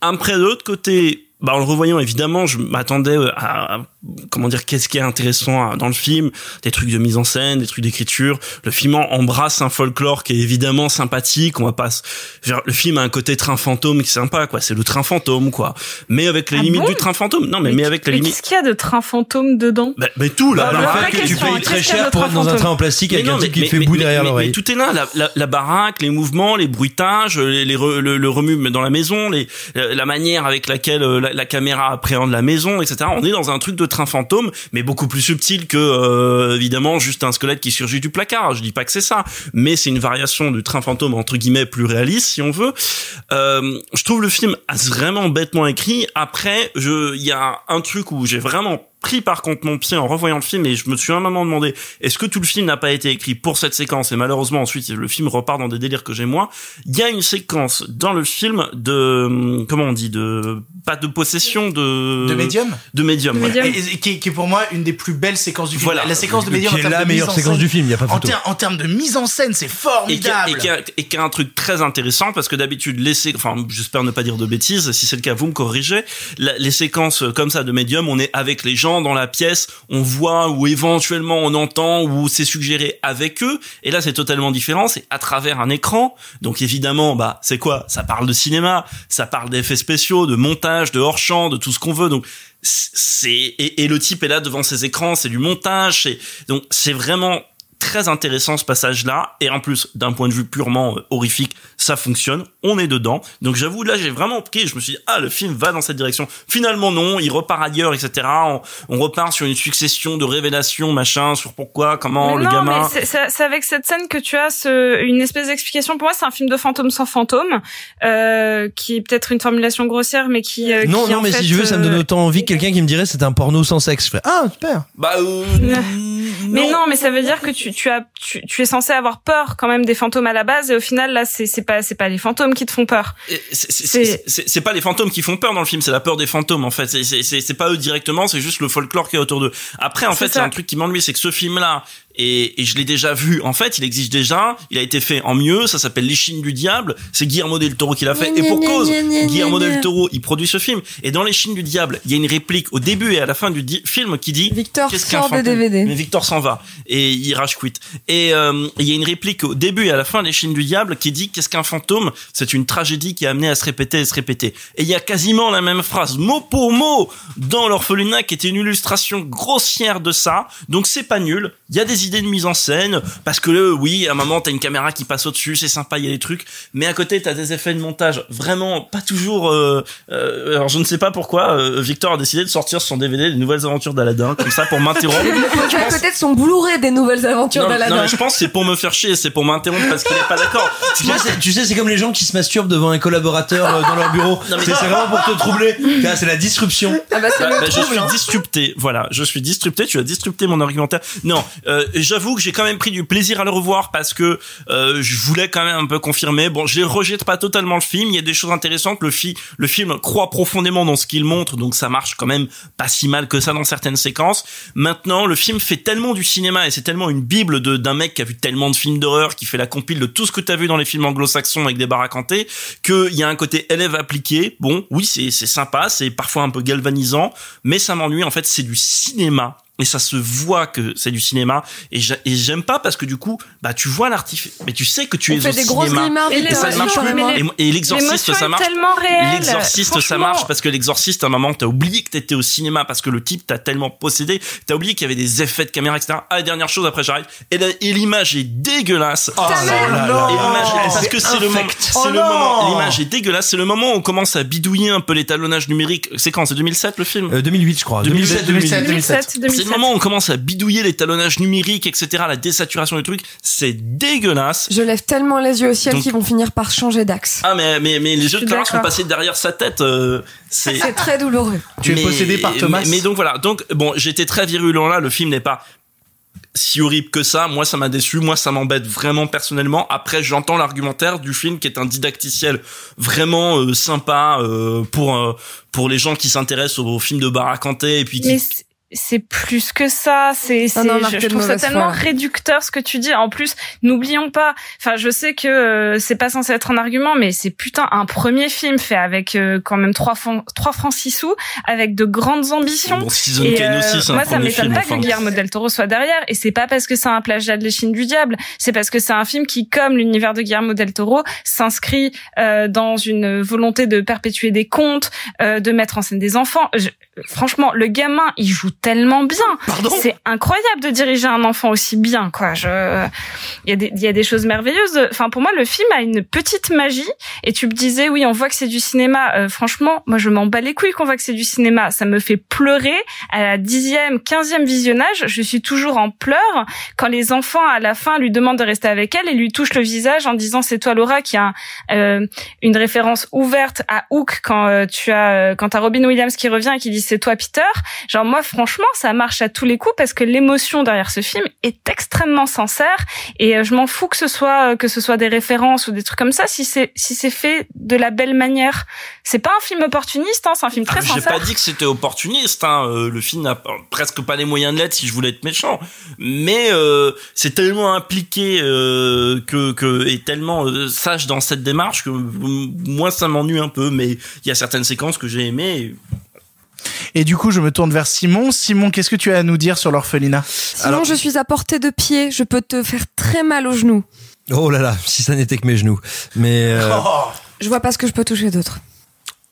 Après de l'autre côté, bah en le revoyant évidemment, je m'attendais à, à- comment dire qu'est-ce qui est intéressant dans le film, des trucs de mise en scène, des trucs d'écriture. Le film embrasse un folklore qui est évidemment sympathique. On va pas, le film a un côté train fantôme qui est sympa quoi. C'est le train fantôme quoi. Mais avec les Ah limites bon du train fantôme. Non mais mais, avec les Mais limites. qu'est-ce qu'il y a de train fantôme dedans? Bah, mais tout là. Bah, baraque, vraie que tu payes très cher pour être dans un train en plastique avec Mais un type qui mais- fait mais- bout mais- derrière mais- l'oreille. Mais tout est là, la, la, la baraque, les mouvements, les bruitages, les, les re- le, le remue dans la maison, les, la manière avec laquelle euh, la, la caméra appréhende la maison, etc. On est dans un truc de train fantôme, mais beaucoup plus subtil que euh, évidemment juste un squelette qui surgit du placard. Je dis pas que c'est ça, mais c'est une variation du train fantôme entre guillemets plus réaliste si on veut. Euh, je trouve le film vraiment bêtement écrit. Après, je, il y a un truc où j'ai vraiment pris par contre mon pied en revoyant le film et je me suis un moment demandé est-ce que tout le film n'a pas été écrit pour cette séquence et malheureusement ensuite le film repart dans des délires que j'ai moi il y a une séquence dans le film de comment on dit de pas de possession de De médium de médium, voilà. Et- et- qui, est- qui est pour moi une des plus belles séquences du film. Voilà. La séquence de médium Qui est la meilleure séquence scène. du film, y a pas en, photo. ter- en termes de mise en scène, c'est et qui, a, formidable. et, qui a, et qui a un truc très intéressant parce que d'habitude les enfin j'espère ne pas dire de bêtises si c'est le cas vous me corrigez La- les séquences comme ça de médium on est avec les gens dans la pièce on voit ou éventuellement on entend ou c'est suggéré avec eux. Et là c'est totalement différent c'est à travers un écran. Donc évidemment bah c'est quoi? Ça parle de cinéma ça parle d'effets spéciaux de montage de hors champ de tout ce qu'on veut. Donc c'est et, et le type est là devant ses écrans c'est du montage c'est donc c'est vraiment très intéressant ce passage là et en plus d'un point de vue purement euh, horrifique ça fonctionne on est dedans donc j'avoue là j'ai vraiment pris je me suis dit ah le film va dans cette direction finalement non il repart ailleurs etc on, on repart sur une succession de révélations machin sur pourquoi comment Mais le non, gamin mais c'est- avec cette scène que tu as ce, une espèce d'explication. Pour moi, c'est un film de fantôme sans fantôme, euh, qui est peut-être une formulation grossière, mais qui. euh, Non, qui, non, en mais fait, si je veux, ça me donne autant envie que quelqu'un qui me dirait c'est un porno sans sexe. Je ferais, ah, super. bah euh, (laughs) Mais non, mais ça veut dire que tu, tu as, tu, tu es censé avoir peur quand même des fantômes à la base, et au final, là, c'est c'est pas, c'est pas les fantômes qui te font peur. C'est- pas les fantômes qui font peur dans le film, c'est la peur des fantômes en fait. C'est- pas eux directement, c'est juste le folklore qui est autour d'eux. Après, en fait, c'est un truc qui m'ennuie, c'est que ce film-là, et, et je l'ai déjà vu, en fait, il existe déjà, il a été fait en mieux, ça s'appelle L'échine du diable, c'est Guillermo del Toro qui l'a fait, Gna, et pour gna, cause, gna, Guillermo del. Toro, il produit ce film, et dans L'échine du diable, il y a une réplique au début et à la fin du film qui dit Victor Qu'est-ce qu'un sort fantôme DVD. Mais Victor s'en va et il rage quit. Et euh, il y a une réplique au début et à la fin des Chines du diable qui dit qu'est-ce qu'un fantôme? C'est une tragédie qui est amenée à se répéter et se répéter. Et il y a quasiment la même phrase mot pour mot dans l'orphelinat qui était une illustration grossière de ça. Donc c'est pas nul. Il y a des idées de mise en scène parce que euh, oui, à un moment t'as une caméra qui passe au-dessus, c'est sympa, il y a des trucs. Mais à côté t'as des effets de montage vraiment pas toujours. euh, euh, alors je ne sais pas pourquoi euh, Victor a décidé de sortir son DVD les nouvelles aventures d'Aladin comme ça pour m'interrompre. Tu as peut-être son Blu-ray des nouvelles aventures d'Aladin. non, mais je pense que c'est pour me faire chier, c'est pour m'interrompre parce qu'il est pas d'accord. Tu sais, c'est- tu sais, c'est comme les gens qui se masturbent devant un collaborateur euh, dans leur bureau. C'est vraiment pour te troubler. Là, C'est la disruption. Ah bah c'est Bah, bah, je suis hein. disrupté, voilà, je suis disrupté, tu as disrupté mon argumentaire. Non, euh, j'avoue que j'ai quand même pris du plaisir à le revoir parce que euh, je voulais quand même un peu confirmer. Bon, je ne rejette pas totalement le film, il y a des choses intéressantes. Le, le film croit profondément dans ce qu'il montre, donc ça marche quand même pas si mal que ça dans certaines séquences. Maintenant, le film fait tellement du cinéma et c'est tellement une bible d'un mec qui a vu tellement de films d'horreur, qui fait la compile de tout ce que t'as vu dans les films anglo-saxons avec des baraques hantées, qu'il y a un côté élève appliqué. Bon, oui, c'est sympa, c'est parfois un peu galvanisant, mais ça m'ennuie. En fait, c'est du cinéma. Et ça se voit que c'est du cinéma. Et j'a- et j'aime pas parce que du coup, bah, tu vois l'artifice, mais tu sais que tu On es fait au des grosses cinéma. et ça marche Et, l'exorciste, ça marche. L'exorciste, ça marche parce que l'exorciste, à un moment, t'as oublié que t'étais au cinéma parce que le type t'a tellement possédé, t'as oublié qu'il y avait des effets de caméra, etc. Ah, et dernière chose, après j'arrive. Et l'image est dégueulasse. Oh Oh, parce que c'est le moment, Oh le non. moment, l'image est dégueulasse. C'est le moment où on commence à bidouiller un peu l'étalonnage numérique. C'est quand? C'est 2007 le film? Euh, 2008, je crois. 2007, 2007, 2007. c'est du moment où on commence à bidouiller l'étalonnage numérique, etc., la désaturation du truc, c'est dégueulasse. Je lève tellement les yeux au ciel qu'ils vont finir par changer d'axe. Ah mais mais mais les yeux de Clara sont passés derrière sa tête. euh, c'est C'est très douloureux. Tu es possédé par Thomas. Mais, mais donc voilà. Donc bon, j'étais très virulent là. Le film n'est pas si horrible que ça. Moi, ça m'a déçu. Moi, ça m'embête vraiment personnellement. Après, j'entends l'argumentaire du film qui est un didacticiel vraiment euh, sympa euh, pour euh, pour les gens qui s'intéressent aux, films de Barakanté et puis qui Mais c'est- plus que ça. C'est, c'est- non, Marc, je, je trouve ça tellement foi. réducteur ce que tu dis. En plus, n'oublions pas. Enfin, je sais que euh, c'est pas censé être un argument, mais c'est putain un premier film fait avec euh, quand même trois francs, trois francs six sous, avec de grandes ambitions. Bon, Et, euh, aussi, c'est un moi, ça m'étonne film, pas enfin. que Guillermo del Toro soit derrière. Et c'est pas parce que c'est un plagiat de l'échine du diable. C'est parce que c'est un film qui, comme l'univers de Guillermo del Toro, s'inscrit euh, dans une volonté de perpétuer des contes, euh, de mettre en scène des enfants. Je- franchement, le gamin, il joue tellement bien. C'est incroyable de diriger un enfant aussi bien, quoi. Je, il y a des, il y a des choses merveilleuses. Enfin, pour moi, le film a une petite magie. Et tu me disais, oui, on voit que c'est du cinéma. Euh, franchement, moi, je m'en bats les couilles qu'on voit que c'est du cinéma. Ça me fait pleurer à la dixième, quinzième visionnage. Je suis toujours en pleurs quand les enfants, à la fin, lui demandent de rester avec elle et lui touchent le visage en disant, c'est toi, Laura, qui a euh, une référence ouverte à Hook quand euh, tu as, euh, quand t'as Robin Williams qui revient et qui dit, c'est toi, Peter. Genre, moi, franchement, ça marche à tous les coups parce que l'émotion derrière ce film est extrêmement sincère et euh, je m'en fous que ce soit euh, que ce soit des références ou des trucs comme ça si c'est si c'est fait de la belle manière. C'est pas un film opportuniste, hein, c'est un film très Ah, J'ai sincère. pas dit que c'était opportuniste. Hein. euh, Le film n'a presque pas les moyens de l'être si je voulais être méchant. Mais euh, c'est tellement impliqué euh, que, que et tellement euh, sage dans cette démarche que moi ça m'ennuie un peu. Mais il y a certaines séquences que j'ai aimées. Et du coup, je me tourne vers Simon. Simon, qu'est-ce que tu as à nous dire sur l'orphelinat? Sinon, je suis à portée de pied. Je peux te faire très mal aux genoux. Oh là là, si ça n'était que mes genoux. Mais euh, Je vois pas ce que je peux toucher d'autre.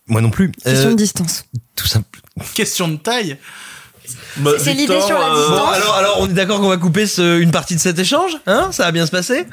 moi non plus. Question Euh, de distance. tout simple. Question de taille. C'est l'idée sur la distance. Bon, alors, alors, on est d'accord qu'on va couper ce- une partie de cet échange, hein? Ça va bien se passer?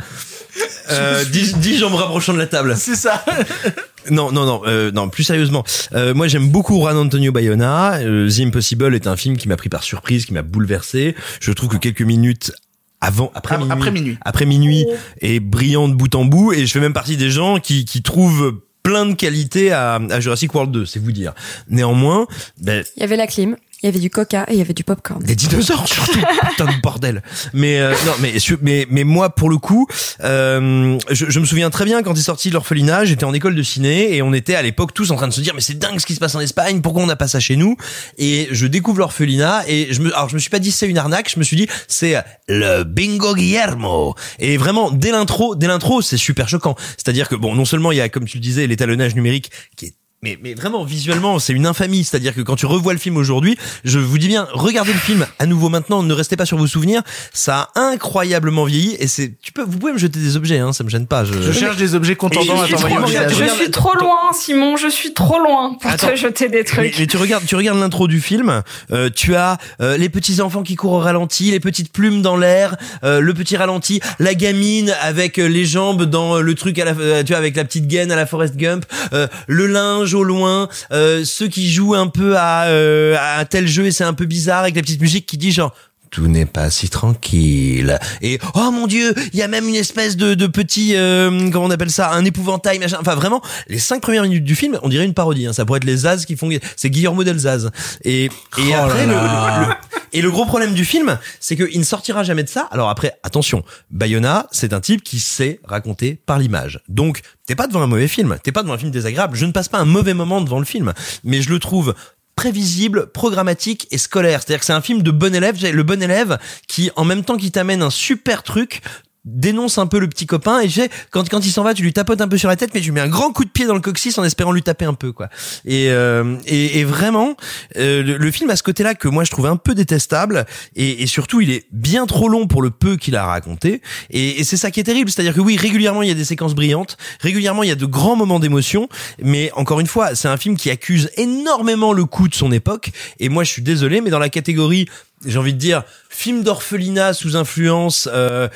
Euh, dis, dis en me rapprochant de la table. C'est ça. (laughs) Non, non, non, euh, non. Plus sérieusement, euh, moi j'aime beaucoup Juan Antonio Bayona. Euh, The Impossible est un film qui m'a pris par surprise, qui m'a bouleversé. Je trouve que quelques minutes avant, après minuit, après minuit. après minuit, est brillant de bout en bout. Et je fais même partie des gens qui, qui trouvent plein de qualités à, à Jurassic World 2, c'est vous dire. Néanmoins, ben, Il y avait la clim, il y avait du coca et il y avait du popcorn. des dinosaures surtout, (laughs) putain de bordel. Mais euh, non, mais mais mais moi pour le coup, euh, je, je me souviens très bien quand est sorti l'orphelinat, j'étais en école de ciné et on était à l'époque tous en train de se dire mais c'est dingue ce qui se passe en Espagne, pourquoi on n'a pas ça chez nous? Et je découvre l'orphelinat et je me alors je me suis pas dit c'est une arnaque, je me suis dit c'est le bingo Guillermo. Et vraiment dès l'intro, dès l'intro, c'est super choquant. C'est-à-dire que bon, non seulement il y a comme tu le disais l'étalonnage numérique qui est mais, mais vraiment, visuellement, c'est une infamie. C'est-à-dire que quand tu revois le film aujourd'hui, je vous dis bien, regardez le film à nouveau maintenant, ne restez pas sur vos souvenirs. Ça a incroyablement vieilli et c'est, tu peux, vous pouvez me jeter des objets, hein, ça me gêne pas. Je, Je cherche des objets contendants à. Je suis trop loin, Simon. Je suis trop loin pour Attends. te jeter des trucs. mais tu regardes, tu regardes l'intro du film. euh, tu as euh, les petits enfants qui courent au ralenti, les petites plumes dans l'air, euh, le petit ralenti, la gamine avec les jambes dans le truc à la, tu vois, avec la petite gaine à la Forrest Gump, euh, le linge loin, euh, ceux qui jouent un peu à, euh, à un tel jeu et c'est un peu bizarre avec la petite musique qui dit genre tout n'est pas si tranquille. Et oh mon dieu, il y a même une espèce de, de petit, euh, comment on appelle ça, un épouvantail, machin. Enfin vraiment, les cinq premières minutes du film, on dirait une parodie. Hein. Ça pourrait être les Zaz qui font, c'est Guillermo del Zaz. Et, et Oh après le, le- le- et le gros problème du film, c'est qu'il ne sortira jamais de ça. Alors après, attention, Bayona, c'est un type qui sait raconter par l'image. Donc, t'es pas devant un mauvais film, t'es pas devant un film désagréable. Je ne passe pas un mauvais moment devant le film, mais je le trouve prévisible, programmatique et scolaire. C'est-à-dire que c'est un film de bon élève, le bon élève qui, en même temps qu'il t'amène un super truc, dénonce un peu le petit copain et sais quand quand il s'en va tu lui tapotes un peu sur la tête mais tu lui mets un grand coup de pied dans le coccyx en espérant lui taper un peu quoi. Et euh, et, et vraiment euh, le, le film a ce côté là que moi je trouve un peu détestable et, et surtout il est bien trop long pour le peu qu'il a raconté et, et c'est ça qui est terrible. C'est à dire que oui régulièrement il y a des séquences brillantes régulièrement il y a de grands moments d'émotion mais encore une fois c'est un film qui accuse énormément le coup de son époque et moi je suis désolé mais dans la catégorie j'ai envie de dire film d'orphelinat sous influence euh,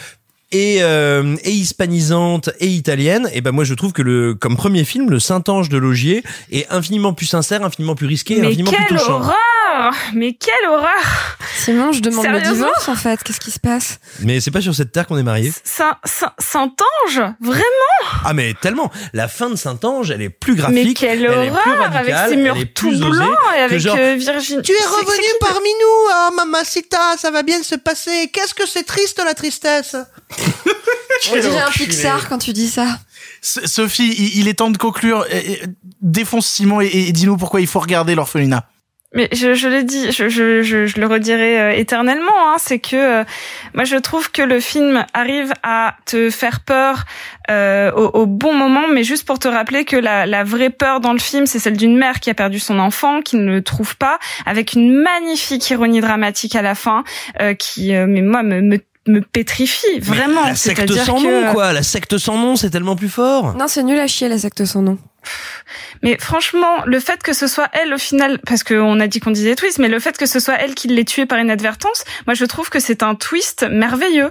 et, euh, et hispanisante et italienne, et ben moi je trouve que le comme premier film, le Saint-Ange de Logier est infiniment plus sincère, infiniment plus risqué, Mais infiniment plus quelle touchant. horreur horreur Mais quelle horreur Simon, je demande le Sérieusement? divorce en fait. Qu'est-ce qui se passe? Mais c'est pas sur cette terre qu'on est mariés. Saint, Saint, Saint-Ange? Vraiment? Ah mais tellement. La fin de Saint-Ange, elle est plus Mais graphique, quelle elle est plus horreur Avec radicale, ces murs elle est tout plus osée blancs et avec genre, euh, Virginie... Tu es revenu parmi nous, ah mamacita, ça va bien se passer. Qu'est-ce que c'est triste la tristesse? On dirait un Pixar quand tu dis ça. Sophie, il, est temps de conclure. Défonce Simon et, dis-nous pourquoi il faut regarder l'orphelinat. Mais je, je l'ai dit, je, je, je, je le redirai euh, éternellement, hein, c'est que euh, moi je trouve que le film arrive à te faire peur euh, au, au bon moment, mais juste pour te rappeler que la, la vraie peur dans le film, c'est celle d'une mère qui a perdu son enfant, qui ne le trouve pas, avec une magnifique ironie dramatique à la fin, euh, qui, euh, mais moi, me, me, me pétrifie, vraiment. La secte sans que- nom, quoi. La secte sans nom, c'est tellement plus fort. Non, c'est nul à chier la secte sans nom. Mais franchement, le fait que ce soit elle au final, parce qu'on a dit qu'on disait twist, mais le fait que ce soit elle qui l'ait tué par inadvertance, moi je trouve que c'est un twist merveilleux.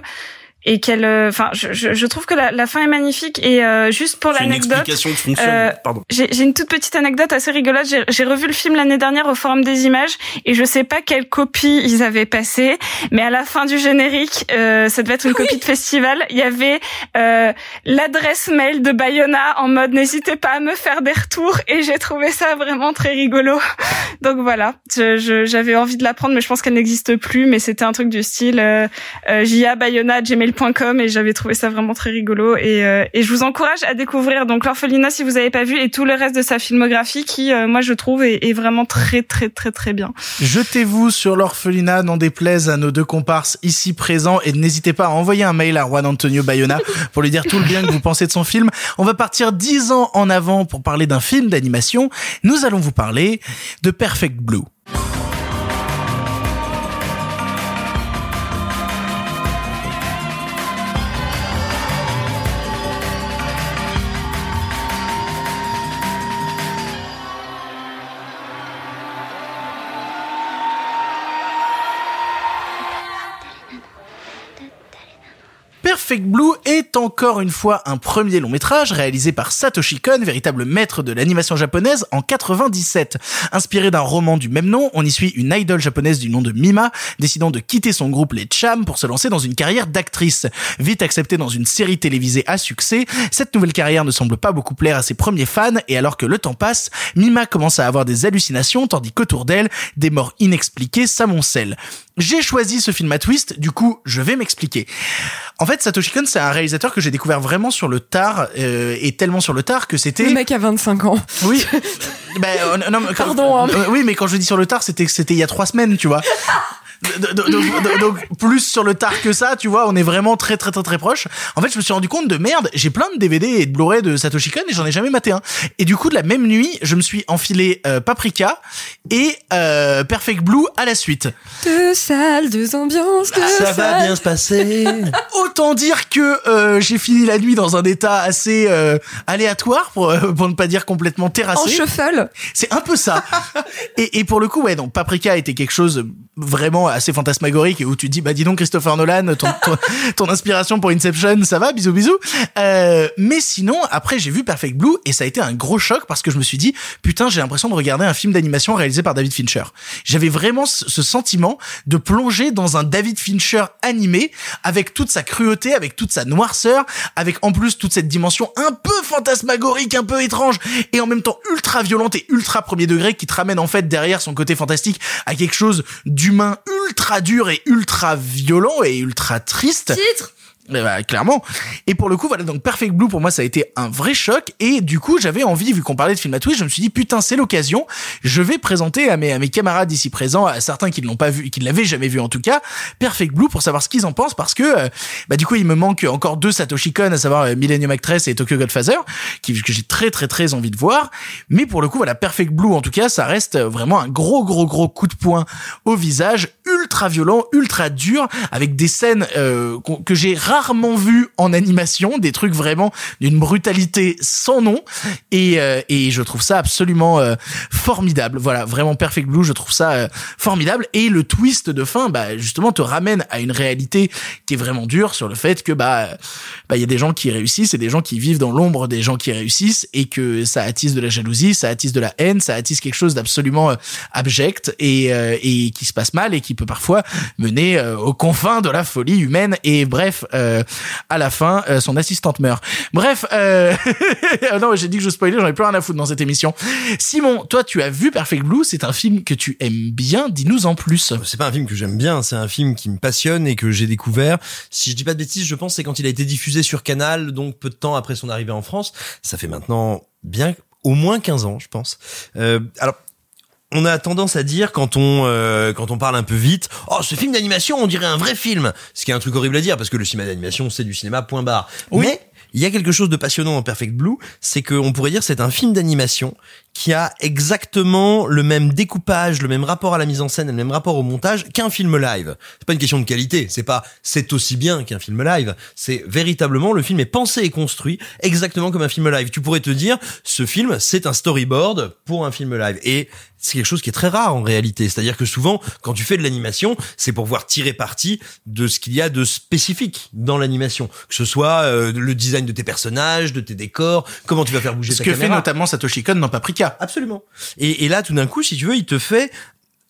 Et qu'elle, euh, enfin, je, je, je trouve que la, la fin est magnifique. Et euh, juste pour l'anecdote, explication qui fonctionne. euh, Pardon. j'ai j'ai une toute petite anecdote assez rigolote. J'ai- J'ai revu le film l'année dernière au Forum des Images et je sais pas quelle copie ils avaient passé, mais à la fin du générique, euh, ça devait être une copie de festival. Il y avait euh, l'adresse mail de Bayona en mode n'hésitez pas à me faire des retours et j'ai trouvé ça vraiment très rigolo. (laughs) Donc voilà, je- je- j'avais envie de la prendre, mais je pense qu'elle n'existe plus. Mais c'était un truc du style euh, euh, et j'avais trouvé ça vraiment très rigolo. Et, euh, et je vous encourage à découvrir donc l'orphelinat si vous avez pas vu et tout le reste de sa filmographie qui, euh, moi, je trouve est, est vraiment très très très très bien. Jetez-vous sur l'orphelinat, n'en déplaise à nos deux comparses ici présents et n'hésitez pas à envoyer un mail à Juan Antonio Bayona (laughs) pour lui dire tout le bien que vous pensez de son film. On va partir dix ans en avant pour parler d'un film d'animation. Nous allons vous parler de Perfect Blue. Perfect Blue est encore une fois un premier long métrage réalisé par Satoshi Kon, véritable maître de l'animation japonaise en 97. Inspiré d'un roman du même nom, on y suit une idole japonaise du nom de Mima, décidant de quitter son groupe les Cham pour se lancer dans une carrière d'actrice. Vite acceptée dans une série télévisée à succès, cette nouvelle carrière ne semble pas beaucoup plaire à ses premiers fans et alors que le temps passe, Mima commence à avoir des hallucinations tandis qu'autour d'elle, des morts inexpliquées s'amoncellent. J'ai choisi ce film à twist, du coup, je vais m'expliquer. En fait, Satoshi Kon, c'est un réalisateur que j'ai découvert vraiment sur le tard, euh, et tellement sur le tard que c'était... Le mec a 25 ans. Oui. (laughs) ben, euh, non, mais quand- Pardon, hein. euh, oui, mais quand je dis sur le tard, c'était c'était il y a trois semaines, tu vois. Donc, donc- donc- donc, plus sur le tard que ça, tu vois, on est vraiment très très très très proche. En fait, je me suis rendu compte de merde, j'ai plein de DVD et de Blu-ray de Satoshi Kon et j'en ai jamais maté un. Et du coup, de la même nuit, je me suis enfilé euh, Paprika et euh, Perfect Blue à la suite. Deux salles, deux ambiances, deux Ça va salles. bien se passer. (laughs) Autant dire que euh, j'ai fini la nuit dans un état assez euh, aléatoire pour pour ne pas dire complètement En terrassé. shuffle. C'est un peu ça. (laughs) et, et pour le coup, ouais, donc Paprika était quelque chose vraiment assez fantasmagorique et où tu te dis, bah dis donc Christopher Nolan, ton, ton, (laughs) ton inspiration pour Inception, ça va, bisous bisous. Euh, mais sinon, après j'ai vu Perfect Blue et ça a été un gros choc parce que je me suis dit, putain, j'ai l'impression de regarder un film d'animation réalisé par David Fincher. J'avais vraiment ce ce sentiment de plonger dans un David Fincher animé avec toute sa cruauté, avec toute sa noirceur, avec en plus toute cette dimension un peu fantasmagorique, un peu étrange et en même temps ultra violente et ultra premier degré qui te ramène en fait derrière son côté fantastique à quelque chose d'humain ultra dur et ultra violent et ultra triste. Titre ben, clairement. Et pour le coup, voilà, donc Perfect Blue, pour moi, ça a été un vrai choc. Et du coup, j'avais envie, vu qu'on parlait de film à twist, je me suis dit, putain, c'est l'occasion. Je vais présenter à mes, à mes camarades ici présents, à certains qui ne l'ont pas vu, qui ne l'avaient jamais vu en tout cas, Perfect Blue pour savoir ce qu'ils en pensent parce que, euh, bah, du coup, il me manque encore deux Satoshi Kon, à savoir euh, Millennium Actress et Tokyo Godfather, qui, que j'ai très, très, très envie de voir. Mais pour le coup, voilà, Perfect Blue, en tout cas, ça reste vraiment un gros, gros, gros coup de poing au visage, ultra violent, ultra dur, avec des scènes, euh, que j'ai rarement rarement vu en animation, des trucs vraiment d'une brutalité sans nom et euh, et je trouve ça absolument euh, formidable. Voilà, vraiment Perfect Blue, je trouve ça euh, formidable et le twist de fin bah justement te ramène à une réalité qui est vraiment dure sur le fait que bah bah il y a des gens qui réussissent et des gens qui vivent dans l'ombre des gens qui réussissent et que ça attise de la jalousie, ça attise de la haine, ça attise quelque chose d'absolument euh, abject et euh, et qui se passe mal et qui peut parfois mener euh, aux confins de la folie humaine et bref euh, à la fin euh, son assistante meurt. Bref, euh... (laughs) non j'ai dit que je spoilais, j'en ai plus rien à foutre dans cette émission. Simon, toi tu as vu Perfect Blue, c'est un film que tu aimes bien, dis-nous en plus. C'est pas un film que j'aime bien, c'est un film qui me passionne et que j'ai découvert. Si je dis pas de bêtises, je pense c'est quand il a été diffusé sur Canal, donc peu de temps après son arrivée en France. Ça fait maintenant bien au moins 15 ans, je pense. Euh, alors on a tendance à dire quand on euh, quand on parle un peu vite, oh ce film d'animation, on dirait un vrai film. Ce qui est un truc horrible à dire parce que le cinéma d'animation c'est du cinéma point barre. Mais il y a quelque chose de passionnant dans Perfect Blue, c'est qu'on pourrait dire c'est un film d'animation qui a exactement le même découpage, le même rapport à la mise en scène et le même rapport au montage qu'un film live. C'est pas une question de qualité, c'est pas c'est aussi bien qu'un film live, c'est véritablement le film est pensé et construit exactement comme un film live. Tu pourrais te dire ce film c'est un storyboard pour un film live et c'est quelque chose qui est très rare en réalité. C'est-à-dire que souvent, quand tu fais de l'animation, c'est pour pouvoir tirer parti de ce qu'il y a de spécifique dans l'animation. Que ce soit euh, le design de tes personnages, de tes décors, comment tu vas faire bouger Ce ta que caméra. fait notamment Satoshi Kon dans Paprika. Absolument. Et, là, tout d'un coup, si tu veux, il te fait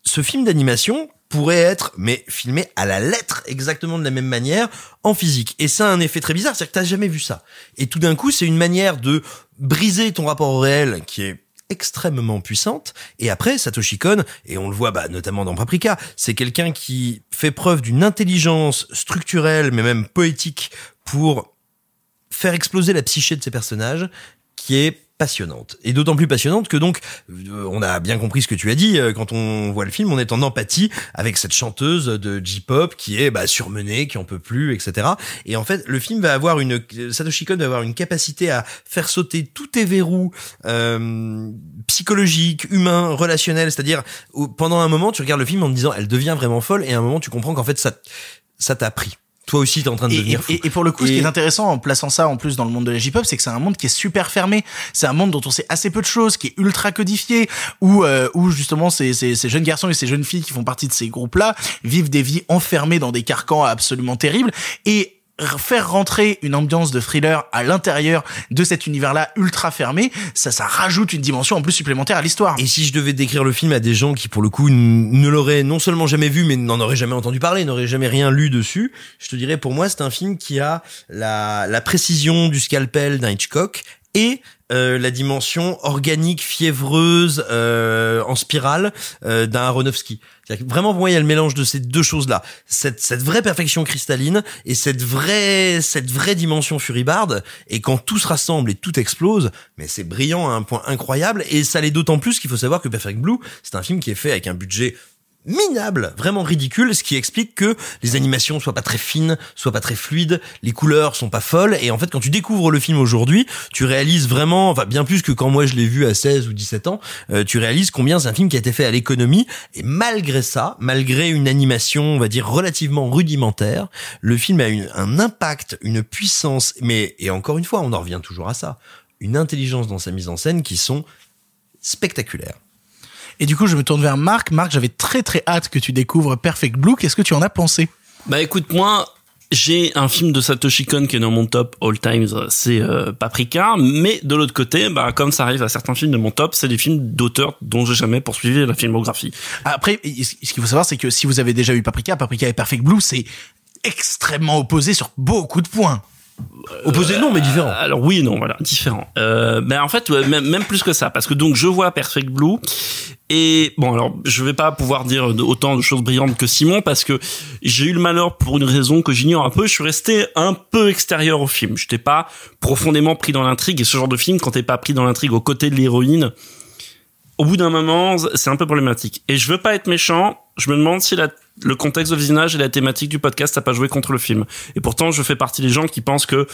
ce film d'animation pourrait être mais filmé à la lettre exactement de la même manière en physique. Et ça a un effet très bizarre c'est que t'as jamais vu ça. Et tout d'un coup c'est une manière de briser ton rapport au réel qui est extrêmement puissante. Et après Satoshi Kon et on le voit bah, notamment dans Paprika c'est quelqu'un qui fait preuve d'une intelligence structurelle mais même poétique pour faire exploser la psyché de ses personnages qui est passionnante. Et d'autant plus passionnante que donc euh, on a bien compris ce que tu as dit euh, quand on voit le film on est en empathie avec cette chanteuse de J-pop qui est bah, surmenée qui en peut plus etc et en fait le film va avoir une Satoshi Kon va avoir une capacité à faire sauter tous tes verrous euh, psychologiques humains relationnels. C'est-à-dire pendant un moment tu regardes le film en te disant elle devient vraiment folle et à un moment tu comprends qu'en fait ça ça t'a pris toi aussi t'es en train de Et, devenir fou. et, et pour le coup, ce qui est intéressant en plaçant ça en plus dans le monde de la J-pop, c'est que c'est un monde qui est super fermé. C'est un monde dont on sait assez peu de choses, qui est ultra codifié, où euh, où justement ces, ces, ces jeunes garçons et ces jeunes filles qui font partie de ces groupes-là vivent des vies enfermées dans des carcans absolument terribles et faire rentrer une ambiance de thriller à l'intérieur de cet univers-là ultra fermé, ça, ça rajoute une dimension en plus supplémentaire à l'histoire. Et si je devais décrire le film à des gens qui, pour le coup, ne l'auraient non seulement jamais vu, mais n'en auraient jamais entendu parler, n'auraient jamais rien lu dessus, je te dirais, pour moi, c'est un film qui a la, la précision du scalpel d'un Hitchcock et euh, la dimension organique, fiévreuse, euh, en spirale euh, d'un Aronofsky. Vraiment, pour moi, il y a le mélange de ces deux choses-là. Cette, cette vraie perfection cristalline et cette vraie, cette vraie dimension furibarde. Et quand tout se rassemble et tout explose, mais c'est brillant à un point incroyable. Et ça l'est d'autant plus qu'il faut savoir que Perfect Blue, c'est un film qui est fait avec un budget minable, vraiment ridicule, ce qui explique que les animations soient pas très fines, soient pas très fluides, les couleurs sont pas folles, et en fait quand tu découvres le film aujourd'hui, tu réalises vraiment, enfin bien plus que quand moi je l'ai vu à 16 ou 17 ans, euh, tu réalises combien c'est un film qui a été fait à l'économie, et malgré ça, malgré une animation, on va dire relativement rudimentaire, le film a une- un impact, une puissance, mais, et encore une fois, on en revient toujours à ça, une intelligence dans sa mise en scène qui sont spectaculaires. Et du coup, je me tourne vers Marc. Marc, j'avais très très hâte que tu découvres Perfect Blue. Qu'est-ce que tu en as pensé? Bah écoute, moi, j'ai un film de Satoshi Kon qui est dans mon top all times, c'est euh, Paprika. Mais de l'autre côté, bah comme ça arrive à certains films de mon top, c'est des films d'auteurs dont j'ai jamais poursuivi la filmographie. Après, ce qu'il faut savoir, c'est que si vous avez déjà eu Paprika, Paprika et Perfect Blue, c'est extrêmement opposé sur beaucoup de points. Opposé non, mais différent. Alors oui, non, voilà, différent. Euh, mais en fait, même, plus que ça, parce que donc je vois Perfect Blue et bon, alors je vais pas pouvoir dire autant de choses brillantes que Simon parce que j'ai eu le malheur pour une raison que j'ignore un peu. Je suis resté un peu extérieur au film. Je n'étais pas profondément pris dans l'intrigue et ce genre de film, quand t'es pas pris dans l'intrigue aux côtés de l'héroïne, au bout d'un moment, c'est un peu problématique. Et je veux pas être méchant. Je me demande si la le contexte de visionnage et la thématique du podcast n'a pas joué contre le film. Et pourtant, je fais partie des gens qui pensent que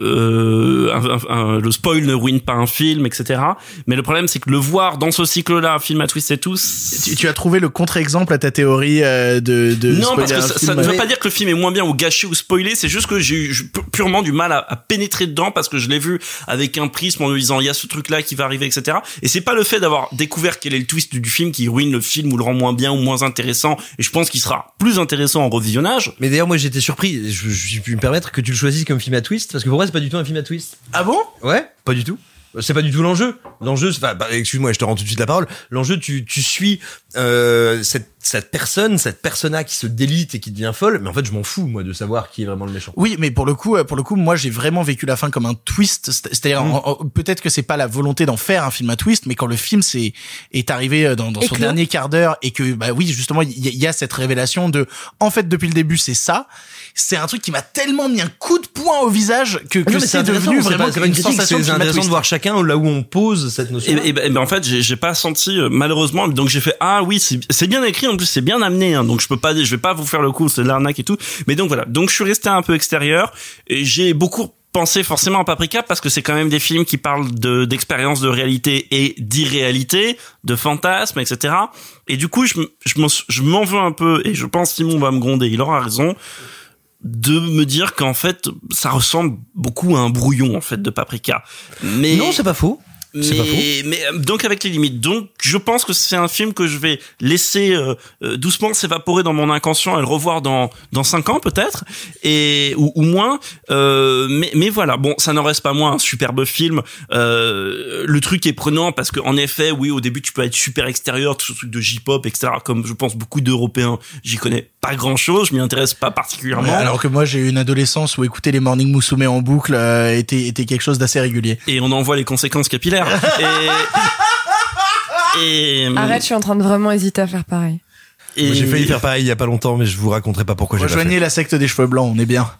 euh, un- un- un- le spoil ne ruine pas un film, etc. Mais le problème, c'est que le voir dans ce cycle-là, un film à twist et tout, Tu, tu as trouvé le contre-exemple à ta théorie euh, de, de non, parce que ça, ne veut pas dire que le film est moins bien ou gâché ou spoilé. C'est juste que j'ai eu pu- purement du mal à, à pénétrer dedans parce que je l'ai vu avec un prisme en me disant il y a ce truc là qui va arriver, etc. Et c'est pas le fait d'avoir découvert quel est le twist du, du film qui ruine le film ou le rend moins bien ou moins intéressant. Et je pense qu'il sera plus intéressant en revisionnage. Mais d'ailleurs, moi, j'étais surpris. Je, je puis me permettre que tu le choisisses comme film à twist, parce que pour moi, c'est pas du tout un film à twist. Ah bon? Ouais, pas du tout. C'est pas du tout l'enjeu. L'enjeu, enfin, bah, excuse-moi, je te rends tout de suite la parole. L'enjeu, tu, tu suis euh, cette, cette personne, cette persona qui se délite et qui devient folle. Mais en fait, je m'en fous, moi, de savoir qui est vraiment le méchant. Oui, mais pour le coup, euh, pour le coup, moi j'ai vraiment vécu la fin comme un twist. C'est- C'est-à-dire, Mm. peut-être que c'est pas la volonté d'en faire un film à twist, mais quand le film c'est est arrivé euh, dans, dans son dernier quart d'heure et que bah oui, justement, il y, a- il y a cette révélation de, en fait, depuis le début, c'est ça. C'est un truc qui m'a tellement mis un coup de poing au visage que, que Non, mais c'est devenu vraiment une sensation C'est intéressant de voir chacun là où on pose cette notion. Et, et ben, et ben, en fait, j'ai j'ai pas senti euh, malheureusement. Donc j'ai fait ah oui, c'est c'est bien écrit. En plus, c'est bien amené. Hein, donc je peux pas, je vais pas vous faire le coup, c'est de l'arnaque et tout. Mais donc voilà. Donc je suis resté un peu extérieur et j'ai beaucoup pensé forcément à Paprika parce que c'est quand même des films qui parlent de d'expériences de réalité et d'irréalité, de fantasmes, etc. Et du coup, je, je m'en veux un peu et je pense Simon va me gronder. Il aura raison de me dire qu'en fait ça ressemble beaucoup à un brouillon en fait de Paprika. Mais Non, c'est pas faux. Mais, mais euh, donc avec les limites. Donc je pense que c'est un film que je vais laisser euh, euh, doucement s'évaporer dans mon inconscient et le revoir dans dans cinq ans peut-être et ou, ou moins. Euh, mais mais voilà. Bon, ça n'en reste pas moins un superbe film. Euh, le truc est prenant parce que en effet, oui, au début tu peux être super extérieur, tout ce truc de J-pop, etc. Comme je pense beaucoup d'Européens, j'y connais pas grand-chose. Je m'y intéresse pas particulièrement. Ouais, alors que moi j'ai eu une adolescence où écouter les Morning Musume en boucle euh, était était quelque chose d'assez régulier. Et on en voit les conséquences capillaires. Et, et Arrête, je suis en train de vraiment hésiter à faire pareil. Et- J'ai failli faire pareil il y a pas longtemps, mais je vous raconterai pas pourquoi j'ai pas fait. Rejoignez la secte des cheveux blancs, on est bien.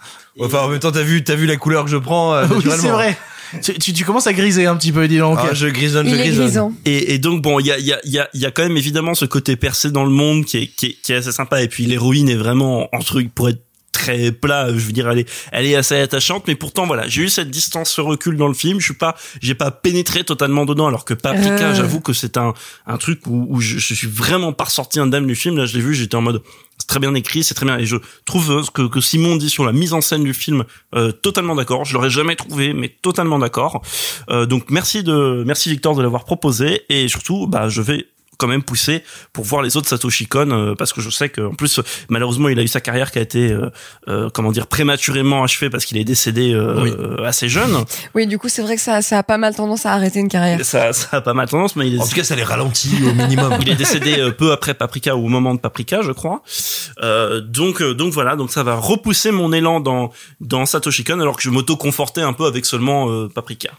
Enfin, en même temps, t'as vu, t'as vu la couleur que je prends. euh, (laughs) oui, c'est vrai. Tu, tu, tu commences à griser un petit peu, dis donc. Ah, je grisonne, je grisonne. Et, et donc bon, il y a, il y, a, il y, a, y a quand même évidemment ce côté percé dans le monde qui est, qui est, qui est assez sympa. Et puis l'héroïne est vraiment en truc pour être très plat. Je veux dire, elle est, elle est assez attachante. Mais pourtant, voilà, j'ai eu cette distance, ce recul dans le film. Je suis pas, j'ai pas pénétré totalement dedans. Alors que Paprika, Euh. j'avoue que c'est un, un truc où, où je, je suis vraiment pas ressorti indemne du film. Là, je l'ai vu, j'étais en mode, c'est très bien écrit, c'est très bien. Et je trouve euh, ce que, que Simon dit sur la mise en scène du film, euh, totalement d'accord. Je l'aurais jamais trouvé, mais totalement d'accord. Euh, donc merci de, merci Victor de l'avoir proposé. Et surtout, bah, je vais quand même pousser pour voir les autres Satoshi Kon euh, parce que je sais qu'en plus malheureusement il a eu sa carrière qui a été euh, euh, comment dire prématurément achevée parce qu'il est décédé euh, Oui. euh, assez jeune Oui, du coup, c'est vrai que ça, ça a pas mal tendance à arrêter une carrière. ça, ça a pas mal tendance mais il est, En tout cas, ça les ralentit au minimum. (laughs) il est décédé euh, peu après Paprika ou au moment de Paprika, je crois. Euh, donc euh, donc voilà, donc ça va repousser mon élan dans dans Satoshi Kon alors que je m'auto-confortais un peu avec seulement euh, Paprika.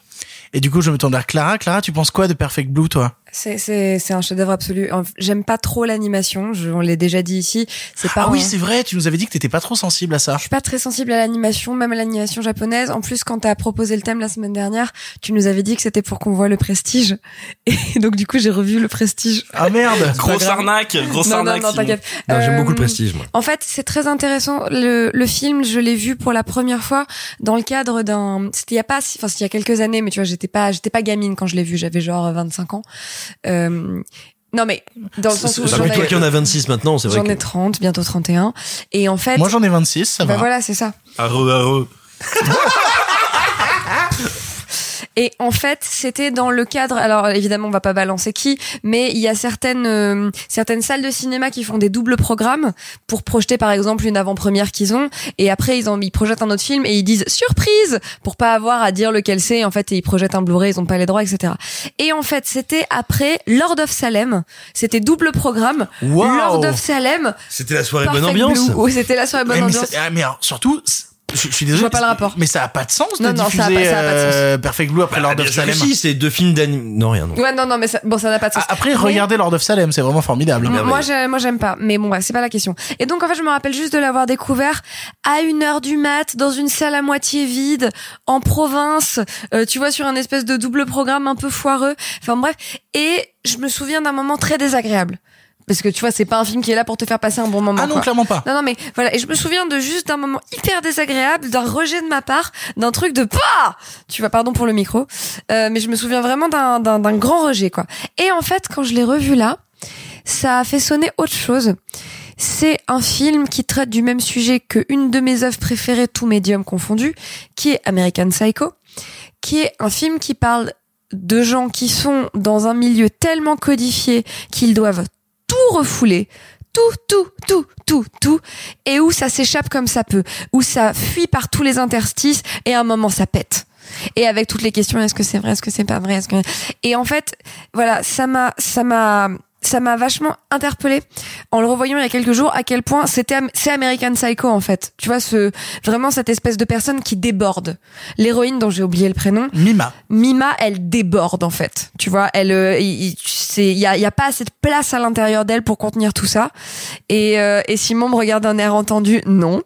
Et du coup, je me tourne vers Clara. Clara, tu penses quoi de Perfect Blue, toi? C'est, c'est, c'est un chef-d'œuvre absolu. J'aime pas trop l'animation. Je, on l'a déjà dit ici. C'est pas. Ah oui, un- c'est vrai. Tu nous avais dit que t'étais pas trop sensible à ça. Je suis pas très sensible à l'animation, même à l'animation japonaise. En plus, quand t'as proposé le thème la semaine dernière, tu nous avais dit que c'était pour qu'on voit le Prestige. (laughs) Et donc, du coup, j'ai revu le Prestige. Ah merde. Grosse arnaque, grosse non, non, arnaque. non, Simon. t'inquiète. Non, J'aime Euh, beaucoup le prestige, moi. En fait, c'est très intéressant. Le, le film, je l'ai vu pour la première fois dans le cadre d'un. C'était il y a pas, si- enfin, c'était il y a quelques années, mais tu vois, j'étais pas, j'étais pas gamine quand je l'ai vu. J'avais genre 25 ans. Euh, non, mais dans le sens où Ça j'en fait toi ai, qui en a 26 maintenant, c'est vrai j'en ai 30, bientôt 31. Et en fait, Moi, j'en ai 26, ça bah va. voilà, c'est ça. Areux, areux. (laughs) Et en fait, c'était dans le cadre. Alors évidemment, on va pas balancer qui, mais il y a certaines euh, certaines salles de cinéma qui font des doubles programmes pour projeter par exemple une avant-première qu'ils ont, et après ils en ils projettent un autre film et ils disent surprise pour pas avoir à dire lequel c'est. En fait, et ils projettent un Blu-ray, ils ont pas les droits, etc. Et en fait, c'était après Lord of Salem. C'était double programme. Wow. Lord of Salem. C'était la soirée bonne ambiance. Oui, c'était la soirée bonne mais, ambiance. ça- ah, mais alors, surtout, je, je suis désolé. Je vois pas le rapport. Mais ça a pas de sens de Non, non, ça a diffuser pas- ça a pas de sens. euh, Perfect Blue après Bah, Lord of Salem. si, c'est deux films d'anime. Non, rien, non. Ouais, non, non, mais ça, bon, ça n'a pas de sens. Ah, Après, Mais- regardez Lord of Salem, c'est vraiment formidable. M- Moi, j'ai- moi, j'aime pas. Mais bon, ouais, c'est pas la question. Et donc, en fait, je me rappelle juste de l'avoir découvert à une heure du mat, dans une salle à moitié vide, en province, euh, tu vois, sur un espèce de double programme un peu foireux. Enfin, bref. Et je me souviens d'un moment très désagréable. Parce que tu vois, c'est pas un film qui est là pour te faire passer un bon moment. Ah non, quoi. clairement pas. Non, non, mais voilà. Et je me souviens de juste d'un moment hyper désagréable, d'un rejet de ma part, d'un truc de pas. Tu vois, pardon pour le micro, euh, mais je me souviens vraiment d'un d'un d'un grand rejet, quoi. Et en fait, quand je l'ai revu là, ça a fait sonner autre chose. C'est un film qui traite du même sujet que une de mes œuvres préférées, tous médiums confondus, qui est American Psycho, qui est un film qui parle de gens qui sont dans un milieu tellement codifié qu'ils doivent tout refouler, tout, tout, tout, tout, tout, et où ça s'échappe comme ça peut, où ça fuit par tous les interstices, et à un moment ça pète. Et avec toutes les questions, est-ce que c'est vrai, est-ce que c'est pas vrai, est-ce que... Et en fait, voilà, ça m'a, ça m'a, ça m'a vachement interpellé en le revoyant il y a quelques jours à quel point c'était c'est American Psycho en fait. Tu vois ce vraiment cette espèce de personne qui déborde. L'héroïne dont j'ai oublié le prénom. Mima. Mima, elle déborde en fait. Tu vois, elle euh, il il- c'est il y a il y a pas assez de place à l'intérieur d'elle pour contenir tout ça. Et euh, et Simon me regarde d'un air entendu. Non.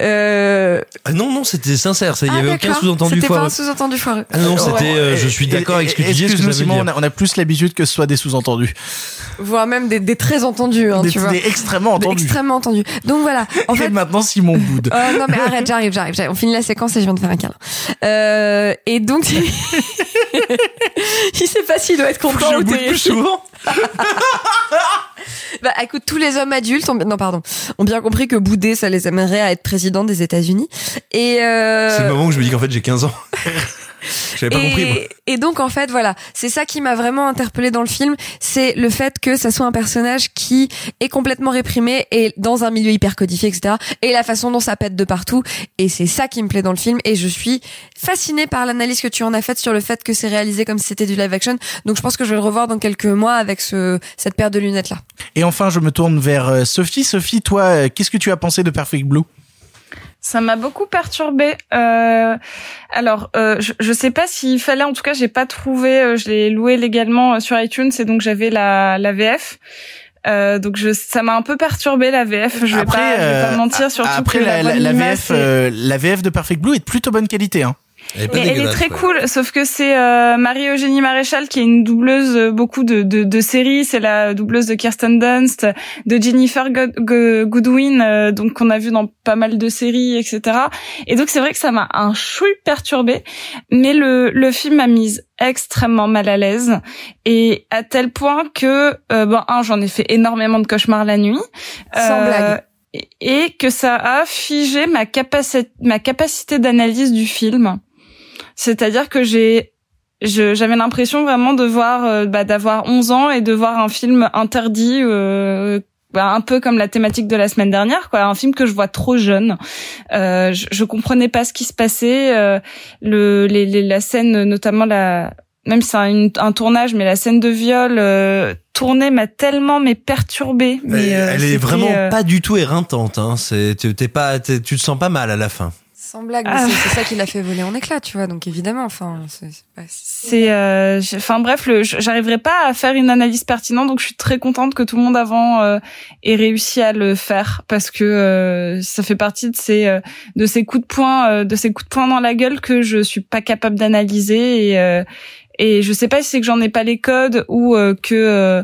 Euh, Ah non, non, c'était sincère. Il y ah, avait aucun sous-entendu C'était pas un sous-entendu foireux. Ah non, c'était. Ouais. euh, je suis d'accord avec ce que tu dis. Simon, on a, on a plus l'habitude que ce soit des sous-entendus. Voire même des, des très entendus, hein, Des- tu vois. des extrêmement Des entendus. extrêmement entendus. Donc voilà. (laughs) En Et fait, maintenant, Simon boude. Euh, non mais arrête, j'arrive, j'arrive, j'arrive. On finit la séquence et je viens de faire un câlin. Euh, et donc, (laughs) il sait pas s'il doit être content je ou boude plus souvent. (laughs) Bah écoute, tous les hommes adultes ont, non pardon, ont bien compris que bouder, ça les amènerait à être président des États-Unis. Et euh, C'est le moment où je me dis qu'en fait j'ai 15 ans. J'avais pas compris. moi. et, et donc en fait voilà, c'est ça qui m'a vraiment interpellé dans le film, c'est le fait que ça soit un personnage qui est complètement réprimé et dans un milieu hyper codifié, etc. Et la façon dont ça pète de partout. Et c'est ça qui me plaît dans le film. Et je suis fascinée par l'analyse que tu en as faite sur le fait que c'est réalisé comme si c'était du live action. Donc je pense que je vais le revoir dans quelques mois avec ce cette paire de lunettes là. Et enfin, je me tourne vers euh, Sophie. Sophie, toi, euh, qu'est-ce que tu as pensé de Perfect Blue? Ça m'a beaucoup perturbé. Euh, alors, euh, je, je sais pas s'il fallait. En tout cas, j'ai pas trouvé. euh, je l'ai loué légalement euh, sur iTunes et donc j'avais la, la VF. Euh, donc je, ça m'a un peu perturbé la VF. Je vais pas, je vais pas euh, mentir. Surtout après que la, la, la VF, euh, la VF de Perfect Blue est de plutôt bonne qualité. Hein. Elle est pas Mais elle est dégueulasse, très ouais. cool, sauf que c'est euh, Marie-Eugénie Maréchal qui est une doubleuse euh, beaucoup de, de, de séries. C'est la doubleuse de Kirsten Dunst, de Jennifer God- Goodwin, euh, donc qu'on a vu dans pas mal de séries, etc. Et donc c'est vrai que ça m'a un chouille perturbé, mais le, le film m'a mise extrêmement mal à l'aise et à tel point que euh, bon un j'en ai fait énormément de cauchemars la nuit Sans blague. et- et que ça a figé ma capacité ma capacité d'analyse du film c'est-à-dire que j'ai j'avais l'impression vraiment de voir euh, bah, d'avoir 11 ans et de voir un film interdit euh, bah, un peu comme la thématique de la semaine dernière quoi un film que je vois trop jeune euh, je, je comprenais pas ce qui se passait euh, le les, les- la scène notamment la même si c'est un, un tournage mais la scène de viol euh, tournée m'a tellement mais perturbée mais Elle, euh, elle est vraiment euh, pas du tout éreintante. Hein. C'est, t'es pas, tu te sens pas mal à la fin. Sans blague, mais Ah. c'est ça qui l'a fait voler en éclats, tu vois. Donc évidemment, enfin, c'est euh, enfin bref, j'arriverai pas à faire une analyse pertinente, donc je suis très contente que tout le monde avant euh, ait réussi à le faire parce que euh, ça fait partie de ces euh, de ces coups de poing, euh, de ces coups de poing dans la gueule que je suis pas capable d'analyser et euh, et je sais pas si c'est que j'en ai pas les codes ou euh, que euh,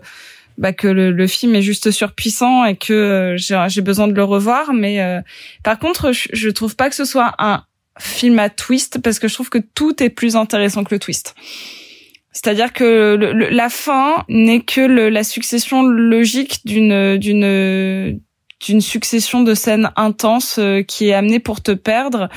bah, que le, le film est juste surpuissant et que euh, j'ai besoin de le revoir. Mais euh, par contre, je, je trouve pas que ce soit un film à twist parce que je trouve que tout est plus intéressant que le twist. C'est-à-dire que le- le- la fin n'est que le- la succession logique d'une d'une d'une succession de scènes intenses euh, qui est amenée pour te perdre,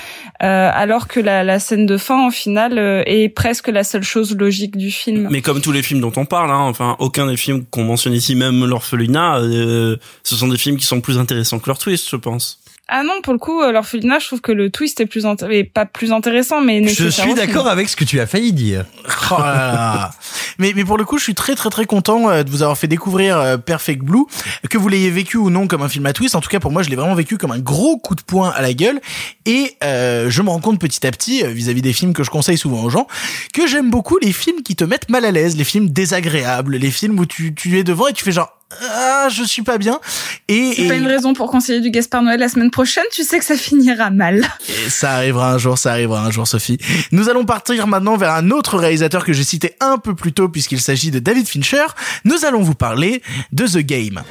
euh, alors que la, la scène de fin, au final, euh, est presque la seule chose logique du film. Mais comme tous les films dont on parle, hein, enfin aucun des films qu'on mentionne ici, même l'orphelinat, ce sont des films qui sont plus intéressants que leur twist, je pense. Ah non, pour le coup, euh, l'orphelinat, je trouve que le twist est plus pas plus intéressant, mais Je suis d'accord avec ce que tu as failli dire. Oh là là. (laughs) mais, mais pour le coup, je suis très très très content euh, de vous avoir fait découvrir euh, Perfect Blue, que vous l'ayez vécu ou non comme un film à twist. En tout cas, pour moi, je l'ai vraiment vécu comme un gros coup de poing à la gueule. Et euh, je me rends compte petit à petit, vis-à-vis des films que je conseille souvent aux gens, que j'aime beaucoup les films qui te mettent mal à l'aise, les films désagréables, les films où tu, tu es devant et tu fais genre ah, je suis pas bien. Et, C'est et- pas une raison pour conseiller du Gaspard Noël la semaine prochaine, tu sais que ça finira mal. et ça arrivera un jour, ça arrivera un jour, Sophie. Nous allons partir maintenant vers un autre réalisateur que j'ai cité un peu plus tôt puisqu'il s'agit de David Fincher. Nous allons vous parler de The Game.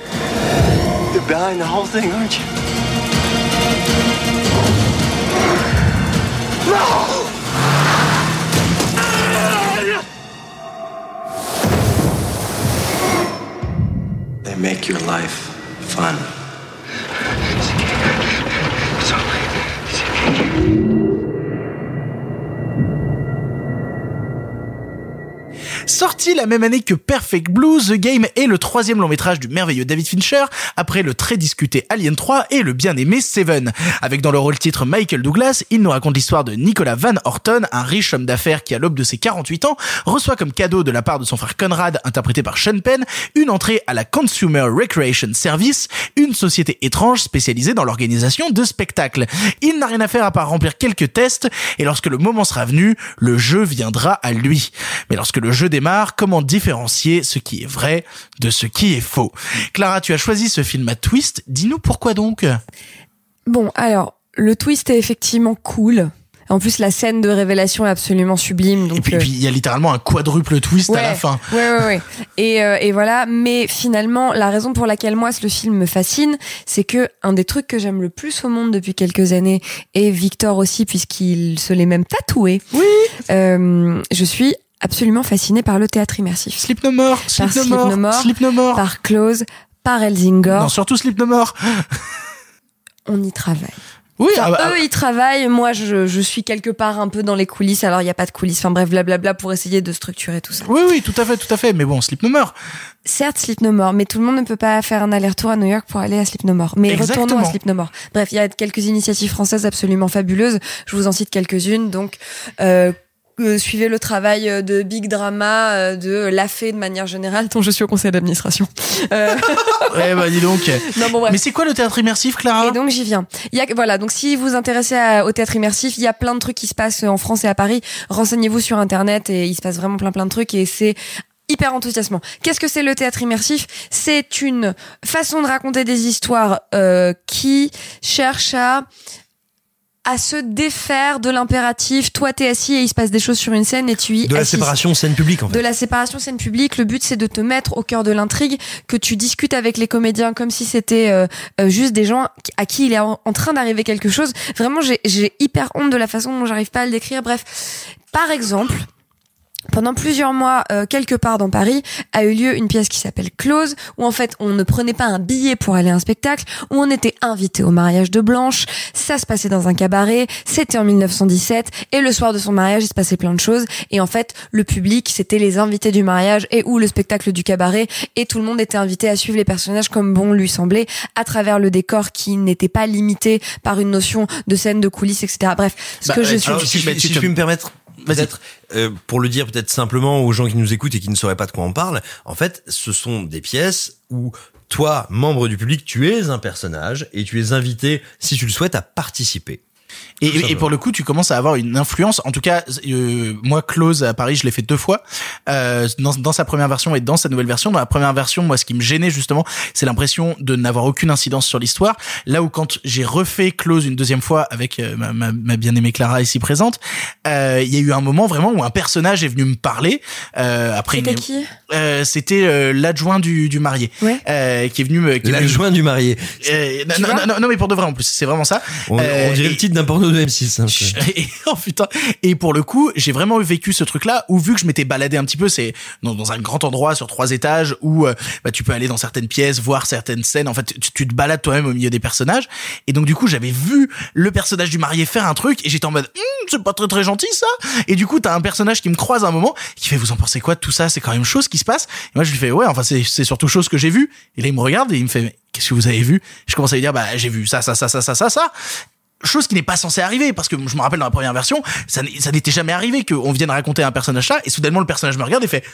You're behind the whole thing, aren't you? They make your life fun. Sorti la même année que Perfect Blue, The Game est le troisième long métrage du merveilleux David Fincher, après le très discuté Alien 3 et le bien aimé Seven. Avec dans le rôle titre Michael Douglas, il nous raconte l'histoire de Nicolas Van Horton, un riche homme d'affaires qui à l'aube de ses 48 ans reçoit comme cadeau de la part de son frère Conrad, interprété par Sean Penn, une entrée à la Consumer Recreation Service, une société étrange spécialisée dans l'organisation de spectacles. Il n'a rien à faire à part remplir quelques tests, et lorsque le moment sera venu, le jeu viendra à lui. Mais lorsque le jeu démarre, comment différencier ce qui est vrai de ce qui est faux Clara, tu as choisi ce film à twist, dis-nous pourquoi donc? Bon, alors, le twist est effectivement cool. En plus, la scène de révélation est absolument sublime. Donc, Et puis euh, il y a littéralement un quadruple twist à la fin. Ouais, ouais, ouais. Et, euh, et voilà. Mais finalement, la raison pour laquelle moi, le film me fascine, c'est que un des trucs que j'aime le plus au monde depuis quelques années, et Victor aussi, puisqu'il se l'est même tatoué. Oui. Euh, je suis absolument fascinée par le théâtre immersif. Sleep No More, Par Sleep No More, No More, Sleep No More. par Close, par Elzingor. Non, surtout Sleep No More. On y travaille. Oui, Enfin, ah bah, eux, ils travaillent. Moi, je, je suis quelque part un peu dans les coulisses. Alors, il n'y a pas de coulisses. Enfin, bref, blablabla pour essayer de structurer tout ça. oui, oui, tout à fait, tout à fait. Mais bon, Sleep No More. Certes, Sleep No More, mais tout le monde ne peut pas faire un aller-retour à New York pour aller à Sleep No More. Mais Exactement. retournons à Sleep No More. Bref, il y a quelques initiatives françaises absolument fabuleuses. Je vous en cite quelques-unes. Donc, euh, euh, suivez le travail euh, de Big Drama, euh, de La Fée de manière générale, dont je suis au conseil d'administration. Euh, Ouais, (laughs) bah dis donc. non, bon, bref. Mais c'est quoi le théâtre immersif, Clara? Et donc j'y viens. Il y a voilà, donc si vous vous intéressez à- au théâtre immersif, il y a plein de trucs qui se passent en France et à Paris. Renseignez-vous sur internet et il se passe vraiment plein plein de trucs et c'est hyper enthousiasmant. Qu'est-ce que c'est le théâtre immersif? C'est une façon de raconter des histoires euh, qui cherche à à se défaire de l'impératif. Toi, t'es assis et il se passe des choses sur une scène et tu y De la séparation scène publique en fait. De la séparation scène publique, le but c'est de te mettre au cœur de l'intrigue, que tu discutes avec les comédiens comme si c'était euh, euh, juste des gens à qui il est en, en train d'arriver quelque chose. Vraiment, j'ai- j'ai hyper honte de la façon dont j'arrive pas à le décrire. Bref, par exemple, pendant plusieurs mois, euh, quelque part dans Paris, a eu lieu une pièce qui s'appelle Close, où en fait on ne prenait pas un billet pour aller à un spectacle, où on était invité au mariage de Blanche, ça se passait dans un cabaret, c'était en 1917, et le soir de son mariage il se passait plein de choses, et en fait le public c'était les invités du mariage et ou le spectacle du cabaret, et tout le monde était invité à suivre les personnages comme bon lui semblait, à travers le décor qui n'était pas limité par une notion de scène, de coulisses, etc. Bref, ce Bah, que je suis... alors, si, je- si je puis me permettre, peut-être euh, pour le dire peut-être simplement aux gens qui nous écoutent et qui ne sauraient pas de quoi on parle, en fait, ce sont des pièces où toi, membre du public, tu es un personnage et tu es invité, si tu le souhaites, à participer. Et, pour le coup, tu commences à avoir une influence. En tout cas, euh, moi, Close à Paris, je l'ai fait deux fois. Euh, dans, dans sa première version et dans sa nouvelle version. Dans la première version, moi, ce qui me gênait justement, c'est l'impression de n'avoir aucune incidence sur l'histoire. Là où quand j'ai refait Close une deuxième fois avec euh, ma, ma, ma bien-aimée Clara ici présente, euh, il y a eu un moment vraiment où un personnage est venu me parler. Euh, après, C'était une- qui? Euh, C'était euh, l'adjoint du, du marié, Ouais. euh, qui est venu me. L'adjoint du marié. Euh, non, Tu non, vois? non, non, mais pour de vrai en plus, c'est vraiment ça. On, Euh, on dirait et- le titre d'un porno de M6. hein, (laughs) et, pour le coup, j'ai vraiment vécu ce truc-là où vu que je m'étais baladé un petit peu, c'est dans, un grand endroit sur trois étages où euh, bah, tu peux aller dans certaines pièces, voir certaines scènes. En fait, tu, te balades toi-même au milieu des personnages. Et donc du coup, j'avais vu le personnage du marié faire un truc et j'étais en mode, Hum, c'est pas très très gentil ça. Et du coup, t'as un personnage qui me croise à un moment, qui fait, vous en pensez quoi tout ça? C'est quand même chose qui se passe. Et moi, je lui fais, ouais, enfin c'est surtout chose que j'ai vu. Et là, il me regarde et il me fait, qu'est-ce que vous avez vu? Je commence à lui dire, bah j'ai vu ça, ça, ça, ça, ça, ça, ça chose qui n'est pas censée arriver parce que je me rappelle dans la première version ça n'était jamais arrivé qu'on vienne raconter un personnage ça et soudainement le personnage me regarde et fait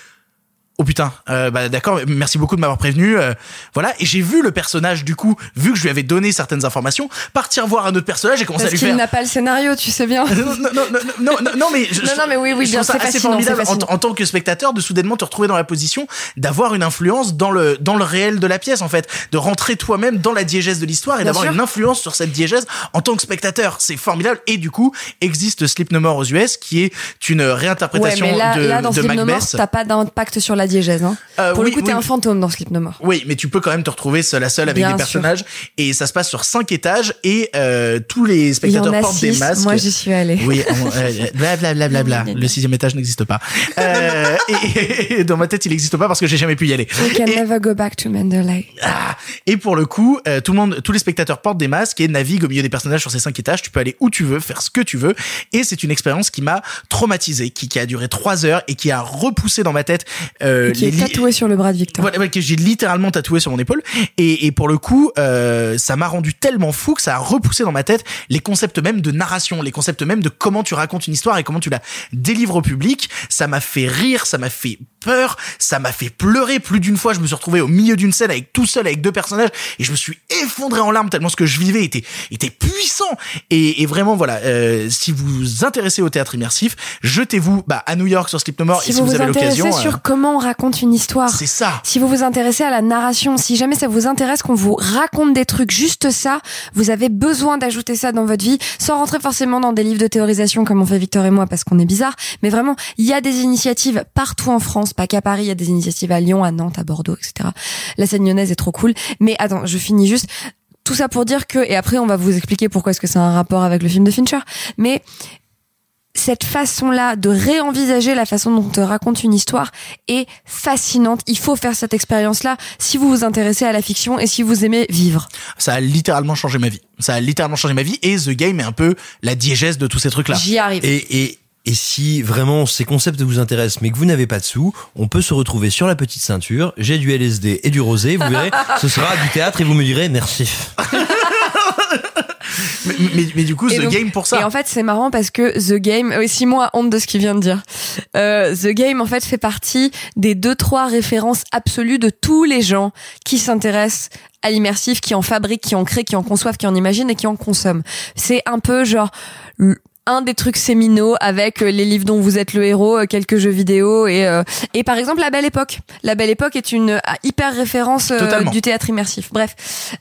Oh putain, euh, bah d'accord, merci beaucoup de m'avoir prévenu. euh, voilà, et j'ai vu le personnage du coup, vu que je lui avais donné certaines informations, partir voir un autre personnage et commencer Parce à lui qu'il faire. n'a pas le scénario, tu sais bien. (laughs) non, non, non, non, non, non, mais je, Non, non, mais oui, oui, je bien, trouve ça c'est assez formidable en, tant que spectateur de soudainement te retrouver dans la position d'avoir une influence dans le dans le réel de la pièce en fait, de rentrer toi-même dans la diégèse de l'histoire et d'avoir une influence sur cette diégèse en tant que spectateur. C'est formidable et du coup existe Sleep No More aux US qui est une Ouais, réinterprétation mais là, de, là dans de Sleep No More, Macbeth. t'as pas d'impact sur la diégèse. Hein. Euh, Pour oui, le coup, t'es oui. un fantôme dans Sleep No More. Oui, mais tu peux quand même te retrouver seul à seul avec Bien des sûr. personnages et ça se passe sur cinq étages et euh, tous les spectateurs portent des masques. Moi, j'y suis allée. Oui, on- euh, bla bla bla bla bla. Le sixième étage n'existe pas. Euh, (laughs) et, et dans ma tête, il n'existe pas parce que j'ai jamais pu y aller. We can never go back to Mandalay. Ah, et pour le coup, tout le monde, tous les spectateurs portent des masques et naviguent au milieu des personnages sur ces cinq étages. Tu peux aller où tu veux, faire ce que tu veux. Et c'est une expérience qui m'a traumatisé, qui, qui a duré trois heures et qui a repoussé dans ma tête euh, qui est tatoué sur le bras de Victor. voilà, que j'ai littéralement tatoué sur mon épaule. Et, et pour le coup, euh, ça m'a rendu tellement fou que ça a repoussé dans ma tête les concepts même de narration, les concepts même de comment tu racontes une histoire et comment tu la délivres au public. Ça m'a fait rire, ça m'a fait peur, ça m'a fait pleurer. Plus d'une fois, je me suis retrouvé au milieu d'une scène avec tout seul avec deux personnages et je me suis effondré en larmes tellement ce que je vivais était était puissant. Et, et vraiment, voilà, euh, si vous vous intéressez au théâtre immersif, jetez-vous bah, à New York sur Sleep No More Si et si vous vous, vous avez l'occasion. sur euh, comment raconte une histoire, c'est ça. si vous vous intéressez à la narration, si jamais ça vous intéresse qu'on vous raconte des trucs, juste ça, vous avez besoin d'ajouter ça dans votre vie, sans rentrer forcément dans des livres de théorisation comme on fait Victor et moi parce qu'on est bizarre, mais vraiment, il y a des initiatives partout en France, pas qu'à Paris, il y a des initiatives à Lyon, à Nantes, à Bordeaux, etc. La scène lyonnaise est trop cool. Mais attends, je finis juste. Tout ça pour dire que, et après on va vous expliquer pourquoi est-ce que c'est un rapport avec le film de Fincher, mais cette façon-là de réenvisager la façon dont on te raconte une histoire est fascinante. Il faut faire cette expérience-là si vous vous intéressez à la fiction et si vous aimez vivre. ça a littéralement changé ma vie. Ça a littéralement changé ma vie et The Game est un peu la diégèse de tous ces trucs-là. J'y arrive. Et, et, et si vraiment ces concepts vous intéressent, mais que vous n'avez pas de sous, on peut se retrouver sur la petite ceinture. J'ai du LSD et du rosé. Vous verrez, (laughs) ce sera du théâtre et vous me direz merci. (laughs) mais, mais, mais du coup, Et The donc- Game pour ça. Et en fait, c'est marrant parce que The Game, oui, Simon a honte de ce qu'il vient de dire. Euh, The Game, en fait, fait partie des deux, trois références absolues de tous les gens qui s'intéressent à l'immersif, qui en fabriquent, qui en créent, qui en conçoivent, qui en imaginent et qui en consomment. C'est un peu genre un des trucs séminaux avec euh, les livres dont vous êtes le héros, euh, quelques jeux vidéo et euh, et par exemple La Belle Époque. La Belle Époque est une euh, hyper référence euh, du théâtre immersif. Bref,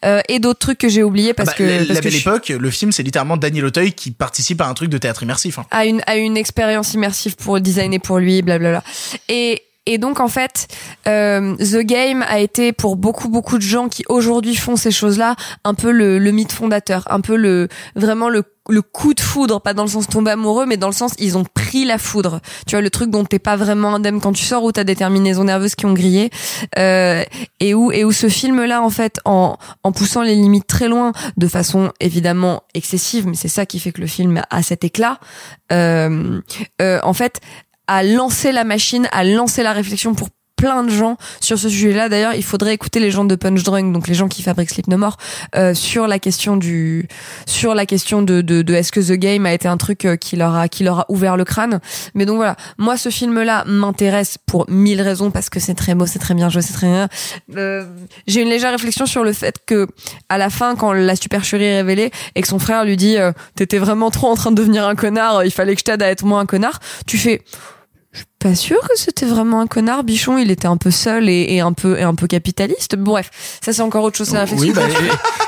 Euh, et d'autres trucs que j'ai oubliés parce Bah, que la, parce la que belle je- époque, le film, c'est littéralement Daniel Auteuil qui participe à un truc de théâtre immersif. hein. à une à une expérience immersive pour designer pour lui, blablabla. Et et donc en fait, euh, The Game a été pour beaucoup beaucoup de gens qui aujourd'hui font ces choses-là un peu le, le mythe fondateur, un peu le vraiment le le coup de foudre, pas dans le sens tomber amoureux, mais dans le sens ils ont pris la foudre. Tu vois le truc dont t'es pas vraiment indemne quand tu sors, où t'as des terminaisons nerveuses qui ont grillé, euh, et où et où ce film-là en fait, en en poussant les limites très loin, de façon évidemment excessive, mais c'est ça qui fait que le film a cet éclat. Euh, euh, en fait, a lancé la machine, a lancé la réflexion pour plein de gens sur ce sujet-là. D'ailleurs, il faudrait écouter les gens de Punch Drunk, donc les gens qui fabriquent Sleep No More, euh, sur la question du, sur la question de, de, de est-ce que The Game a été un truc euh, qui leur a, qui leur a ouvert le crâne. Mais donc voilà, moi ce film-là m'intéresse pour mille raisons parce que c'est très beau, c'est très bien joué, c'est très bien. Euh, J'ai une légère réflexion sur le fait que à la fin, quand la supercherie est révélée et que son frère lui dit, euh, t'étais vraiment trop en train de devenir un connard, il fallait que je t'aide à être moins un connard, tu fais pas sûr que c'était vraiment un connard. Bichon, il était un peu seul et, et un peu et un peu capitaliste. Bref, ça c'est encore autre chose. Réflexion. Oui, bah,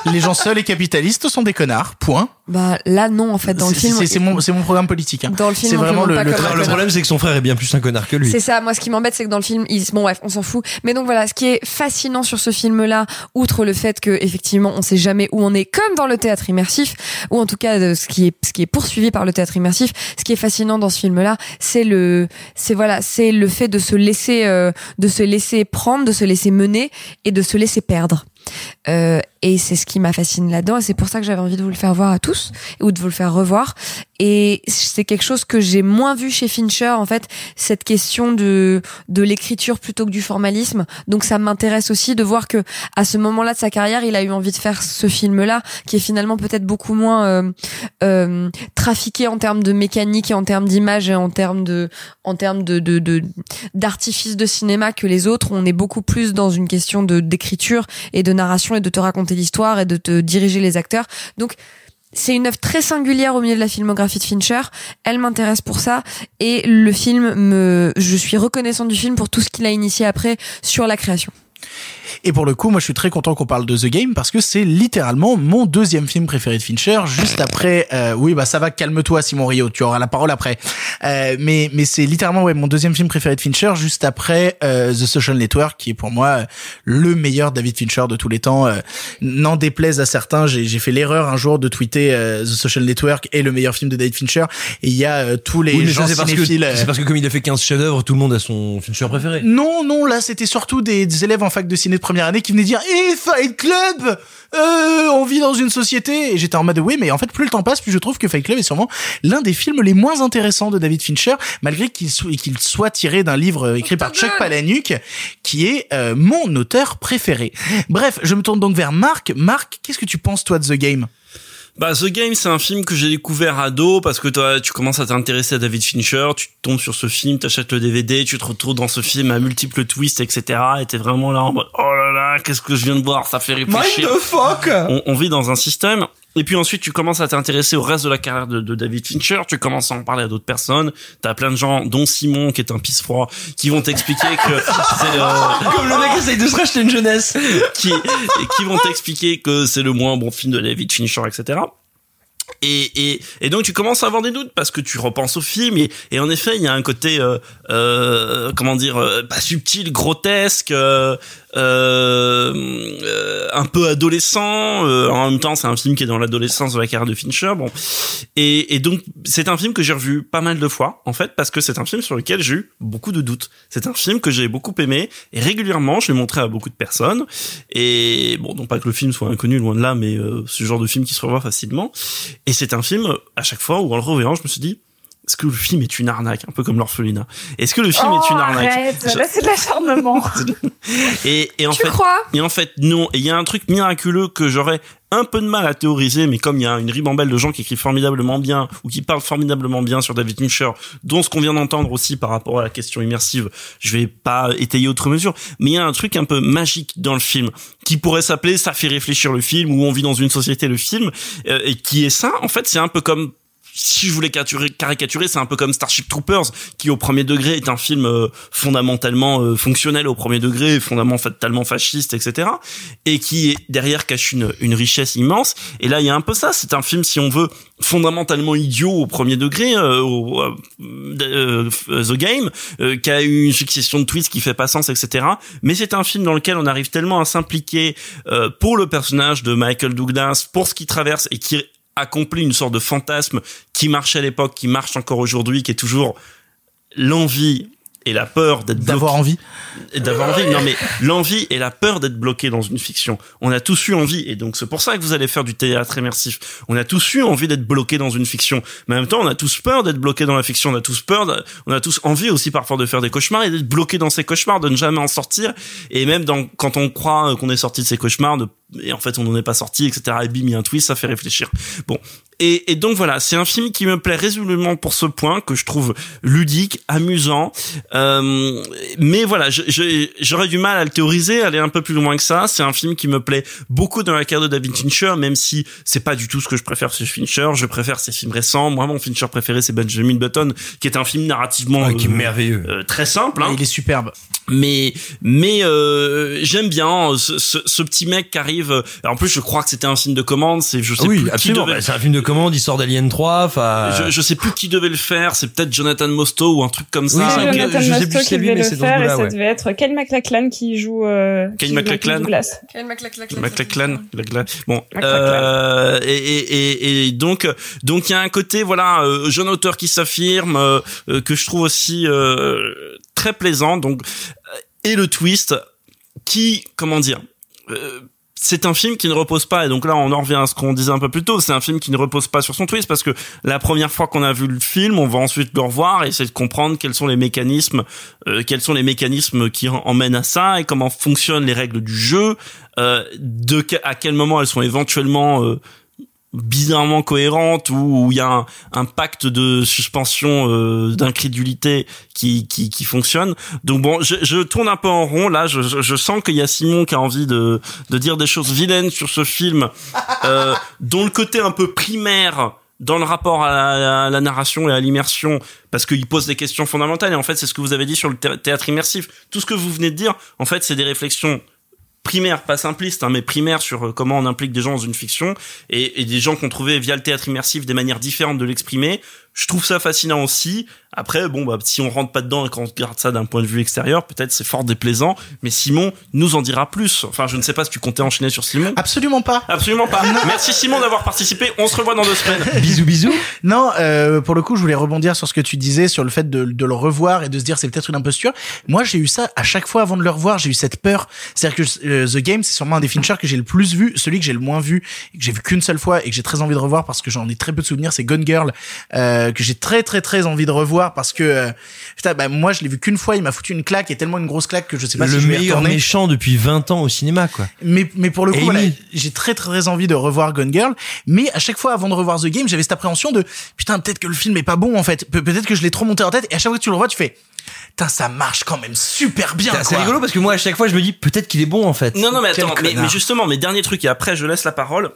les, les gens seuls et capitalistes sont des connards. Point. Bah là non en fait dans le C'est- film. c'est mon, c'est mon programme politique. hein. Dans le film, c'est vraiment le, le le problème, c'est que son frère est bien plus un connard que lui. C'est ça, moi ce qui m'embête c'est que dans le film, ils... bon bref, on s'en fout. Mais donc voilà, ce qui est fascinant sur ce film-là, outre le fait que effectivement on sait jamais où on est, comme dans le théâtre immersif, ou en tout cas euh, ce qui est ce qui est poursuivi par le théâtre immersif, ce qui est fascinant dans ce film-là, c'est le, c'est voilà, c'est le fait de se laisser, euh, de se laisser prendre, de se laisser mener et de se laisser perdre. Euh, et c'est ce qui m'a fasciné là-dedans. Et c'est pour ça que j'avais envie de vous le faire voir à tous ou de vous le faire revoir. Et c'est quelque chose que j'ai moins vu chez Fincher, en fait, cette question de de l'écriture plutôt que du formalisme. Donc ça m'intéresse aussi de voir que à ce moment-là de sa carrière, il a eu envie de faire ce film-là, qui est finalement peut-être beaucoup moins euh, euh, trafiqué en termes de mécanique et en termes d'image et en termes de en termes de de d'artifice de, cinéma que les autres. On est beaucoup plus dans une question de d'écriture et de narration et de te raconter l'histoire et de te diriger les acteurs. Donc c'est une œuvre très singulière au milieu de la filmographie de Fincher. Elle m'intéresse pour ça et le film me, je suis reconnaissante du film pour tout ce qu'il a initié après sur la création. Et pour le coup, moi, je suis très content qu'on parle de The Game parce que c'est littéralement mon deuxième film préféré de Fincher, juste après. euh, oui, bah ça va, calme-toi, Simon Rio, tu auras la parole après. Euh, mais mais c'est littéralement ouais mon deuxième film préféré de Fincher, juste après euh, The Social Network, qui est pour moi euh, le meilleur David Fincher de tous les temps. Euh, N'en déplaise à certains, j'ai fait l'erreur un jour de tweeter euh, The Social Network est le meilleur film de David Fincher, et il y a euh, tous les Oui, gens c'est parce, que, parce comme il a fait 15 chefs-d'œuvre, tout le monde a son Fincher préféré. non, non, là c'était surtout des, des élèves en fac de ciné de première année qui venaient dire Eh Fight Club euh, On vit dans une société Et j'étais en mode oui, mais en fait plus le temps passe, plus je trouve que Fight Club est sûrement l'un des films les moins intéressants de David Fincher, malgré qu'il soit, tiré d'un livre écrit par Chuck Palahniuk, qui est euh, mon auteur préféré. Bref, je me tourne donc vers Marc. Marc, qu'est-ce que tu penses toi de The Game? Bah, The Game, c'est un film que j'ai découvert ado parce que toi, tu commences à t'intéresser à David Fincher, tu tombes sur ce film, t'achètes le DVD, tu te retrouves dans ce film à multiples twists, etc. Et t'es vraiment là en mode, oh là là, qu'est-ce que je viens de voir, ça fait réfléchir. Mind the fuck on, on vit dans un système. Et puis ensuite, tu commences à t'intéresser au reste de la carrière de, de David Fincher. Tu commences à en parler à d'autres personnes. T'as plein de gens, dont Simon, qui est un pisse froid, qui vont t'expliquer que (laughs) c'est euh, Comme le mec essaye de se racheter une jeunesse. (laughs) qui, qui vont t'expliquer que c'est le moins bon film de David Fincher, etc. Et, et, et donc tu commences à avoir des doutes parce que tu repenses au film et, et en effet il y a un côté euh, euh, comment dire euh, pas subtil grotesque euh, euh, euh, un peu adolescent euh, en même temps c'est un film qui est dans l'adolescence de la carrière de Fincher bon. Et, et donc c'est un film que j'ai revu pas mal de fois en fait parce que c'est un film sur lequel j'ai eu beaucoup de doutes. C'est un film que j'ai beaucoup aimé et régulièrement je l'ai montré à beaucoup de personnes. Et bon non pas que le film soit inconnu loin de là mais euh, ce genre de film qui se revoit facilement. Et c'est un film à chaque fois où en le revoyant je me suis dit est-ce que le film est une arnaque un peu comme l'orphelinat? Est-ce que le film oh, est une arnaque? arrête, là c'est de l'acharnement. (laughs) et, et en Tu fait, crois? et en fait, non. Et il y a un truc miraculeux que j'aurais un peu de mal à théoriser, mais comme il y a une ribambelle de gens qui écrivent formidablement bien ou qui parlent formidablement bien sur David Fincher, dont ce qu'on vient d'entendre aussi par rapport à la question immersive, je vais pas étayer autre mesure, mais il y a un truc un peu magique dans le film qui pourrait s'appeler ça fait réfléchir le film ou on vit dans une société le film euh, et qui est ça. En fait, c'est un peu comme si je voulais caricaturer, c'est un peu comme Starship Troopers, qui au premier degré est un film euh, fondamentalement euh, fonctionnel au premier degré, fondamentalement fasciste, etc. Et qui derrière cache une, une richesse immense. Et là, il y a un peu ça. C'est un film, si on veut, fondamentalement idiot au premier degré, euh, au, euh, The Game, qui a eu une succession de twists qui fait pas sens, etc. Mais c'est un film dans lequel on arrive tellement à s'impliquer pour le personnage de Michael Douglas, pour ce qu'il traverse et qui accomplit une sorte de fantasme qui marchait à l'époque, qui marche encore aujourd'hui, qui est toujours l'envie et la peur d'être D'avoir envie. et d'avoir envie. Non, mais l'envie et la peur d'être bloqué dans une fiction. On a tous eu envie, et donc c'est pour ça que vous allez faire du théâtre immersif. On a tous eu envie d'être bloqué dans une fiction. Mais en même temps, on a tous peur d'être bloqué dans la fiction. On a tous peur, de- on a tous envie aussi parfois de faire des cauchemars et d'être bloqué dans ces cauchemars, de ne jamais en sortir. Et même dans, quand on croit qu'on est sorti de ces cauchemars, de- et en fait on n'en est pas sorti, etc. Et bim, il y a un twist, ça fait réfléchir. Bon. Et, et donc voilà, c'est un film qui me plaît résolument pour ce point que je trouve ludique, amusant. Euh, mais voilà, je- je- j'aurais du mal à le théoriser, aller un peu plus loin que ça. C'est un film qui me plaît beaucoup dans la carrière de David Fincher, même si c'est pas du tout ce que je préfère chez Fincher. Je préfère ses films récents. Moi, mon Fincher préféré, c'est Benjamin Button, qui est un film narrativement qui est euh, merveilleux. euh, très simple. Hein. Il est superbe. Mais mais euh, j'aime bien euh, ce, ce, ce petit mec qui arrive. euh, En plus, je crois que c'était un film de commande. C'est je sais oui, plus qui absolument. devait Bah, c'est un film de commande, il sort d'Alien 3, enfin. je, je sais plus qui devait le faire, c'est peut-être Jonathan Mostow ou un truc comme Oui, ça. c'est Jonathan je sais plus qui lui, devait mais le faire et ça ouais. devait être Kyle MacLachlan qui joue euh, Kyle MacLachlan. McLachlan, McLachlan. Bon, euh, et, et, et, et donc, donc il y a un côté, voilà, euh, jeune auteur qui s'affirme, euh, que je trouve aussi euh, très plaisant. Donc, et le twist, qui, comment dire, euh, c'est un film qui ne repose pas et donc là on en revient à ce qu'on disait un peu plus tôt c'est un film qui ne repose pas sur son twist parce que la première fois qu'on a vu le film on va ensuite le revoir et essayer de comprendre quels sont les mécanismes euh, quels sont les mécanismes qui en- emmènent à ça et comment fonctionnent les règles du jeu euh, de à quel moment elles sont éventuellement euh, bizarrement cohérentes ou où il y a un, un pacte de suspension euh, d'incrédulité qui, qui qui fonctionne. Donc bon, je, je tourne un peu en rond là. Je, je, je sens qu'il y a Simon qui a envie de de dire des choses vilaines sur ce film, (laughs) euh, dont le côté un peu primaire dans le rapport à la, à la narration et à l'immersion, parce qu'il pose des questions fondamentales. Et en fait, c'est ce que vous avez dit sur le thé- théâtre immersif. Tout ce que vous venez de dire, en fait, c'est des réflexions primaires, pas simplistes, hein, mais primaires sur euh, comment on implique des gens dans une fiction et, des gens qu'on trouvait via le théâtre immersif des manières différentes de l'exprimer. Je trouve ça fascinant aussi. Après, bon, bah, si on rentre pas dedans et qu'on regarde ça d'un point de vue extérieur, peut-être c'est fort déplaisant. Mais Simon nous en dira plus. Enfin, je ne sais pas si tu comptais enchaîner sur Simon. Absolument pas. Absolument pas. Merci Simon d'avoir participé. On se revoit dans deux semaines. (laughs) bisous, bisous. Non, euh, pour le coup, je voulais rebondir sur ce que tu disais, sur le fait de, de le revoir et de se dire c'est peut-être une imposture. Moi, j'ai eu ça à chaque fois avant de le revoir, j'ai eu cette peur. C'est-à-dire que euh, The Game, c'est sûrement un des Fincher que j'ai le plus vu, celui que j'ai le moins vu, que j'ai vu qu'une seule fois et que j'ai très envie de revoir parce que j'en ai très peu de souvenirs, c'est Gone Girl, euh, que j'ai très très très envie de revoir parce que euh, putain, bah, moi je l'ai vu qu'une fois, il m'a foutu une claque et tellement une grosse claque que je sais pas le si je vais meilleur retourner. méchant depuis 20 ans au cinéma, quoi. Mais, mais pour le coup, voilà, j'ai très très envie de revoir Gone Girl. Mais à chaque fois, avant de revoir The Game, j'avais cette appréhension de putain, peut-être que le film est pas bon en fait. Pe- peut-être que je l'ai trop monté en tête. Et à chaque fois que tu le revois, tu fais putain, ça marche quand même super bien. C'est rigolo parce que moi, à chaque fois, je me dis peut-être qu'il est bon en fait. Non, non, mais attends, mais, mais justement, mes derniers trucs, et après je laisse la parole.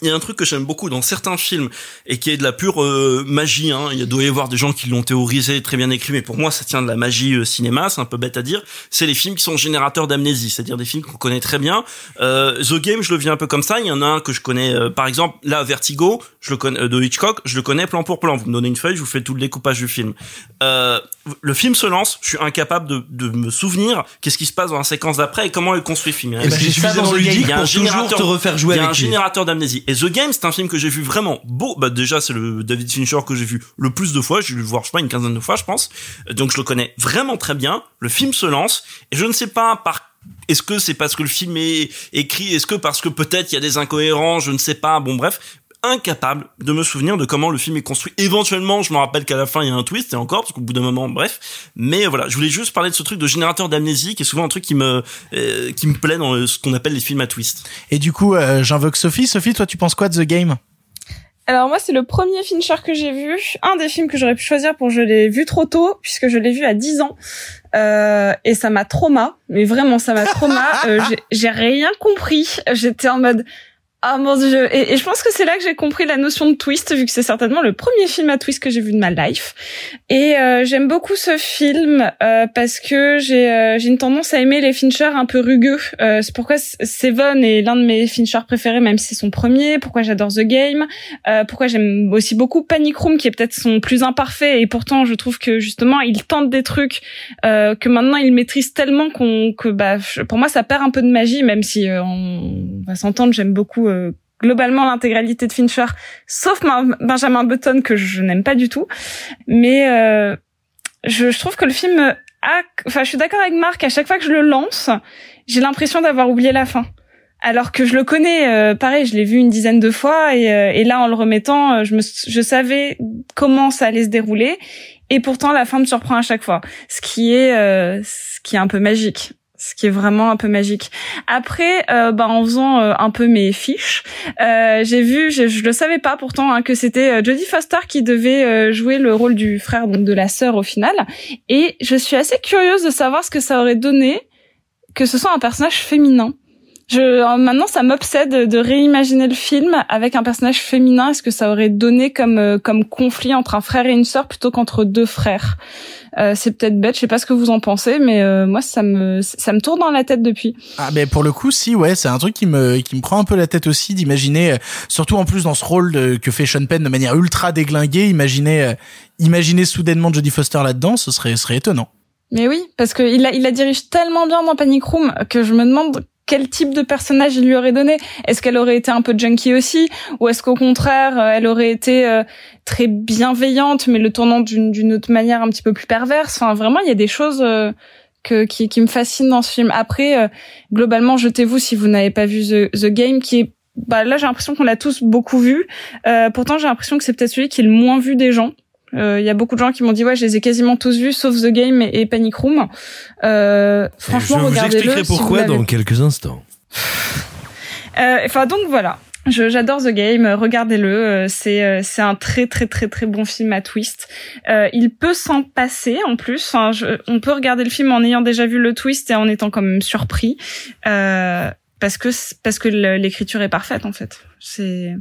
Il y a un truc que j'aime beaucoup dans certains films et qui est de la pure euh, magie. Hein. Il doit y avoir des gens qui l'ont théorisé, très bien écrit, mais pour moi ça tient de la magie euh, cinéma. C'est un peu bête à dire. C'est les films qui sont générateurs d'amnésie, c'est-à-dire des films qu'on connaît très bien. Euh, The Game, je le vis un peu comme ça. Il y en a un que je connais, euh, par exemple, là Vertigo, je le connais euh, de Hitchcock, je le connais plan pour plan. Vous me donnez une feuille, je vous fais tout le découpage du film. Euh, le film se lance, je suis incapable de, de me souvenir qu'est-ce qui se passe dans la séquence d'après et comment est construit le film. A Eh ben, j'ai suffisamment dans ludique il y a un générateur- te refaire jouer il y a un lui. générateur d'amnésie. Et The Game, c'est un film que j'ai vu vraiment beau. Bah déjà, c'est le David Fincher que j'ai vu le plus de fois. J'ai dû le voir, je sais pas, une quinzaine de fois, je pense. Donc je le connais vraiment très bien. Le film se lance et je ne sais pas par est-ce que c'est parce que le film est écrit, est-ce que parce que peut-être il y a des incohérences, je ne sais pas. Bon bref, incapable de me souvenir de comment le film est construit. Éventuellement, je me rappelle qu'à la fin il y a un twist et encore parce qu'au bout d'un moment, bref. Mais voilà, je voulais juste parler de ce truc de générateur d'amnésie qui est souvent un truc qui me euh, qui me plaît dans euh, ce qu'on appelle les films à twist. Et du coup, euh, j'invoque Sophie. Sophie, toi, tu penses quoi de The Game? Alors moi, c'est le premier Fincher que j'ai vu, un des films que j'aurais pu choisir pour je l'ai vu trop tôt puisque je l'ai vu à 10 ans. Euh, et ça m'a trauma, mais vraiment ça m'a trauma. (laughs) Euh, j'ai- j'ai rien compris. J'étais en mode ah mon dieu. Et, je pense que c'est là que j'ai compris la notion de twist, vu que c'est certainement le premier film à twist que j'ai vu de ma life. Et euh, j'aime beaucoup ce film euh, parce que j'ai euh, une tendance à aimer les Fincher un peu rugueux. Euh, c'est pourquoi Seven est l'un de mes Fincher préférés, même si c'est son premier. Pourquoi j'adore The Game. Euh, pourquoi j'aime aussi beaucoup Panic Room, qui est peut-être son plus imparfait. Et pourtant, je trouve que justement, il tente des trucs euh, que maintenant il maîtrise tellement qu'on que bah pour moi ça perd un peu de magie, même si on va s'entendre. J'aime beaucoup. Euh, globalement l'intégralité de Fincher, sauf Benjamin Button que je n'aime pas du tout. Mais euh, je, je trouve que le film a... Enfin, je suis d'accord avec Marc, à chaque fois que je le lance, j'ai l'impression d'avoir oublié la fin. Alors que je le connais, euh, pareil, je l'ai vu une dizaine de fois et, euh, et là en le remettant, euh, je, me, je savais comment ça allait se dérouler et pourtant la fin me surprend à chaque fois, ce qui est euh, ce qui est un peu magique ce qui est vraiment un peu magique. Après, euh, bah, en faisant euh, un peu mes fiches, euh, j'ai vu, je, je le savais pas pourtant, hein, que c'était euh, Jodie Foster qui devait euh, jouer le rôle du frère, donc de la sœur au final. Et je suis assez curieuse de savoir ce que ça aurait donné que ce soit un personnage féminin. Je, euh, maintenant, ça m'obsède de réimaginer le film avec un personnage féminin. Est-ce que ça aurait donné comme euh, comme conflit entre un frère et une sœur plutôt qu'entre deux frères? Euh, C'est peut-être bête. Je sais pas ce que vous en pensez, mais euh, moi, ça me ça me tourne dans la tête depuis. Ah ben pour le coup si ouais c'est un truc qui me qui me prend un peu la tête aussi d'imaginer euh, surtout en plus dans ce rôle de- que fait Sean Penn de manière ultra déglinguée imaginer imaginer soudainement Jodie Foster là-dedans ce serait ce serait étonnant. Mais oui, parce que il la, il la dirige tellement bien dans Panic Room que je me demande quel type de personnage il lui aurait donné. Est-ce qu'elle aurait été un peu junkie aussi, ou est-ce qu'au contraire euh, elle aurait été euh, très bienveillante, mais le tournant d'une autre manière un petit peu plus perverse? Enfin, vraiment, il y a des choses euh, que qui, qui me fascine dans ce film. Après, globalement, jetez-vous si vous n'avez pas vu The, The Game, qui est bah là j'ai l'impression qu'on l'a tous beaucoup vu. Pourtant j'ai l'impression que c'est peut-être celui qui est le moins vu des gens. Euh, Il y a beaucoup de gens qui m'ont dit ouais je les ai quasiment tous vus sauf The Game et, et Panic Room. Euh, franchement je vous regardez-le. expliquerai si vous pourquoi l'avez dans quelques instants. euh, Enfin donc voilà. Je- J'adore The Game, euh, regardez-le. euh, C'est euh, c'est un très très très très bon film à twist. Euh, il peut s'en passer en plus. Enfin, je- on peut regarder le film en ayant déjà vu le twist et en étant quand même surpris euh, parce que parce que l'écriture est parfaite en fait. C'est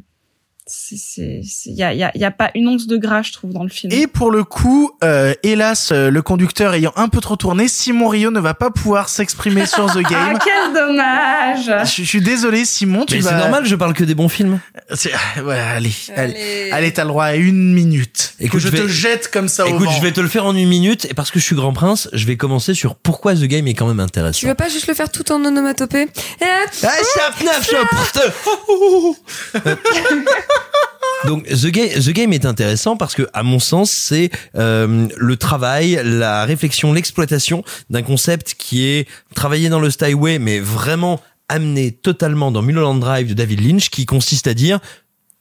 il y a, y a y a pas une once de gras je trouve dans le film. Et pour le coup, euh, hélas, euh, le conducteur ayant un peu trop tourné, Simon Rio ne va pas pouvoir s'exprimer sur The (laughs) ah Game. quel dommage. Je, je suis désolé, Simon, tu Mais vas. c'est normal, je parle que des bons films. C'est- Ouais, allez, allez, allez, t'as le droit à une minute. Écoute, que je, je vais- te jette comme ça au Écoute, vent. je vais te le faire en une minute, et parce que je suis grand prince, je vais commencer sur pourquoi The Game est quand même intéressant. Tu veux pas juste le faire tout en onomatopée? Eh, Ah, (laughs) Donc The Game, The Game est intéressant parce que, à mon sens, c'est euh, le travail, la réflexion, l'exploitation d'un concept qui est travaillé dans le Styleway, mais vraiment amené totalement dans Mulholland Drive de David Lynch, qui consiste à dire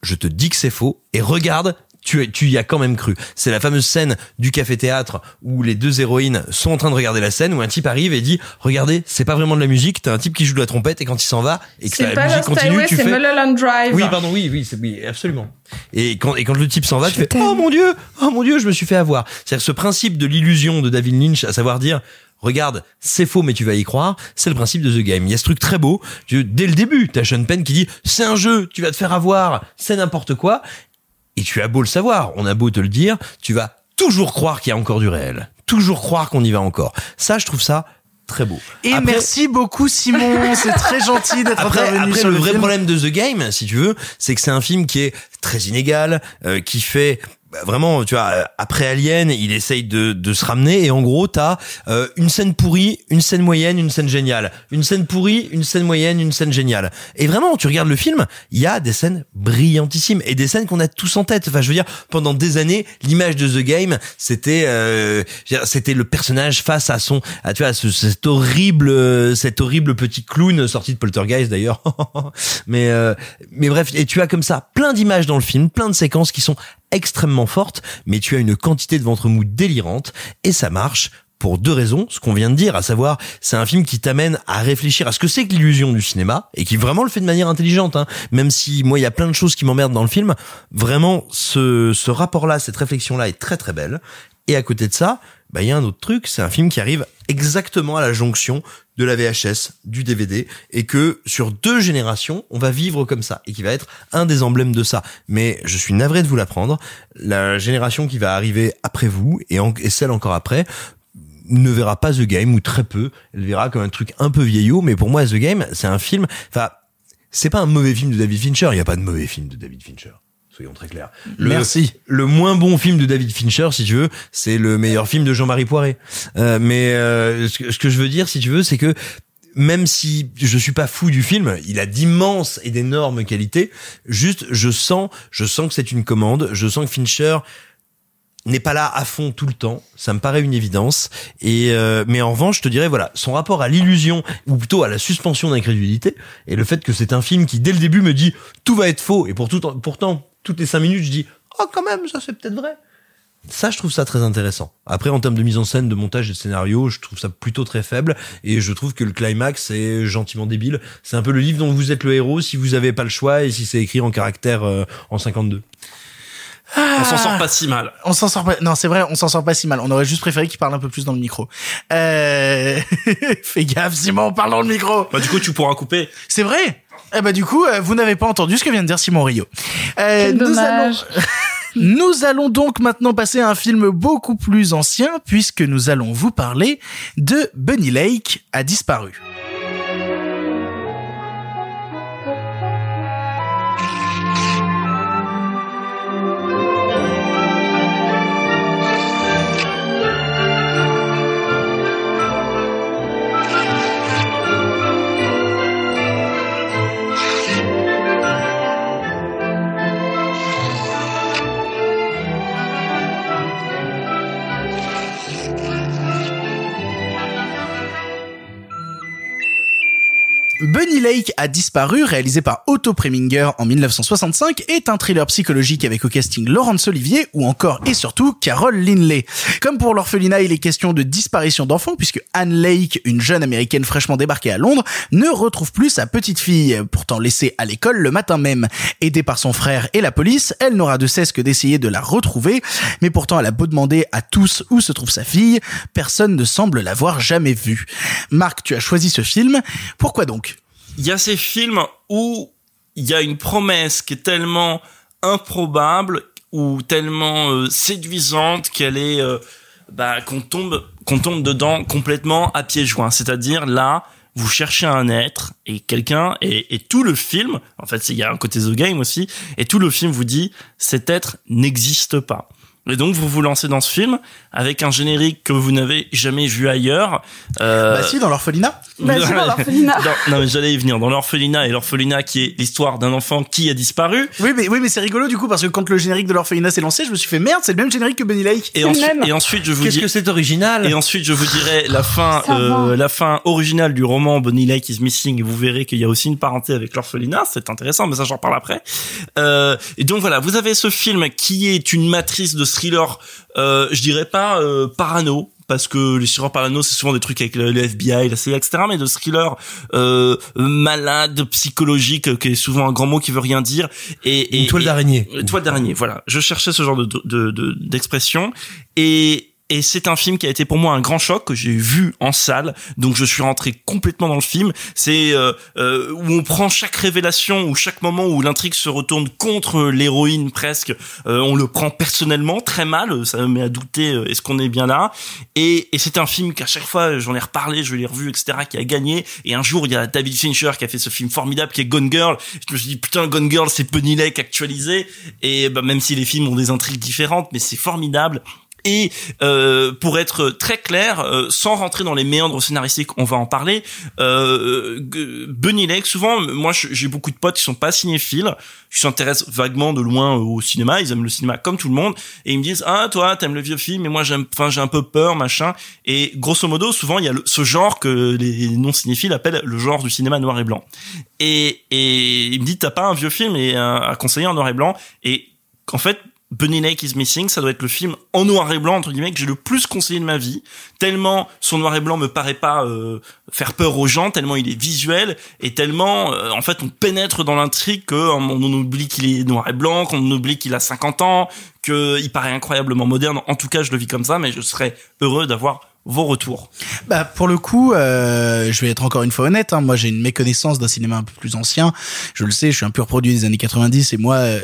je te dis que c'est faux et regarde tu, tu y as quand même cru. C'est la fameuse scène du café-théâtre où les deux héroïnes sont en train de regarder la scène où un type arrive et dit regardez c'est pas vraiment de la musique t'as un type qui joue de la trompette et quand il s'en va et que C'est la pas musique continue tu c'est fais Mulholland Drive. oui pardon oui oui c'est oui absolument et quand et quand le type s'en va tu fais oh mon dieu oh mon dieu je me suis fait avoir c'est-à-dire ce principe de l'illusion de David Lynch à savoir dire Regarde, c'est faux, mais tu vas y croire. C'est le principe de The Game. Il y a ce truc très beau. Tu- Dès le début, t'as Sean Penn qui dit c'est un jeu, tu vas te faire avoir, c'est n'importe quoi. Et tu as beau le savoir, on a beau te le dire, tu vas toujours croire qu'il y a encore du réel. Toujours croire qu'on y va encore. Ça, je trouve ça très beau. Et Après- merci beaucoup, Simon. C'est très gentil d'être après, intervenu après, sur le, le, vrai film. problème de The Game, si tu veux, c'est que c'est un film qui est très inégal, euh, qui fait vraiment, tu vois, euh, après Alien, il essaye de, de se ramener et en gros, t'as euh, une scène pourrie, une scène moyenne, une scène géniale, une scène pourrie, une scène moyenne, une scène géniale. Et vraiment, tu regardes le film, il y a des scènes brillantissimes et des scènes qu'on a tous en tête. Enfin, je veux dire, pendant des années, l'image de The Game, c'était, euh, c'était le personnage face à son, à tu vois, ce, cet horrible, cet horrible petit clown sorti de Poltergeist d'ailleurs. (laughs) mais, euh, mais bref, et tu as comme ça plein d'images dans le film, plein de séquences qui sont extrêmement fortes, mais tu as une quantité de ventre mou délirante et ça marche pour deux raisons, ce qu'on vient de dire, à savoir, c'est un film qui t'amène à réfléchir à ce que c'est que l'illusion du cinéma, et qui vraiment le fait de manière intelligente, hein. même si moi il y a plein de choses qui m'emmerdent dans le film, vraiment ce, ce rapport-là, cette réflexion-là est très très belle, et à côté de ça, bah il y a un autre truc, c'est un film qui arrive exactement à la jonction de la VHS, du DVD, et que sur deux générations, on va vivre comme ça, et qui va être un des emblèmes de ça. Mais je suis navré de vous l'apprendre, la génération qui va arriver après vous, et, celle encore après, ne verra pas The Game, ou très peu, elle verra comme un truc un peu vieillot, mais pour moi, The Game, c'est un film, enfin, c'est pas un mauvais film de David Fincher, il n'y a pas de mauvais film de David Fincher. Soyons très clairs. Le- Merci. Le moins bon film de David Fincher, si tu veux, c'est le meilleur film de Jean-Marie Poiré. Euh, mais euh, ce, que, ce que je veux dire, si tu veux, c'est que même si je suis pas fou du film, il a d'immenses et d'énormes qualités. Juste, je sens, je sens que c'est une commande. Je sens que Fincher n'est pas là à fond tout le temps. Ça me paraît une évidence. Et euh, mais en revanche, je te dirais voilà, son rapport à l'illusion ou plutôt à la suspension d'incrédulité et le fait que c'est un film qui dès le début me dit tout va être faux et pour tout, pourtant toutes les cinq minutes je dis oh quand même ça c'est peut-être vrai. Ça, je trouve ça très intéressant. Après, en termes de mise en scène, de montage et de scénario, je trouve ça plutôt très faible. Et je trouve que le climax est gentiment débile. C'est un peu le livre dont vous êtes le héros si vous avez pas le choix et si c'est écrit en caractère euh, en 52. On s'en sort pas si mal. On s'en sort pas. Non, c'est vrai, on s'en sort pas si mal. On aurait juste préféré qu'il parle un peu plus dans le micro. Euh... (laughs) Fais gaffe, Simon, parle dans le micro. Bah, du coup, tu pourras couper. C'est vrai. Eh ben du coup, euh, vous n'avez pas entendu ce que vient de dire Simon Rio. Euh, nous allons. (laughs) Nous allons donc maintenant passer à un film beaucoup plus ancien puisque nous allons vous parler de Bunny Lake a disparu. Bunny Lake a disparu, réalisé par Otto Preminger en 1965, est un thriller psychologique avec au casting Laurence Olivier ou encore et surtout Carol Linley. Comme pour l'orphelinat, il est question de disparition d'enfants puisque Anne Lake, une jeune américaine fraîchement débarquée à Londres, ne retrouve plus sa petite fille, pourtant laissée à l'école le matin même. Aidée par son frère et la police, elle n'aura de cesse que d'essayer de la retrouver, mais pourtant elle a beau demander à tous où se trouve sa fille, personne ne semble l'avoir jamais vue. Marc, tu as choisi ce film, pourquoi donc Il y a ces films où il y a une promesse qui est tellement improbable ou tellement euh, séduisante qu'elle est euh, bah, qu'on tombe qu'on tombe dedans complètement à pieds joints. C'est-à-dire là, vous cherchez un être et quelqu'un et, et tout le film, en fait, il y a un côté the game aussi, et tout le film vous dit cet être n'existe pas. Et donc vous vous lancez dans ce film avec un générique que vous n'avez jamais vu ailleurs. Euh, Bah si, dans l'orphelinat. Bah, si, dans l'orphelinat. (laughs) Non mais j'allais y venir dans l'orphelinat et l'orphelinat qui est l'histoire d'un enfant qui a disparu. Oui, mais, oui, mais c'est rigolo du coup parce que quand le générique de l'orphelinat s'est lancé, je me suis fait merde, c'est le même générique que Bunny Lake. Et ensuite, et ensuite je vous Qu'est-ce dis que c'est original et ensuite je vous dirai la fin euh, la fin originale du roman Bonnie Lake is Missing et vous verrez qu'il y a aussi une parenté avec l'orphelinat c'est intéressant mais ça j'en parle après euh, et donc voilà vous avez ce film qui est une matrice de thriller euh, je dirais pas euh, parano parce que les thrillers parano c'est souvent des trucs avec le, FBI la CIA etc mais de thriller euh, malade psychologique euh, qui est souvent un grand mot qui veut rien dire et, et Une toile d'araignée. toile d'araignée, voilà. Je cherchais ce genre de de- de- d'expression et et c'est un film qui a été pour moi un grand choc que j'ai vu en salle, donc je suis rentré complètement dans le film. C'est euh, euh, où on prend chaque révélation ou chaque moment où l'intrigue se retourne contre l'héroïne presque, euh, on le prend personnellement très mal, ça me met à douter euh, est-ce qu'on est bien là? Et, et c'est un film qu'à chaque fois j'en ai reparlé, je l'ai revu, etc. qui a gagné. Et un jour il y a David Fincher qui a fait ce film formidable qui est Gone Girl. Je me suis dit putain Gone Girl c'est Penny Lake actualisé. Et bah, même si les films ont des intrigues différentes, mais c'est formidable. Et euh, pour être très clair, euh, sans rentrer dans les méandres scénaristiques, on va en parler. Euh, Bunny Lake, souvent, moi j'ai beaucoup de potes qui sont pas cinéphiles, qui s'intéressent vaguement de loin au cinéma, ils aiment le cinéma comme tout le monde, et ils me disent ah toi t'aimes le vieux film, mais moi j'aime, enfin j'ai un peu peur machin. Et grosso modo, souvent il y a ce genre que les non cinéphiles appellent le genre du cinéma noir et blanc. Et et il me dit t'as pas un vieux film et un- à conseiller en noir et blanc et en fait Bunny Lake is Missing, ça doit être le film en noir et blanc entre guillemets que j'ai le plus conseillé de ma vie. Tellement son noir et blanc me paraît pas euh, faire peur aux gens, tellement il est visuel et tellement euh, en fait on pénètre dans l'intrigue que on, oublie qu'il est noir et blanc, qu'on oublie qu'il a 50 ans, que il paraît incroyablement moderne. En tout cas, je le vis comme ça, mais je serais heureux d'avoir vos retours. Bah pour le coup, euh, je vais être encore une fois honnête. Hein, moi, j'ai une méconnaissance d'un cinéma un peu plus ancien. Je le sais, je suis un pur produit des années 90 et moi. euh,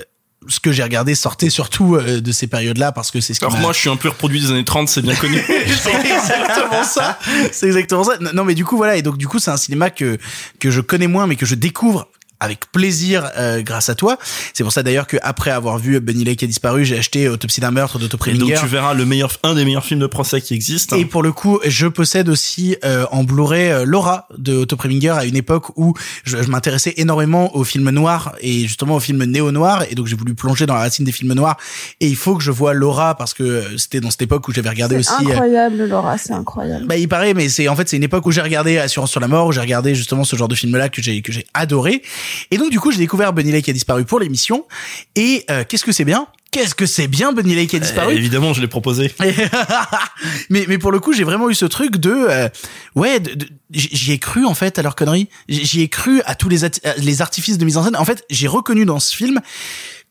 ce que j'ai regardé sortait surtout euh, de ces périodes-là parce que c'est ce qui Alors moi, je suis un pur produit des années 30, c'est bien connu. (laughs) c'est exactement ça. C'est exactement ça. Non, mais du coup voilà et donc du coup c'est un cinéma que que je connais moins mais que je découvre avec plaisir euh, grâce à toi. C'est pour ça d'ailleurs que après avoir vu Bunny Lake a disparu, j'ai acheté Autopsie d'un meurtre d'Otto Et donc Preminger. tu verras le meilleur, un des meilleurs films de procès qui existe. Et pour le coup, je possède aussi euh, en Blu-ray euh, Laura de Otto Preminger à une époque où je, je m'intéressais énormément aux films noirs et justement aux films néo-noirs et donc j'ai voulu plonger dans la racine des films noirs et il faut que je vois Laura parce que euh, c'était dans cette époque où j'avais regardé C'est aussi euh, incroyable, Laura, c'est incroyable. bah, il paraît, mais c'est en fait c'est une époque où j'ai regardé Assurance sur la mort, où j'ai regardé justement ce genre de film-là que j'ai que j'ai adoré. Et donc du coup j'ai découvert Bunny Lake a disparu pour l'émission. Et euh, qu'est-ce que c'est bien? Qu'est-ce que c'est bien Bunny Lake a disparu? Euh, évidemment, je l'ai proposé. (laughs) mais mais pour le coup j'ai vraiment eu ce truc de euh, ouais de- de- j- j'y ai cru en fait à leur connerie j'y ai cru à tous les les artifices de mise en scène en fait j'ai reconnu dans ce film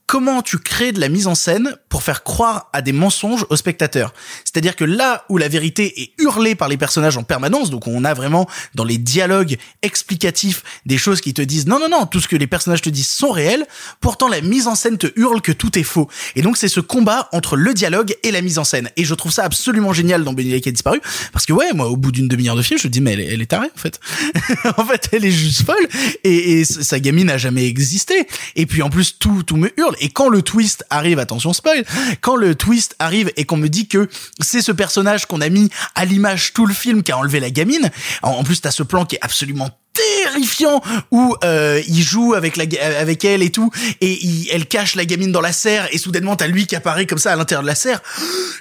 comment tu crées de la mise en scène pour faire croire à des mensonges aux spectateurs. C'est-à-dire que là où la vérité est hurlée par les personnages en permanence, donc on a vraiment dans les dialogues explicatifs des choses qui te disent non non non, tout ce que les personnages te disent sont réels, pourtant la mise en scène te hurle que tout est faux. Et donc c'est ce combat entre le dialogue et la mise en scène. Et je trouve ça absolument génial dans Benny Lake a disparu parce que ouais, moi au bout d'une demi-heure de film, je me dis mais elle est, elle tarée en fait. (laughs) en fait, elle est juste folle et, et sa gamine n'a jamais existé. Et puis en plus tout tout me hurle. Et quand le twist arrive, attention spoil, quand le twist arrive et qu'on me dit que c'est ce personnage qu'on a mis à l'image tout le film qui a enlevé la gamine, en plus t'as ce plan qui est absolument terrifiant où euh, il joue avec la avec elle et tout et il- elle cache la gamine dans la serre et soudainement t'as lui qui apparaît comme ça à l'intérieur de la serre.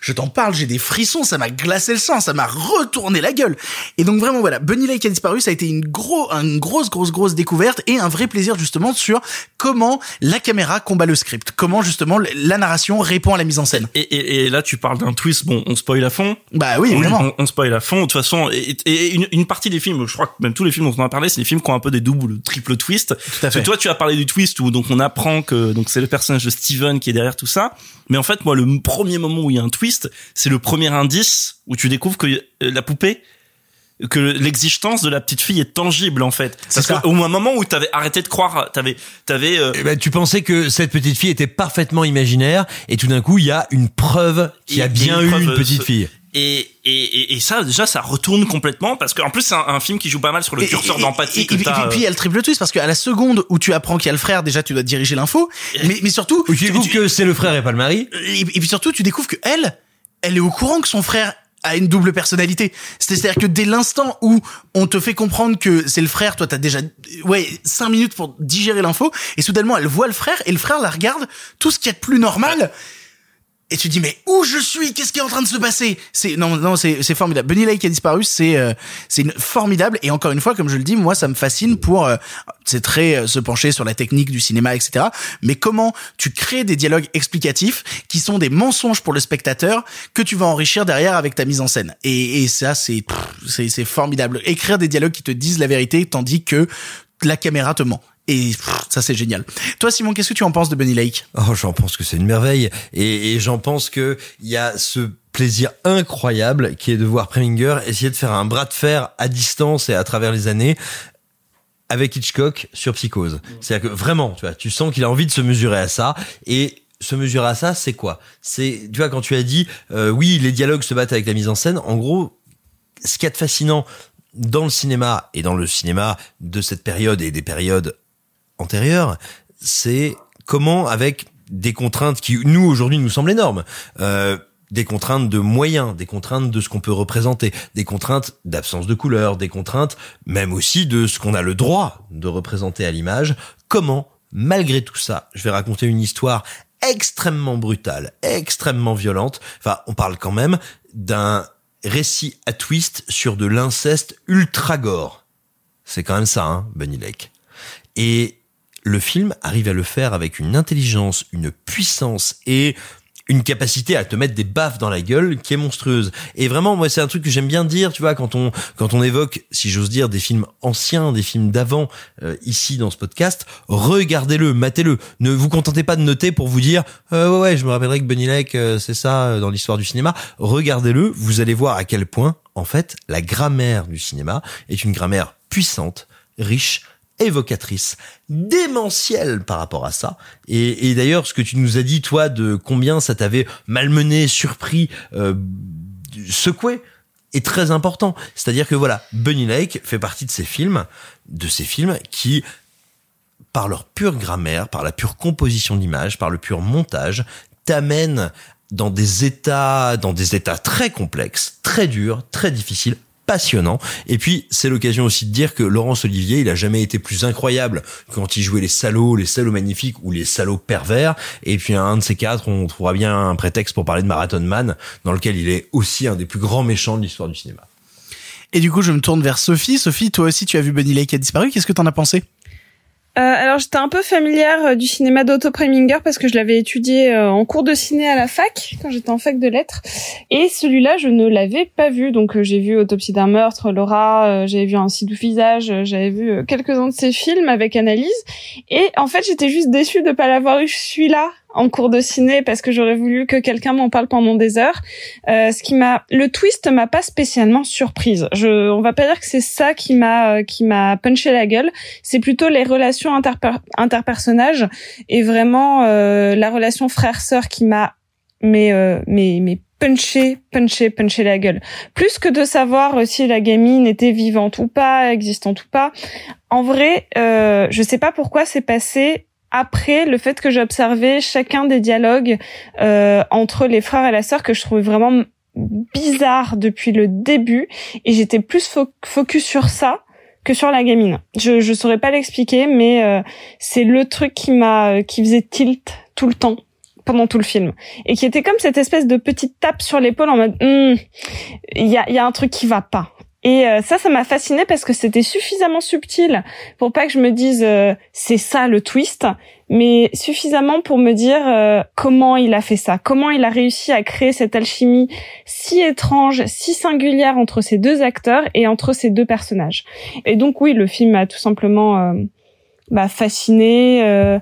Je t'en parle, j'ai des frissons, ça m'a glacé le sang, ça m'a retourné la gueule. Et donc vraiment voilà, Bunny Lake a disparu, ça a été une gros une grosse grosse grosse découverte et un vrai plaisir justement sur comment la caméra combat le script, comment justement la narration répond à la mise en scène. Et, et, et là, tu parles d'un twist. Bon, on spoil à fond. Bah oui, on, évidemment. on, on spoil à fond. De toute façon, et, et une, une partie des films, je crois que même tous les films dont on a parlé, c'est des films qui ont un peu des doubles, triple twists. Que toi, tu as parlé du twist où donc on apprend que donc c'est le personnage de Steven qui est derrière tout ça. Mais en fait, moi, le premier moment où il y a un twist, c'est le premier indice où tu découvres que euh, la poupée que l'existence de la petite fille est tangible en fait parce ça. qu'au moment où t'avais arrêté de croire t'avais t'avais euh, Eh ben, tu pensais que cette petite fille était parfaitement imaginaire et tout d'un coup il y a une preuve qu'il y a bien eu preuve, une petite fille. Et, et, et, et ça, déjà, ça retourne complètement parce qu'en plus, c'est un, un film qui joue pas mal sur le Et- curseur d'empathie et, et- puis, puis il y a le triple twist parce qu'à la seconde où tu apprends qu'il y a le frère, déjà tu dois diriger l'info, mais, mais surtout tu découvres que c'est le frère et pas le mari. Et, et puis surtout tu découvres que elle, elle est au courant que son frère a une double personnalité. C'est-à-dire que dès l'instant où on te fait comprendre que c'est le frère, toi t'as déjà ouais cinq minutes pour digérer l'info, et soudainement elle voit le frère et le frère la regarde, tout ce qu'il y a de plus normal. Et tu dis mais où je suis? Qu'est-ce qui est en train de se passer? C'est non non c'est c'est formidable. Bunny Lake a disparu, c'est euh, c'est formidable et encore une fois comme je le dis moi ça me fascine pour euh, c'est très euh, se pencher sur la technique du cinéma etc. Mais comment tu crées des dialogues explicatifs qui sont des mensonges pour le spectateur que tu vas enrichir derrière avec ta mise en scène et, et ça c'est c'est formidable. Écrire des dialogues qui te disent la vérité tandis que la caméra te ment. Et ça c'est génial. Toi Simon, qu'est-ce que tu en penses de Bunny Lake? Oh, j'en pense que c'est une merveille et, j'en pense que il y a ce plaisir incroyable qui est de voir Preminger essayer de faire un bras de fer à distance et à travers les années avec Hitchcock sur Psychose. C'est-à-dire que vraiment, tu vois, tu sens qu'il a envie de se mesurer à ça et se mesurer à ça, c'est quoi? C'est, tu vois, quand tu as dit, euh, oui, les dialogues se battent avec la mise en scène. En gros, ce qu'il y a de fascinant dans le cinéma et dans le cinéma de cette période et des périodes antérieures, c'est comment avec des contraintes qui nous aujourd'hui nous semblent énormes. Euh, des contraintes de moyens, des contraintes de ce qu'on peut représenter, des contraintes d'absence de couleur, des contraintes même aussi de ce qu'on a le droit de représenter à l'image. Comment, malgré tout ça, je vais raconter une histoire extrêmement brutale, extrêmement violente. Enfin, on parle quand même d'un récit à twist sur de l'inceste ultra gore. C'est quand même ça, hein, Bunny Lake. Et le film arrive à le faire avec une intelligence, une puissance et une capacité à te mettre des baffes dans la gueule qui est monstrueuse. Et vraiment, moi, c'est un truc que j'aime bien dire, tu vois, quand on quand on évoque, si j'ose dire, des films anciens, des films d'avant, euh, ici dans ce podcast, regardez-le, matez-le. Ne vous contentez pas de noter pour vous dire, euh, ouais, je me rappellerai que Bunny Lake, euh, c'est ça euh, dans l'histoire du cinéma. Regardez-le, vous allez voir à quel point, en fait, la grammaire du cinéma est une grammaire puissante, riche, évocatrice, démentielle par rapport à ça. Et, d'ailleurs, ce que tu nous as dit, toi, de combien ça t'avait malmené, surpris, euh, secoué, est très important. C'est-à-dire que voilà, Bunny Lake fait partie de ces films, de ces films qui, par leur pure grammaire, par la pure composition d'image, par le pur montage, t'amènent dans des états, dans des états très complexes, très durs, très difficiles, passionnants. Et puis, c'est l'occasion aussi de dire que Laurence Olivier, il a jamais été plus incroyable quand il jouait les salauds, les salauds magnifiques ou les salauds pervers. Et puis, un de ces quatre, on trouvera bien un prétexte pour parler de Marathon Man, dans lequel il est aussi un des plus grands méchants de l'histoire du cinéma. Et du coup, je me tourne vers Sophie. Sophie, toi aussi, tu as vu Bunny Lake a disparu. Qu'est-ce que t'en as pensé? Euh, alors j'étais un peu familière euh, du cinéma d'Otto Preminger parce que je l'avais étudié euh, en cours de ciné à la fac quand j'étais en fac de lettres. Et celui-là je ne l'avais pas vu. Donc euh, j'ai vu Autopsie d'un meurtre, Laura, j'avais vu Un doux visage, j'avais vu quelques-uns de ses films avec analyse et en fait j'étais juste déçue de pas l'avoir eu celui-là en cours de ciné parce que j'aurais voulu que quelqu'un m'en parle pendant des heures. Euh, ce qui m'a, le twist m'a pas spécialement surprise. Je, on va pas dire que c'est ça qui m'a, euh, qui m'a punché la gueule. C'est plutôt les relations interper- interpersonnages et vraiment euh, la relation frère-sœur qui m'a, mais, euh, mais, mais punché, punché, punché la gueule. Plus que de savoir si la gamine était vivante ou pas, existante ou pas. En vrai, euh, je sais pas pourquoi c'est passé après le fait que j'ai observé chacun des dialogues euh, entre les frères et la sœur que je trouvais vraiment bizarre depuis le début et j'étais plus fo- focus sur ça que sur la gamine. Je je saurais pas l'expliquer, mais euh, c'est le truc qui m'a qui faisait tilt tout le temps pendant tout le film et qui était comme cette espèce de petite tape sur l'épaule en mode Hmm, il y a il y a un truc qui va pas. Et euh, ça, ça m'a fasciné parce que c'était suffisamment subtil pour pas que je me dise euh, c'est ça le twist, mais suffisamment pour me dire euh, comment il a fait ça, comment il a réussi à créer cette alchimie si étrange, si singulière entre ces deux acteurs et entre ces deux personnages. Et donc oui, le film m'a tout simplement euh, bah, fasciné.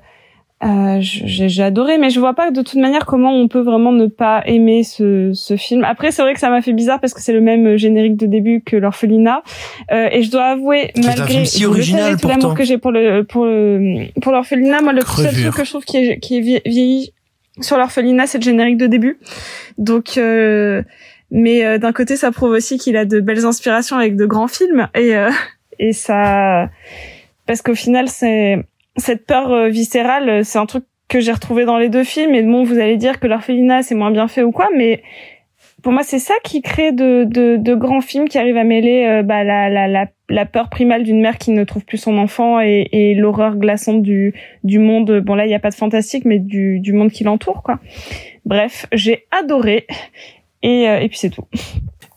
Euh, j'ai adoré, mais je vois pas de toute manière comment on peut vraiment ne pas aimer ce, ce film. Après, c'est vrai que ça m'a fait bizarre parce que c'est le même générique de début que l'orphelinat, euh, et je dois avouer, malgré si original, tout l'amour que j'ai pour le pour le pour l'orphelinat, moi le seul truc que je trouve qui est qui est vie- vieilli sur l'orphelinat, c'est le générique de début. Donc euh, mais euh, d'un côté, ça prouve aussi qu'il a de belles inspirations avec de grands films et euh, et ça parce qu'au final, c'est cette peur euh, viscérale, euh, c'est un truc que j'ai retrouvé dans les deux films. Et bon, vous allez dire que l'orphelinat c'est moins bien fait ou quoi, mais pour moi, c'est ça qui crée de, de, de grands films qui arrivent à mêler euh, bah, la, la, la, la peur primale d'une mère qui ne trouve plus son enfant et, et l'horreur glaçante du, du monde. Bon là, il n'y a pas de fantastique, mais du, du monde qui l'entoure, quoi. Bref, j'ai adoré. Et, euh, et puis c'est tout.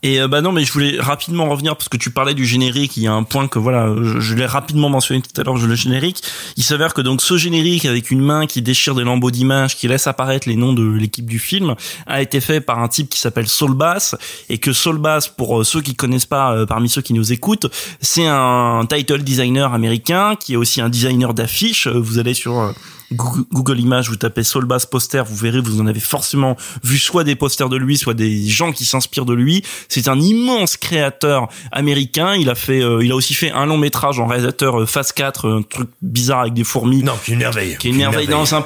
Et euh, bah non, mais je voulais rapidement revenir parce que tu parlais du générique. Il y a un point que voilà, je, l'ai rapidement mentionné tout à l'heure. Le générique. Il s'avère que donc ce générique avec une main qui déchire des lambeaux d'images, qui laisse apparaître les noms de l'équipe du film, a été fait par un type qui s'appelle Saul Bass et que Saul Bass, pour euh, ceux qui connaissent pas, euh, parmi ceux qui nous écoutent, c'est un title designer américain qui est aussi un designer d'affiches. Vous allez sur Google Images, vous tapez Saul Bass poster, vous verrez, vous en avez forcément vu soit des posters de lui, soit des gens qui s'inspirent de lui. C'est un immense créateur américain. Il a fait, euh, il a aussi fait un long métrage en réalisateur euh, Phase 4, un truc bizarre avec des fourmis. Non, qui est une merveille. Qui est une merveille. Non, un-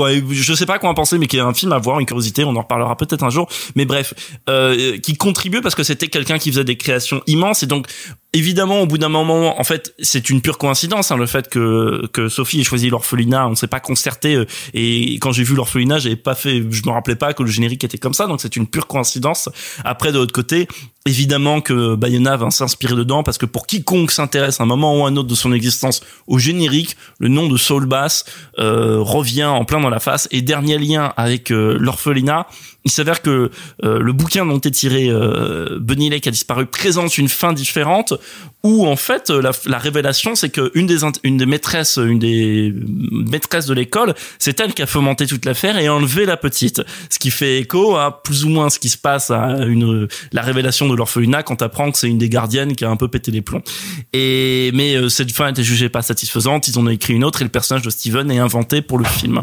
ouais, je sais pas quoi en penser, mais qui est un film à voir, une curiosité. On en reparlera peut-être un jour. Mais bref, euh, qui contribue parce que c'était quelqu'un qui faisait des créations immenses et donc évidemment au bout d'un moment en fait c'est une pure coïncidence hein, le fait que que Sophie ait choisi l'orphelinat. On s'est pas concerté euh, et quand j'ai vu l'orphelinat j'avais pas fait je me rappelais pas que le générique était comme ça donc c'est une pure coïncidence. Après de l'autre côté évidemment que Bayona va s'inspirer dedans parce que pour quiconque s'intéresse à un moment ou à un autre de son existence au générique le nom de Saul Bass euh, revient en plein dans la face. Et dernier lien avec euh, l'orphelinat il s'avère que euh, le bouquin dont est tiré euh, Bunny Lake a disparu présente une fin différente où en fait la, la révélation c'est que une des une des maîtresses une des maîtresses de l'école c'est elle qui a fomenté toute l'affaire et enlevé la petite. Ce qui fait écho à plus ou moins ce qui se passe à une la révélation de l'orphelinat quand t'apprends que c'est une des gardiennes qui a un peu pété les plombs. Et mais euh, cette fin était jugée pas satisfaisante. Ils en ont écrit une autre et le personnage de Steven est inventé pour le film.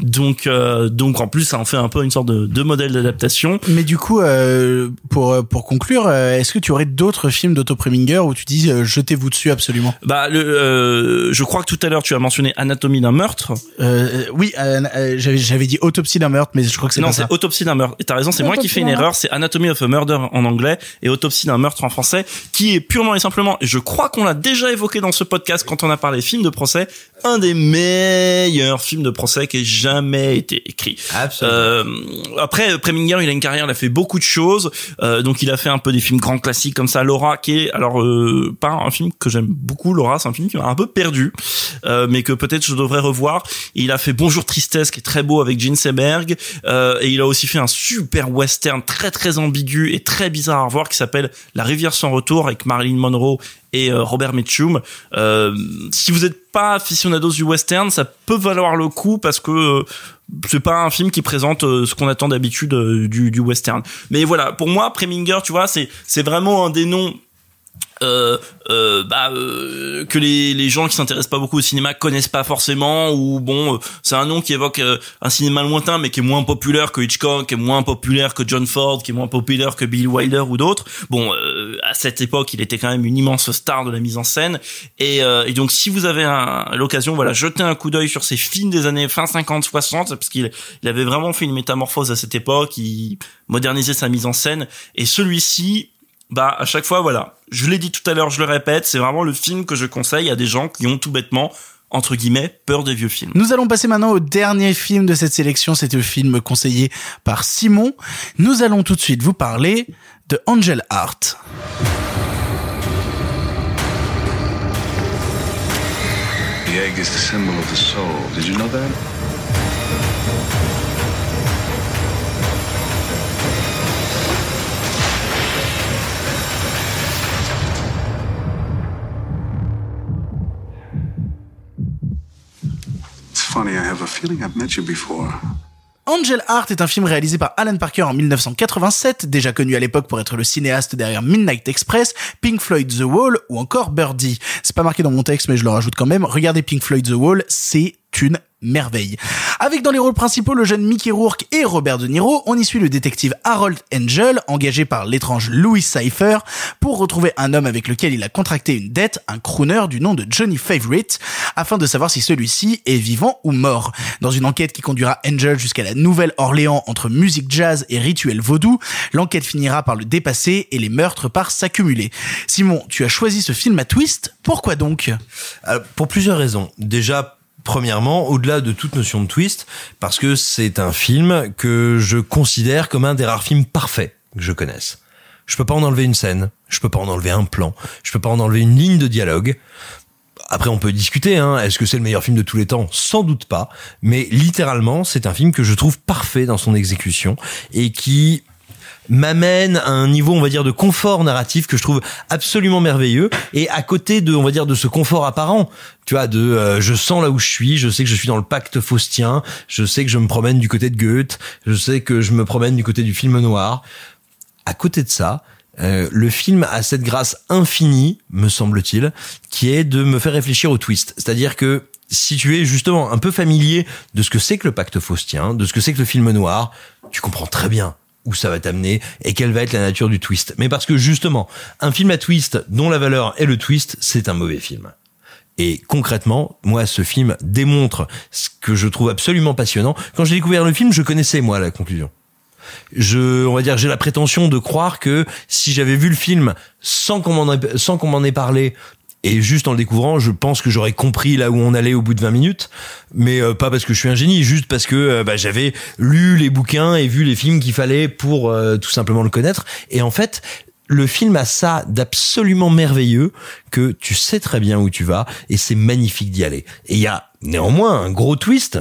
Donc euh, donc en plus ça en fait un peu une sorte de, de modèle d'adaptation Mais du coup, euh, pour pour conclure, euh, est-ce que tu aurais d'autres films d'Otto Preminger où tu dis euh, jetez-vous dessus absolument? Bah, le, euh, je crois que tout à l'heure tu as mentionné Anatomie d'un meurtre. euh, Oui, euh, euh, j'avais j'avais dit Autopsie d'un meurtre, mais je crois que c'est Non, pas c'est ça. Autopsie d'un meurtre. Et t'as raison, c'est moi qui fais une erreur. C'est Anatomy of a Murder en anglais et Autopsie d'un meurtre en français, qui est purement et simplement, et je crois qu'on l'a déjà évoqué dans ce podcast quand on a parlé film de procès, un des meilleurs films de procès qui ait jamais été écrit. Euh, après, Preminger, il a une carrière, il a fait beaucoup de choses. Euh, donc, il a fait un peu des films grands classiques comme ça. Laura, qui est alors euh, pas un film que j'aime beaucoup. Laura, c'est un film qui m'a un peu perdu, euh, mais que peut-être je devrais revoir. Il a fait Bonjour Tristesse, qui est très beau avec Gene Seberg, et il a aussi fait un super western très très ambigu et très bizarre à revoir qui s'appelle La Rivière sans retour avec Marilyn Monroe et Robert Mitchum. Si vous n'êtes pas aficionados du western, ça peut valoir le coup parce que euh, c'est pas un film qui présente euh, ce qu'on attend d'habitude euh, du, du western. Mais voilà, pour moi, Preminger, tu vois, c'est c'est vraiment un des noms euh, euh, bah, euh, que les, les gens qui s'intéressent pas beaucoup au cinéma connaissent pas forcément ou bon euh, c'est un nom qui évoque euh, un cinéma lointain mais qui est moins populaire que Hitchcock qui est moins populaire que John Ford qui est moins populaire que Bill Wilder ou d'autres. Bon à cette époque il était quand même une immense star de la mise en scène. Et, et donc si vous avez l'occasion voilà jetez un coup d'œil sur ces films des années fin 50 60 parce qu'il il avait vraiment fait une métamorphose à cette époque. Il modernisait sa mise en scène. Et celui-ci bah à chaque fois voilà je l'ai dit tout à l'heure je le répète c'est vraiment le film que je conseille à des gens qui ont tout bêtement entre guillemets peur des vieux films Nous allons passer maintenant au dernier film de cette sélection. C'est le film conseillé par Simon. Nous allons tout de suite vous parler de Angel Heart. The egg is the symbol of the soul. Did you know that? I have a feeling I've met you before. Angel Heart est un film réalisé par Alan Parker en 1987, déjà connu à l'époque pour être le cinéaste derrière Midnight Express, Pink Floyd The Wall ou encore Birdie. C'est pas marqué dans mon texte mais je le rajoute quand même. Regardez Pink Floyd The Wall, c'est une merveille. Avec dans les rôles principaux le jeune Mickey Rourke et Robert De Niro, on y suit le détective Harold Angel, engagé par l'étrange Louis Cypher, pour retrouver un homme avec lequel il a contracté une dette, un crooner du nom de Johnny Favorite, afin de savoir si celui-ci est vivant ou mort. Dans une enquête qui conduira Angel jusqu'à la Nouvelle-Orléans entre musique jazz et rituel vaudou, l'enquête finira par le dépasser et les meurtres par s'accumuler. Simon, tu as choisi ce film à twist, pourquoi donc? Euh, Pour plusieurs raisons. Déjà, Premièrement, au-delà de toute notion de twist, parce que c'est un film que je considère comme un des rares films parfaits que je connaisse. Je peux pas en enlever une scène, je peux pas en enlever un plan, je peux pas en enlever une ligne de dialogue. Après, on peut discuter, hein. Est-ce que c'est le meilleur film de tous les temps? Sans doute pas. Mais littéralement, c'est un film que je trouve parfait dans son exécution et qui m'amène à un niveau, on va dire, de confort narratif que je trouve absolument merveilleux. Et à côté de, on va dire, de ce confort apparent, tu vois, de, euh, je sens là où je suis, je sais que je suis dans le pacte faustien, je sais que je me promène du côté de Goethe, je sais que je me promène du côté du film noir. À côté de ça, euh, le film a cette grâce infinie, me semble-t-il, qui est de me faire réfléchir au twist. C'est-à-dire que si tu es justement un peu familier de ce que c'est que le pacte faustien, de ce que c'est que le film noir, tu comprends très bien où ça va t'amener et quelle va être la nature du twist. Mais parce que justement, un film à twist dont la valeur est le twist, c'est un mauvais film. Et concrètement, moi, ce film démontre ce que je trouve absolument passionnant. Quand j'ai découvert le film, je connaissais, moi, la conclusion. Je, on va dire, j'ai la prétention de croire que si j'avais vu le film sans qu'on m'en ait, sans qu'on m'en ait parlé, et juste en le découvrant, je pense que j'aurais compris là où on allait au bout de 20 minutes, mais euh, pas parce que je suis un génie, juste parce que euh, bah, j'avais lu les bouquins et vu les films qu'il fallait pour euh, tout simplement le connaître. Et en fait, le film a ça d'absolument merveilleux que tu sais très bien où tu vas et c'est magnifique d'y aller. Et il y a néanmoins un gros twist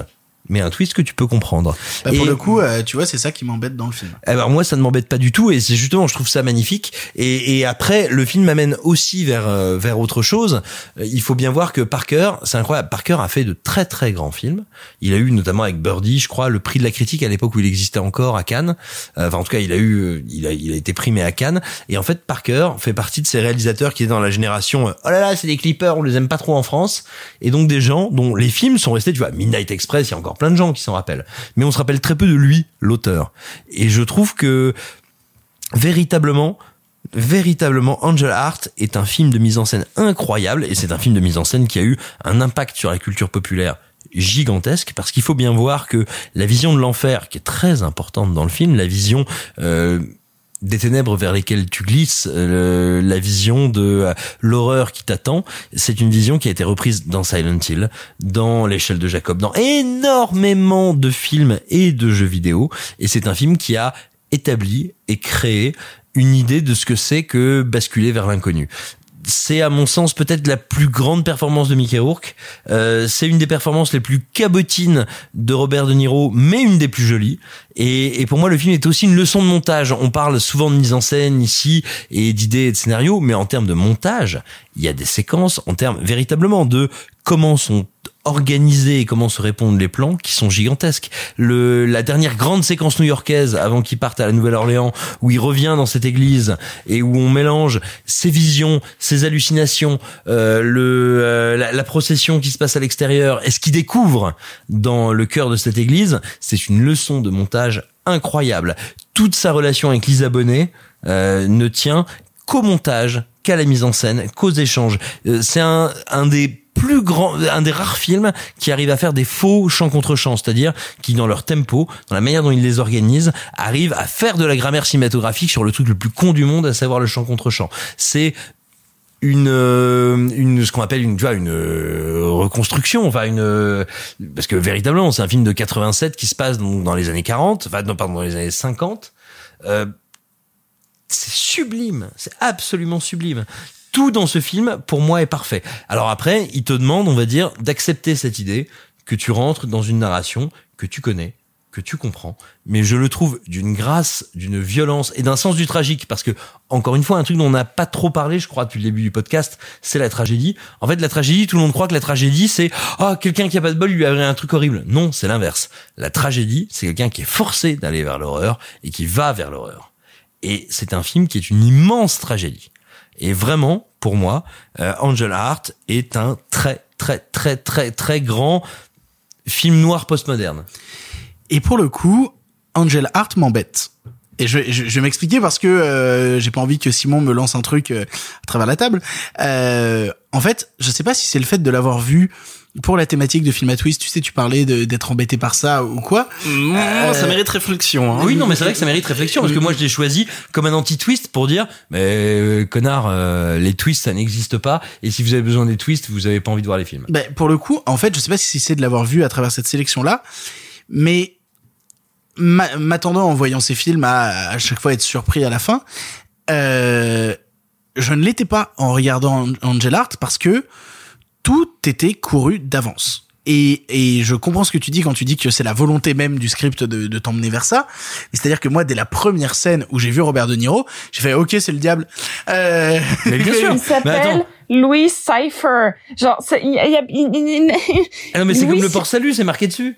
mais un twist que tu peux comprendre. Bah, Pour le coup, euh, tu vois, c'est ça qui m'embête dans le film. alors moi ça ne m'embête pas du tout et c'est justement je trouve ça magnifique et, et après le film m'amène aussi vers euh, vers autre chose. Euh, Il faut bien voir que Parker, c'est incroyable, Parker a fait de très très grands films. Il a eu notamment avec Birdie, je crois, le prix de la critique à l'époque où il existait encore à Cannes. Euh, Enfin en tout cas il a eu il a il a été primé à Cannes et en fait Parker fait partie de ces réalisateurs qui est dans la génération oh là là c'est des clippers on les aime pas trop en France et donc des gens dont les films sont restés tu vois Midnight Express il y a encore plein de gens qui s'en rappellent. Mais on se rappelle très peu de lui l'auteur. Et je trouve que véritablement véritablement Angel Heart est un film de mise en scène incroyable. Et c'est un film de mise en scène qui a eu un impact sur la culture populaire gigantesque. Parce qu'il faut bien voir que la vision de l'enfer qui est très importante dans le film la vision euh, des ténèbres vers lesquelles tu glisses, euh, la vision de euh, l'horreur qui t'attend, c'est une vision qui a été reprise dans Silent Hill, dans l'échelle de Jacob, dans énormément de films et de jeux vidéo, et c'est un film qui a établi et créé une idée de ce que c'est que basculer vers l'inconnu c'est à mon sens peut-être la plus grande performance de Mickey Rourke. Euh, c'est une des performances les plus cabotines de Robert De Niro, mais une des plus jolies. Et, et pour moi, le film est aussi une leçon de montage. On parle souvent de mise en scène ici et d'idées et de scénarios, mais en termes de montage, il y a des séquences en termes véritablement de comment sont organisés et comment se répondent les plans qui sont gigantesques. Le, la dernière grande séquence new-yorkaise avant qu'il parte à la Nouvelle-Orléans, où il revient dans cette église et où on mélange ses visions, ses hallucinations, euh, le, euh, la, procession qui se passe à l'extérieur et ce qu'il découvre dans le cœur de cette église, c'est une leçon de montage incroyable. Toute sa relation avec Lisa Bonet euh, ne tient qu'au montage, qu'à la mise en scène, qu'aux échanges. Euh, c'est un, un des plus grands, un des rares films qui arrive à faire des faux chants contre chants, c'est-à-dire qui dans leur tempo, dans la manière dont ils les organisent, arrivent à faire de la grammaire cinématographique sur le truc le plus con du monde, à savoir le chant contre chant. C'est une euh, une ce qu'on appelle une tu vois une euh, reconstruction enfin une parce que véritablement c'est un film de 87 qui se passe donc dans les années 40 enfin non pardon dans les années 50 euh, c'est sublime c'est absolument sublime tout dans ce film, pour moi, est parfait. Alors après, il te demande, on va dire, d'accepter cette idée que tu rentres dans une narration que tu connais, que tu comprends, mais je le trouve d'une grâce, d'une violence et d'un sens du tragique, parce que, encore une fois, un truc dont on n'a pas trop parlé, je crois, depuis le début du podcast, c'est la tragédie. En fait, la tragédie, tout le monde croit que la tragédie, c'est, ah, quelqu'un qui a pas de bol, lui arrive un truc horrible. Non, c'est l'inverse. La tragédie, c'est quelqu'un qui est forcé d'aller vers l'horreur et qui va vers l'horreur. Et c'est un film qui est une immense tragédie. Et vraiment, pour moi, euh, Angel Heart est un très, très, très, très, très grand film noir postmoderne. Et pour le coup, Angel Heart m'embête. Et je, vais m'expliquer parce que euh, j'ai pas envie que Simon me lance un truc euh, à travers la table. En fait, je sais pas si c'est le fait de l'avoir vu pour la thématique de film à twist. Tu sais, tu parlais d'être embêté par ça ou quoi. Mmh, Ça mérite réflexion. Hein. Oui, non, mais c'est vrai que ça mérite réflexion parce que moi je l'ai choisi comme un anti-twist pour dire, mais euh, connard, euh, les twists ça n'existe pas et si vous avez besoin des twists, vous avez pas envie de voir les films. Ben, pour le coup, en fait, je sais pas si c'est de l'avoir vu à travers cette sélection-là, mais ma- m'attendant en voyant ces films à, à chaque fois être surpris à la fin, euh, je ne l'étais pas en regardant Angel Art parce que tout était couru d'avance. Et, et je comprends ce que tu dis quand tu dis que c'est la volonté même du script de, de t'emmener vers ça. C'est-à-dire que moi, dès la première scène où j'ai vu Robert De Niro, j'ai fait OK, c'est le diable. Euh... Mais bien sûr. (laughs) Il s'appelle Louis Cypher. Genre, c'est- il y a, il y a- il- il- Ah non, mais c'est Louis comme le port salut, c'est marqué dessus.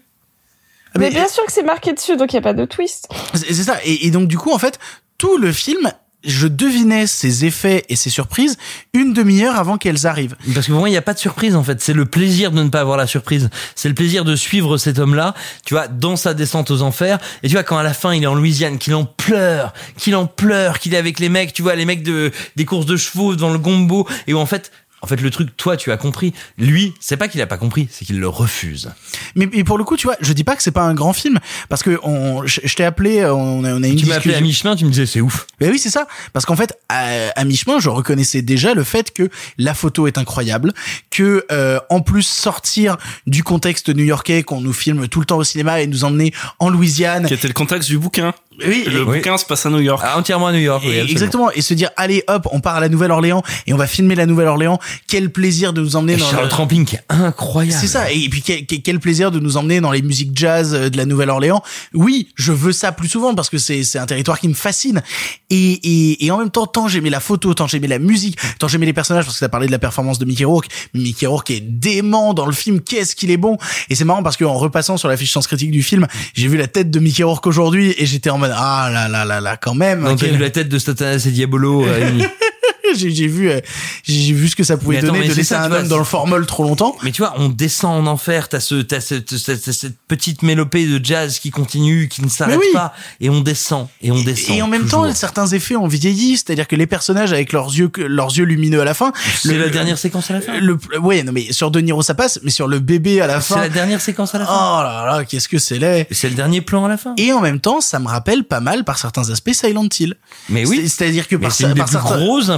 Mais bien sûr que c'est marqué dessus, donc il y a pas de twist. C'est c'est ça. Et, et donc du coup, en fait, tout le film, je devinais ses effets et ses surprises une demi-heure avant qu'elles arrivent. Parce que pour moi, il n'y a pas de surprise en fait. C'est le plaisir de ne pas avoir la surprise. C'est le plaisir de suivre cet homme-là, tu vois, dans sa descente aux enfers. Et tu vois, quand à la fin il est en Louisiane, qu'il en pleure, qu'il en pleure, qu'il est avec les mecs, tu vois, les mecs de des courses de chevaux dans le gombo, et où en fait. En fait, le truc, toi, tu as compris. Lui, c'est pas qu'il a pas compris, c'est qu'il le refuse. Mais, mais pour le coup, tu vois, je dis pas que c'est pas un grand film parce que on, je, je t'ai appelé, on a, on a une Tu m'as appelé à mi-chemin, tu me disais c'est ouf. Mais oui, c'est ça. Parce qu'en fait, à, à mi-chemin, je reconnaissais déjà le fait que la photo est incroyable, que euh, en plus sortir du contexte new-yorkais qu'on nous filme tout le temps au cinéma et nous emmener en Louisiane. Qui était le contexte du bouquin. Oui, le bouquin se passe à New York. Ah, entièrement à New York. oui, exactement. Et se dire, allez, hop, on part à la Nouvelle-Orléans et on va filmer la Nouvelle-Orléans. Quel plaisir de nous emmener Et dans Charles le- Trampling qui est incroyable. C'est ça. Et puis quel, quel- quel plaisir de nous emmener dans les musiques jazz euh, de la Nouvelle-Orléans. Oui, je veux ça plus souvent parce que c'est c'est un territoire qui me fascine. Et, et, et en même temps, tant j'aimais la photo, tant j'aimais la musique, tant j'aimais les personnages parce que t'as parlé de la performance de Mickey Rourke. Mais Mickey Rourke est dément dans le film. Qu'est-ce qu'il est bon. Et c'est marrant parce que en repassant sur la fiche sens critique du film, j'ai vu la tête de Mickey Rourke aujourd'hui et j'étais en mode ah là là là là quand même. Non, t'as quel- vu la tête de Satanas et Diabolo, euh. (laughs) j'ai vu euh, j'ai vu ce que ça pouvait attends, donner de c'est laisser ça, un vois, homme dans le formol trop longtemps. Mais tu vois, on descend en enfer, t'as ce, t'as cette, cette, cette petite mélopée de jazz qui continue, qui ne s'arrête oui. pas, et on descend, et on descend. Et en même toujours. temps, certains effets ont vieilli, c'est-à-dire que les personnages avec leurs yeux, leurs yeux lumineux à la fin. C'est la dernière séquence à la fin. Le, ouais, non mais sur De Niro ça passe, mais sur le bébé à la C'est fin. la dernière séquence à la fin. Oh là là, qu'est-ce que c'est laid. C'est le dernier plan à la fin. Et en même temps, ça me rappelle pas mal par certains aspects Silent Hill. Mais oui. C'est- C'est-à-dire que par, c'est par certains, grosses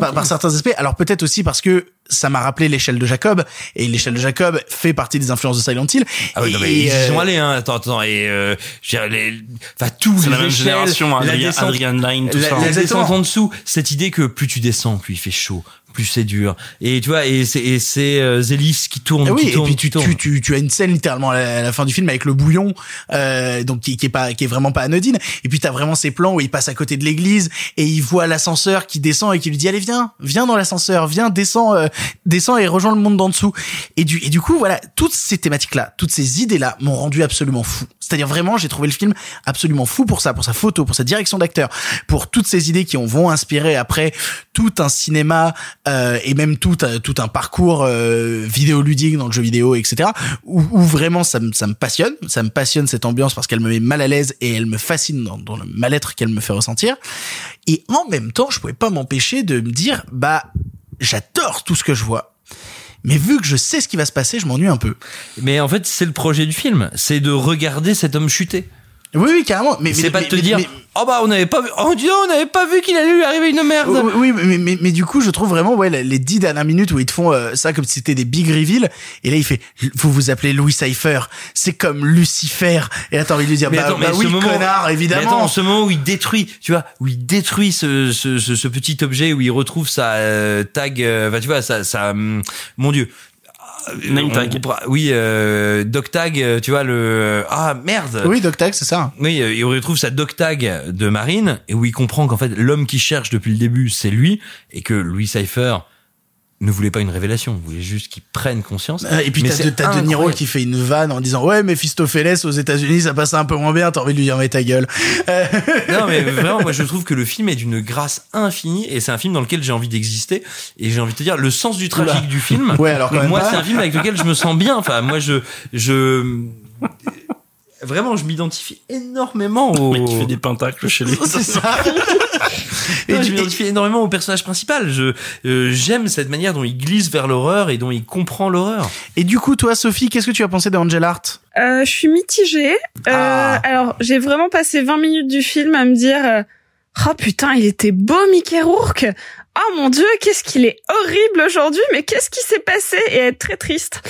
par certains aspects. Alors peut-être aussi parce que ça m'a rappelé l'échelle de Jacob et l'échelle de Jacob fait partie des influences de Silent Hill. Ah oui, non, mais ils y euh, sont allés, hein. Attends, attends, et euh, je veux dire, les, enfin, tous C'est les la même génération, la Adrien, descente- Adrian Lyne, tout la, ça. la descente en dessous, cette idée que plus tu descends, plus il fait chaud, plus c'est dur. Et tu vois, et c'est, et c'est euh, Zélis qui tourne, Ah oui, qui et puis qui tu, tourne. tu, tu, tu as une scène littéralement à la, à la fin du film avec le bouillon, euh, donc qui, qui est pas, qui est vraiment pas anodine. Et puis t'as vraiment ces plans où il passe à côté de l'église et il voit l'ascenseur qui descend et qui lui dit allez viens, viens dans l'ascenseur, viens, descends, euh, descends et rejoins le monde d'en dessous. Et du, et du coup voilà, toutes ces thématiques là, toutes ces idées là m'ont rendu absolument fou. C'est-à-dire vraiment, j'ai trouvé le film absolument fou pour ça, pour sa photo, pour sa direction d'acteur, pour toutes ces idées qui en vont inspirer après tout un cinéma euh, et même tout tout un parcours euh, vidéoludique dans le jeu vidéo, etc. Où, où vraiment ça me ça me passionne, ça me passionne cette ambiance parce qu'elle me met mal à l'aise et elle me fascine dans, dans le mal-être qu'elle me fait ressentir. Et en même temps, je pouvais pas m'empêcher de me dire bah j'adore tout ce que je vois. Mais vu que je sais ce qui va se passer, je m'ennuie un peu. Mais en fait, c'est le projet du film, c'est de regarder cet homme chuter. Oui, oui, carrément. Mais, c'est mais- pas de mais- te mais- dire mais- oh bah on n'avait pas vu oh donc, on n'avait pas vu qu'il allait lui arriver une merde Oui, oui, mais, mais, mais du coup, je trouve vraiment, ouais, les dix dernières minutes où ils te font euh, ça comme si c'était des big reveals, et là il fait, vous vous appelez Louis Cypher, c'est comme Lucifer, et là t'as envie de lui dire, Mais bah, attends, bah mais oui, moment, connard, Mais évidemment. attends, ce moment où il détruit, tu vois, où il détruit ce, ce, ce, ce petit objet, où il retrouve sa euh, tag, euh, enfin tu vois, sa, sa, hum, mon dieu. Euh, Name tag. Oui, euh, doc tag, euh, tu vois le ah merde. Oui, Doc Tag, c'est ça. Oui, euh, il retrouve sa doc tag de Marine et où il comprend qu'en fait l'homme qui cherche depuis le début c'est lui et que Louis Cypher ne voulait pas une révélation, il voulait juste qu'il prenne conscience. Euh, Et puis Mais t'as c'est de, De Niro qui fait une vanne en disant ouais Mephistopheles aux États-Unis ça passe un peu moins bien t'as envie de lui dire mais ta gueule Euh, (laughs) Non mais vraiment moi je (laughs) trouve que le film est d'une grâce infinie et c'est un film dans lequel j'ai envie d'exister et j'ai envie de te dire le sens du tragique Oula. du film. Ouais, alors quand même moi c'est un film avec lequel je me sens bien. Enfin moi je je vraiment je m'identifie énormément au Le mec qui fait des pentacles chez lui. (laughs) c'est ça Et je m'identifie énormément au personnage principal. Je euh, j'aime cette manière dont il glisse vers l'horreur et dont il comprend l'horreur. et du coup toi Sophie qu'est-ce que tu as pensé de Angel Art Euh, je suis mitigée. Euh, Ah. Alors, j'ai vraiment passé 20 minutes du film à me dire euh, Oh putain, il était beau Mickey Rourke Oh mon dieu, qu'est-ce qu'il est horrible aujourd'hui, mais qu'est-ce qui s'est passé Et être très triste.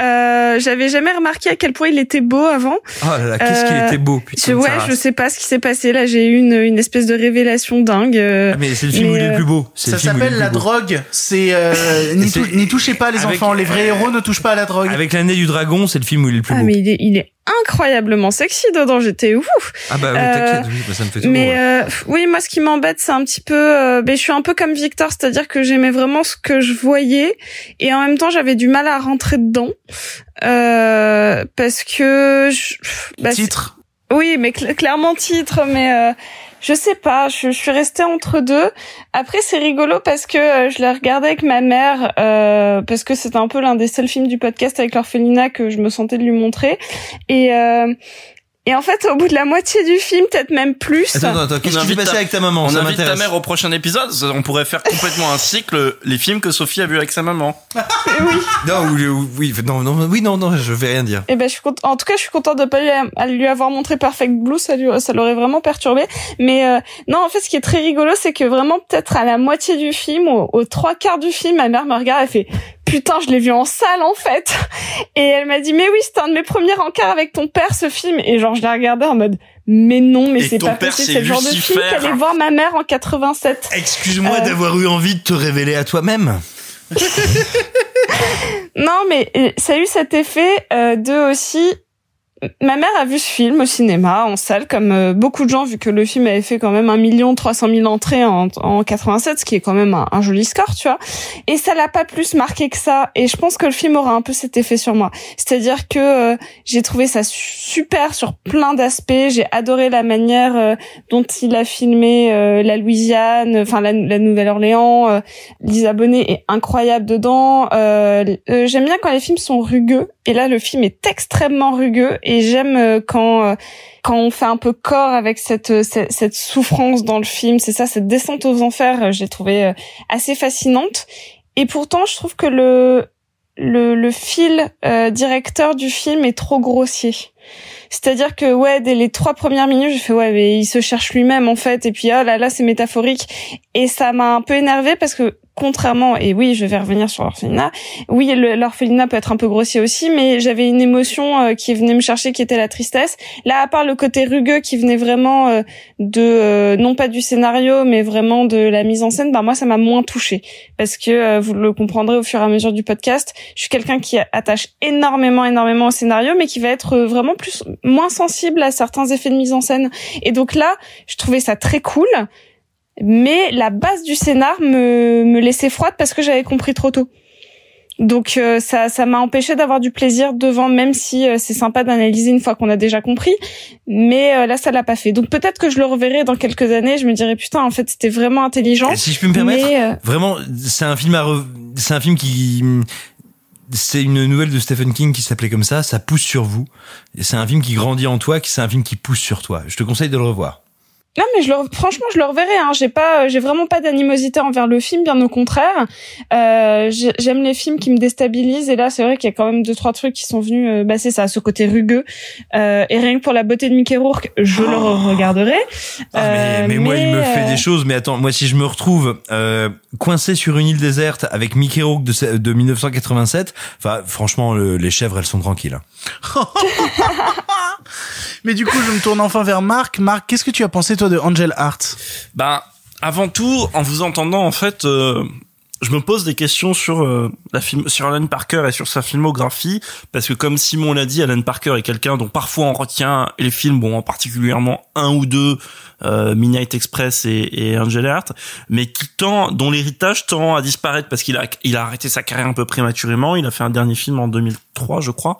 Euh, J'avais jamais remarqué à quel point il était beau avant. Oh là là, qu'est-ce qu'il Euh, était beau, putain. Je, ouais, je sais pas ce qui s'est passé. Là, j'ai eu une, une espèce de révélation dingue. euh, Ah, mais c'est le film où il est le euh, plus beau. C'est ça le film où il est s'appelle le la plus beau. drogue c'est euh, (laughs) n'y, touchez pas les avec- enfants les vrais héros ne touchent pas à la drogue Avec l'année du dragon, c'est le film où il est le plus Ah, beau. mais il est, il est incroyablement sexy dedans. J'étais ouf. Ah bah oui, Euh, t'inquiète, oui, bah, ça me fait tout Mais euh, oui, moi, ce qui m'embête, c'est un petit peu. euh, ben, je suis un peu comme Victor, c'est-à-dire que j'aimais vraiment ce que je voyais, et en même temps, j'avais du mal à rentrer dedans euh, parce que. Je, bah, titre Oui, mais cl- clairement titre, mais. Je sais pas, je, suis restée entre deux. Après, c'est rigolo parce que euh, je l'ai regardé avec ma mère, euh, parce que c'était un peu l'un des seuls films du podcast avec l'orphelinat que je me sentais de lui montrer. Et, euh, et en fait, au bout de la moitié du film, peut-être même plus. Attends, attends, attends, qu'est-ce On qui s'est invite passé ta- avec ta maman On Ça invite ta mère au prochain épisode. On pourrait faire complètement un cycle, les films que Sophie a vus avec sa maman. Non, ou- ou- oui, non, non, oui, non, non, je vais rien dire. Eh ben, je suis contente. En tout cas, je suis contente de pas lui, à lui avoir montré Perfect Blue. Ça lui, ça l'aurait vraiment perturbé. Mais euh, non, en fait, ce qui est très rigolo, c'est que vraiment, peut-être à la moitié du film, au- aux trois quarts du film, ma mère me regarde, elle fait putain, je l'ai vu en salle en fait. Et elle m'a dit mais oui, c'était un de mes premiers encarts avec ton père ce film. Et genre, je l'ai regardé en mode mais non, mais c'est pas possible. c'est le genre de film qu'allait voir ma mère en 87. Excuse-moi Euh, d'avoir eu envie de te révéler à toi-même. (laughs) Non, mais euh, ça a eu cet effet euh, de aussi. Ma mère a vu ce film au cinéma, en salle, comme euh, beaucoup de gens, vu que le film avait fait quand même un million trois cent mille entrées en, en 87, ce qui est quand même un, joli score, tu vois. Et ça l'a pas plus marqué que ça. Et je pense que le film aura un peu cet effet sur moi. C'est-à-dire que euh, j'ai trouvé ça su- super sur plein d'aspects. J'ai adoré la manière euh, dont il a filmé euh, la Louisiane, enfin la, Nouvelle-Orléans. Euh, Lisa Bonet est incroyable dedans. Euh, j'aime bien quand les films sont rugueux. Et là, le film est extrêmement rugueux. J'aime euh, quand euh, quand on fait un peu corps avec cette euh, cette, cette souffrance dans le film. C'est ça, cette descente aux enfers. J'ai trouvé assez fascinante. Et pourtant, je trouve que le le, le fil euh, directeur du film est trop grossier. C'est-à-dire que ouais, dès les trois premières minutes, j'ai fait ouais, mais il se cherche lui-même en fait, et puis oh là là, c'est métaphorique, et ça m'a un peu énervé parce que contrairement, et oui, je vais revenir sur l'orphelinat, oui, l'orphelinat peut être un peu grossier aussi, mais j'avais une émotion euh, qui venait me chercher, qui était la tristesse. Là, à part le côté rugueux qui venait vraiment euh, de, euh, non pas du scénario, mais vraiment de la mise en scène, bah moi, ça m'a moins touché parce que vous le comprendrez au fur et à mesure du podcast. Je suis quelqu'un qui attache énormément, énormément au scénario, mais qui va être euh, vraiment plus moins sensible à certains effets de mise en scène. Et donc là, je trouvais ça très cool, mais la base du scénar me me laissait froide parce que j'avais compris trop tôt. Donc euh, ça ça m'a empêché d'avoir du plaisir devant, même si euh, c'est sympa d'analyser une fois qu'on a déjà compris. Mais euh, là, ça l'a pas fait. Donc peut-être que je le reverrai dans quelques années. Je me dirai putain, en fait, c'était vraiment intelligent. Si je peux me permettre, Mais, euh, vraiment, c'est un film à, re- c'est un film qui, c'est une nouvelle de Stephen King qui s'appelait comme ça. Ça pousse sur vous. C'est un film qui grandit en toi, qui c'est un film qui pousse sur toi. Je te conseille de le revoir. Non mais je le, franchement je le reverrai. Hein. J'ai pas, j'ai vraiment pas d'animosité envers le film, bien au contraire. Euh, j'ai- J'aime les films qui me déstabilisent et là c'est vrai qu'il y a quand même deux trois trucs qui sont venus. Euh, bah c'est ça, ce côté rugueux. Euh, et rien que pour la beauté de Mickey Rourke, je le regarderai. Ah, mais, Euh, mais moi, il me fait euh, des choses. Mais attends, moi, si je me retrouve euh, coincé sur une île déserte avec Mickey Rourke de, de 1987, enfin, franchement, le- les chèvres, elles sont tranquilles. hein. (laughs) Mais du coup, je me tourne enfin vers Marc. Marc, qu'est-ce que tu as pensé toi de Angel Heart Bah, avant tout, en vous entendant, en fait, euh, je me pose des questions sur euh, la film, sur Alan Parker et sur sa filmographie, parce que comme Simon l'a dit, Alan Parker est quelqu'un dont parfois on retient les films, bon, en particulièrement un ou deux, euh, Midnight Express et, et Angel Heart, mais qui tend, dont l'héritage tend à disparaître parce qu'il a, il a arrêté sa carrière un peu prématurément. Il a fait un dernier film en 2003, je crois,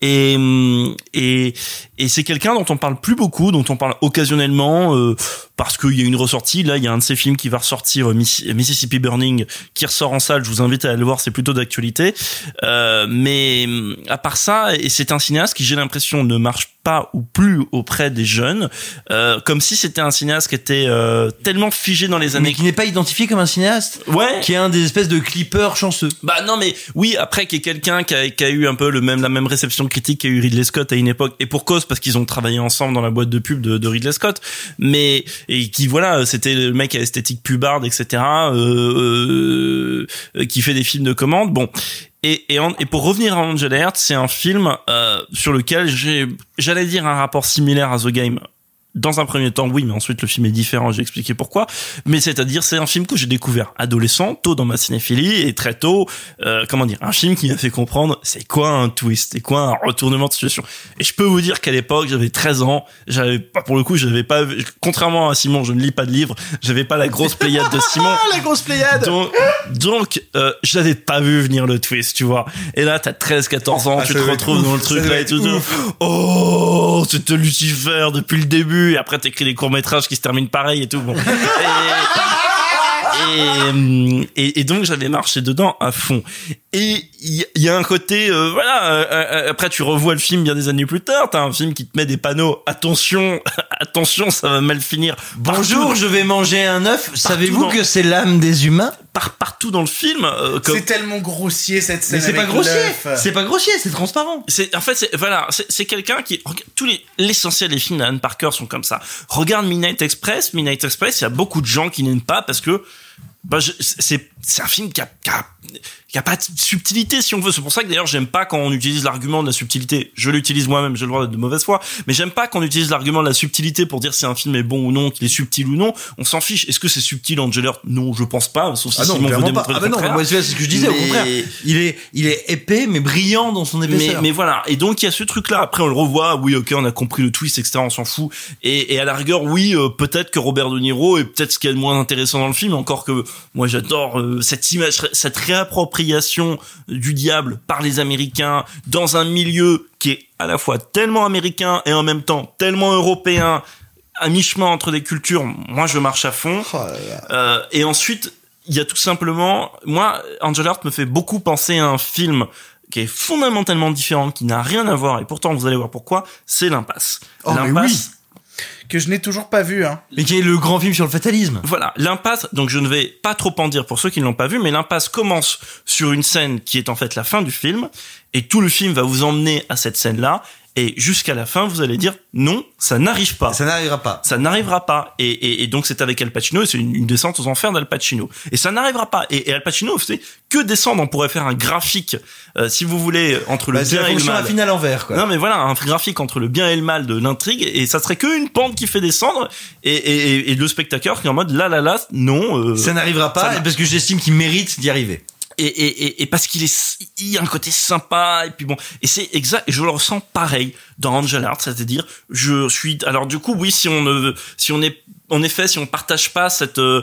et hum, et et c'est quelqu'un dont on parle plus beaucoup, dont on parle occasionnellement euh, parce qu'il y a une ressortie. Là, il y a un de ses films qui va ressortir, euh, Miss- Mississippi Burning, qui ressort en salle. Je vous invite à aller le voir, c'est plutôt d'actualité. Euh, mais à part ça, et c'est un cinéaste qui, j'ai l'impression, ne marche pas ou plus auprès des jeunes, euh, comme si c'était un cinéaste qui était euh, tellement figé dans les années. Mais qui n'est pas identifié comme un cinéaste. Ouais. Qui est un des espèces de clippers chanceux. Bah non mais oui après qui est quelqu'un qui a, qui a eu un peu le même la même réception critique qu'a eu Ridley Scott à une époque et pour cause parce qu'ils ont travaillé ensemble dans la boîte de pub de, de Ridley Scott mais et qui voilà c'était le mec à esthétique pubarde etc euh, euh, qui fait des films de commande bon et, et, et pour revenir à Angel Heart, c'est un film euh, sur lequel j'ai, j'allais dire un rapport similaire à The Game. Dans un premier temps, oui, mais ensuite le film est différent, j'ai expliqué pourquoi. Mais c'est-à-dire, c'est un film que j'ai découvert adolescent, tôt dans ma cinéphilie, et très tôt, euh, comment dire, un film qui m'a fait comprendre c'est quoi un twist, c'est quoi un retournement de situation. Et je peux vous dire qu'à l'époque, j'avais 13 ans, j'avais pas, pour le coup, j'avais pas, contrairement à Simon, je ne lis pas de livres, j'avais pas la grosse pléiade de Simon. (laughs) La grosse pléiade Donc, donc euh, je l'avais pas vu venir le twist, tu vois. Et là, t'as 13, 14 ans, Ah, tu te retrouves dans le truc là et tout. Oh, c'était Lucifer depuis le début. Et après, t'écris des courts-métrages qui se terminent pareil et tout. Bon. (laughs) Et, et, donc, j'avais marché dedans à fond. Et il y, a un côté, euh, voilà, euh, euh, après tu revois le film bien des années plus tard, t'as un film qui te met des panneaux, attention, (laughs) attention, ça va mal finir. Bonjour, Partout- je vais manger un œuf. Savez-vous dans- que c'est l'âme des humains? Par partout dans le film. euh, comme- C'est tellement grossier cette scène. Mais c'est pas grossier. C'est pas grossier, c'est transparent. C'est en fait c'est voilà c'est quelqu'un qui tous les l'essentiel des films d'Alan Parker sont comme ça. Regarde Midnight Express, Midnight Express, il y a beaucoup de gens qui n'aiment pas parce que bah c'est c'est un film qui a, qui a qui a pas de subtilité si on veut. C'est pour ça que d'ailleurs j'aime pas quand on utilise l'argument de la subtilité. Je l'utilise moi-même, j'ai le droit d'être de mauvaise foi, mais j'aime pas qu'on utilise l'argument de la subtilité pour dire si un film est bon ou non, qu'il est subtil ou non. On s'en fiche. Est-ce que c'est subtil Angel Heart Non, je pense pas. Sauf si Ah non, Simon veut pas. Ah bah non, moi c'est ce que je disais. Au contraire, il est, il est épais mais brillant dans son épaisseur. mais voilà. Et donc, il y a ce truc-là. Après, on le revoit. Oui, ok, on a compris le twist, etc. On s'en fout. Et, et à la rigueur, oui, euh, peut-être que Robert De Niro est peut-être ce qui est le moins intéressant dans le film. Encore que moi, j'adore euh, cette image, cette réappropriation du diable par les Américains dans un milieu qui est à la fois tellement américain et en même temps tellement européen à mi-chemin entre des cultures, moi je marche à fond. Euh, et ensuite, il y a tout simplement, moi, Angel Heart me fait beaucoup penser à un film qui est fondamentalement différent, qui n'a rien à voir, et pourtant vous allez voir pourquoi, c'est L'Impasse. Oh, L'Impasse, Que je n'ai toujours pas vu. Hein. Mais qui est le grand film sur le fatalisme. Voilà, l'impasse, donc je ne vais pas trop en dire pour ceux qui ne l'ont pas vu, mais l'impasse commence sur une scène qui est en fait la fin du film, et tout le film va vous emmener à cette scène-là, et jusqu'à la fin, vous allez dire non, ça n'arrive pas. Ça n'arrivera pas. Ça n'arrivera pas. Et, et, et donc c'est avec Al Pacino, et c'est une, une descente aux enfers d'Al Pacino. Et ça n'arrivera pas. Et, et Al Pacino fait que descendre. On pourrait faire un graphique, euh, si vous voulez, entre le Bah, c'est bien la et le mal. affine à l'envers, quoi. Non mais voilà, un graphique entre le bien et le mal de l'intrigue, et ça serait que une pente qui fait descendre, et, et, et- et le spectateur qui est en mode là là là, non. euh, Ça n'arrivera pas parce que j'estime qu'il mérite d'y arriver. Et, et, et, parce qu'il est il y a un côté sympa et puis bon et c'est exact et je le ressens pareil dans Angel Heart c'est-à-dire je suis alors du coup oui si on ne si on est en effet si on partage pas cette euh,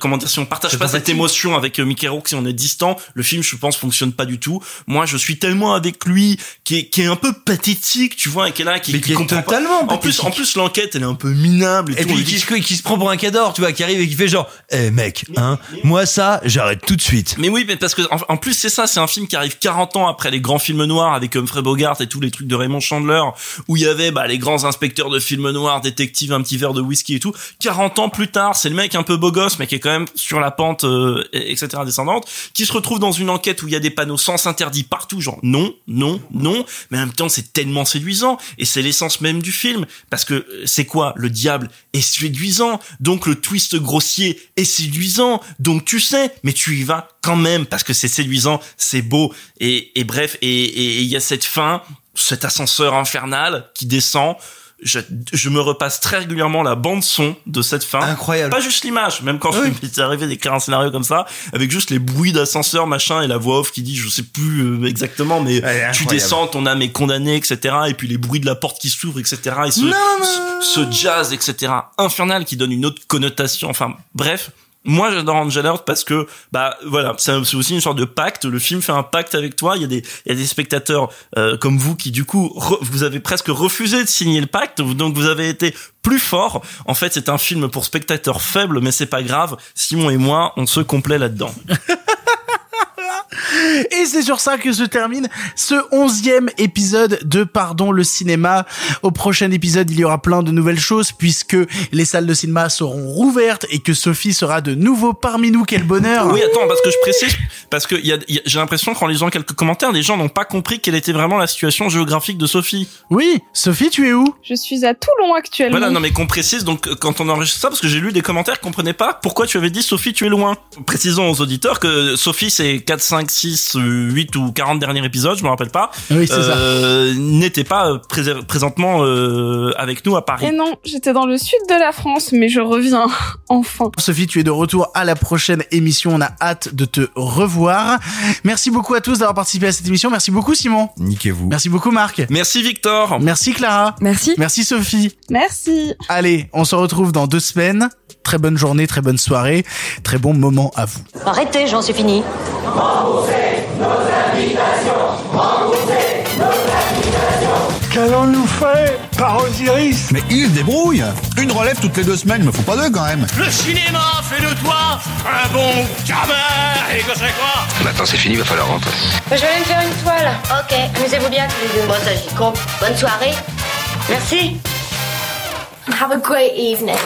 comment dire si on partage pas cette émotion avec euh, Mickey Rourke si on est distant le film je pense fonctionne pas du tout moi je suis tellement avec lui qui est qui est un peu pathétique tu vois et qui est là qui, Mais qui est comprend pas. totalement en plus en plus l'enquête elle est un peu minable et, Et tout, puis qui qui se prend pour un cador, tu vois, qui arrive et qui fait genre, eh mec, hein, moi ça, j'arrête tout de suite. Mais oui, mais parce que en, en plus c'est ça, c'est un film qui arrive 40 ans après les grands films noirs avec Humphrey Bogart et tous les trucs de Raymond Chandler, où il y avait bah, les grands inspecteurs de films noirs, détectives un petit verre de whisky et tout. 40 ans plus tard, c'est le mec un peu beau gosse, mais qui est quand même sur la pente, euh, et- etc. descendante, qui se retrouve dans une enquête où il y a des panneaux sens interdits partout, genre non, non, non, mais en même temps c'est tellement séduisant et c'est l'essence même du film parce que euh, c'est quoi? Le diable est séduisant, donc le twist grossier est séduisant, donc tu sais, mais tu y vas quand même parce que c'est séduisant, c'est beau et, et bref et et- et il y a cette fin, cet ascenseur infernal qui descend. Je, je me repasse très régulièrement la bande son de cette fin. Incroyable. Pas juste l'image, même quand je m'étais arrivé d'écrire un scénario comme ça, avec juste les bruits d'ascenseur, machin, et la voix off qui dit, je sais plus euh, exactement, mais tu descends, ton âme est condamnée, etc. Et puis les bruits de la porte qui s'ouvre, etc. Et ce, ce, ce jazz, etc. infernal qui donne une autre connotation. Enfin, bref. Moi, j'adore Angel Heart parce que, bah, voilà, c'est c'est aussi une sorte de pacte. Le film fait un pacte avec toi. Il y a des, il y a des spectateurs euh, comme vous qui, du coup, re- vous avez presque refusé de signer le pacte, donc vous avez été plus fort. En fait, c'est un film pour spectateurs faibles, mais c'est pas grave. Simon et moi, on se complaît là-dedans. (laughs) Et c'est sur ça que se termine ce onzième épisode de Pardon le cinéma. Au prochain épisode, il y aura plein de nouvelles choses puisque les salles de cinéma seront rouvertes et que Sophie sera de nouveau parmi nous. Quel bonheur Oui, attends, parce que je précise, parce que il y a, il y a- j'ai l'impression qu'en lisant quelques commentaires, les gens n'ont pas compris quelle était vraiment la situation géographique de Sophie. Oui, Sophie, tu es où? Je suis à Toulon actuellement. Voilà, non mais qu'on précise, donc euh, quand on enregistre ça, parce que j'ai lu des commentaires qui comprenaient pas pourquoi tu avais dit Sophie, tu es loin. Précisons aux auditeurs que Sophie, c'est 4, 5, 6, euh, 8 ou 40 derniers épisodes, je me rappelle pas, Oui, c'est ça. euh, n'était pas euh, présentement euh, avec nous à Paris. Et non, j'étais dans le sud de la France, mais je reviens (laughs) enfin. Sophie, tu es de retour à la prochaine émission. On a hâte de te revoir. Merci beaucoup à tous d'avoir participé à cette émission. Merci beaucoup Simon. Niquez-vous. Merci beaucoup Marc. Merci Victor. Merci Clara. Merci. Merci Sophie. Merci. Allez, on se retrouve dans deux semaines. Très bonne journée, très bonne soirée, très bon moment à vous. Arrêtez, j'en suis fini. Qu'allons-nous faire par Osiris Mais il se débrouille Une relève toutes les deux semaines, il me faut pas deux quand même Le cinéma fait de toi un bon gamin Et que c'est quoi? Maintenant c'est fini, va falloir rentrer. Je vais aller me faire une toile. Ok, amusez-vous bien tous les deux. Bon, ça j'y compte. Bonne soirée. Merci. Have a great evening.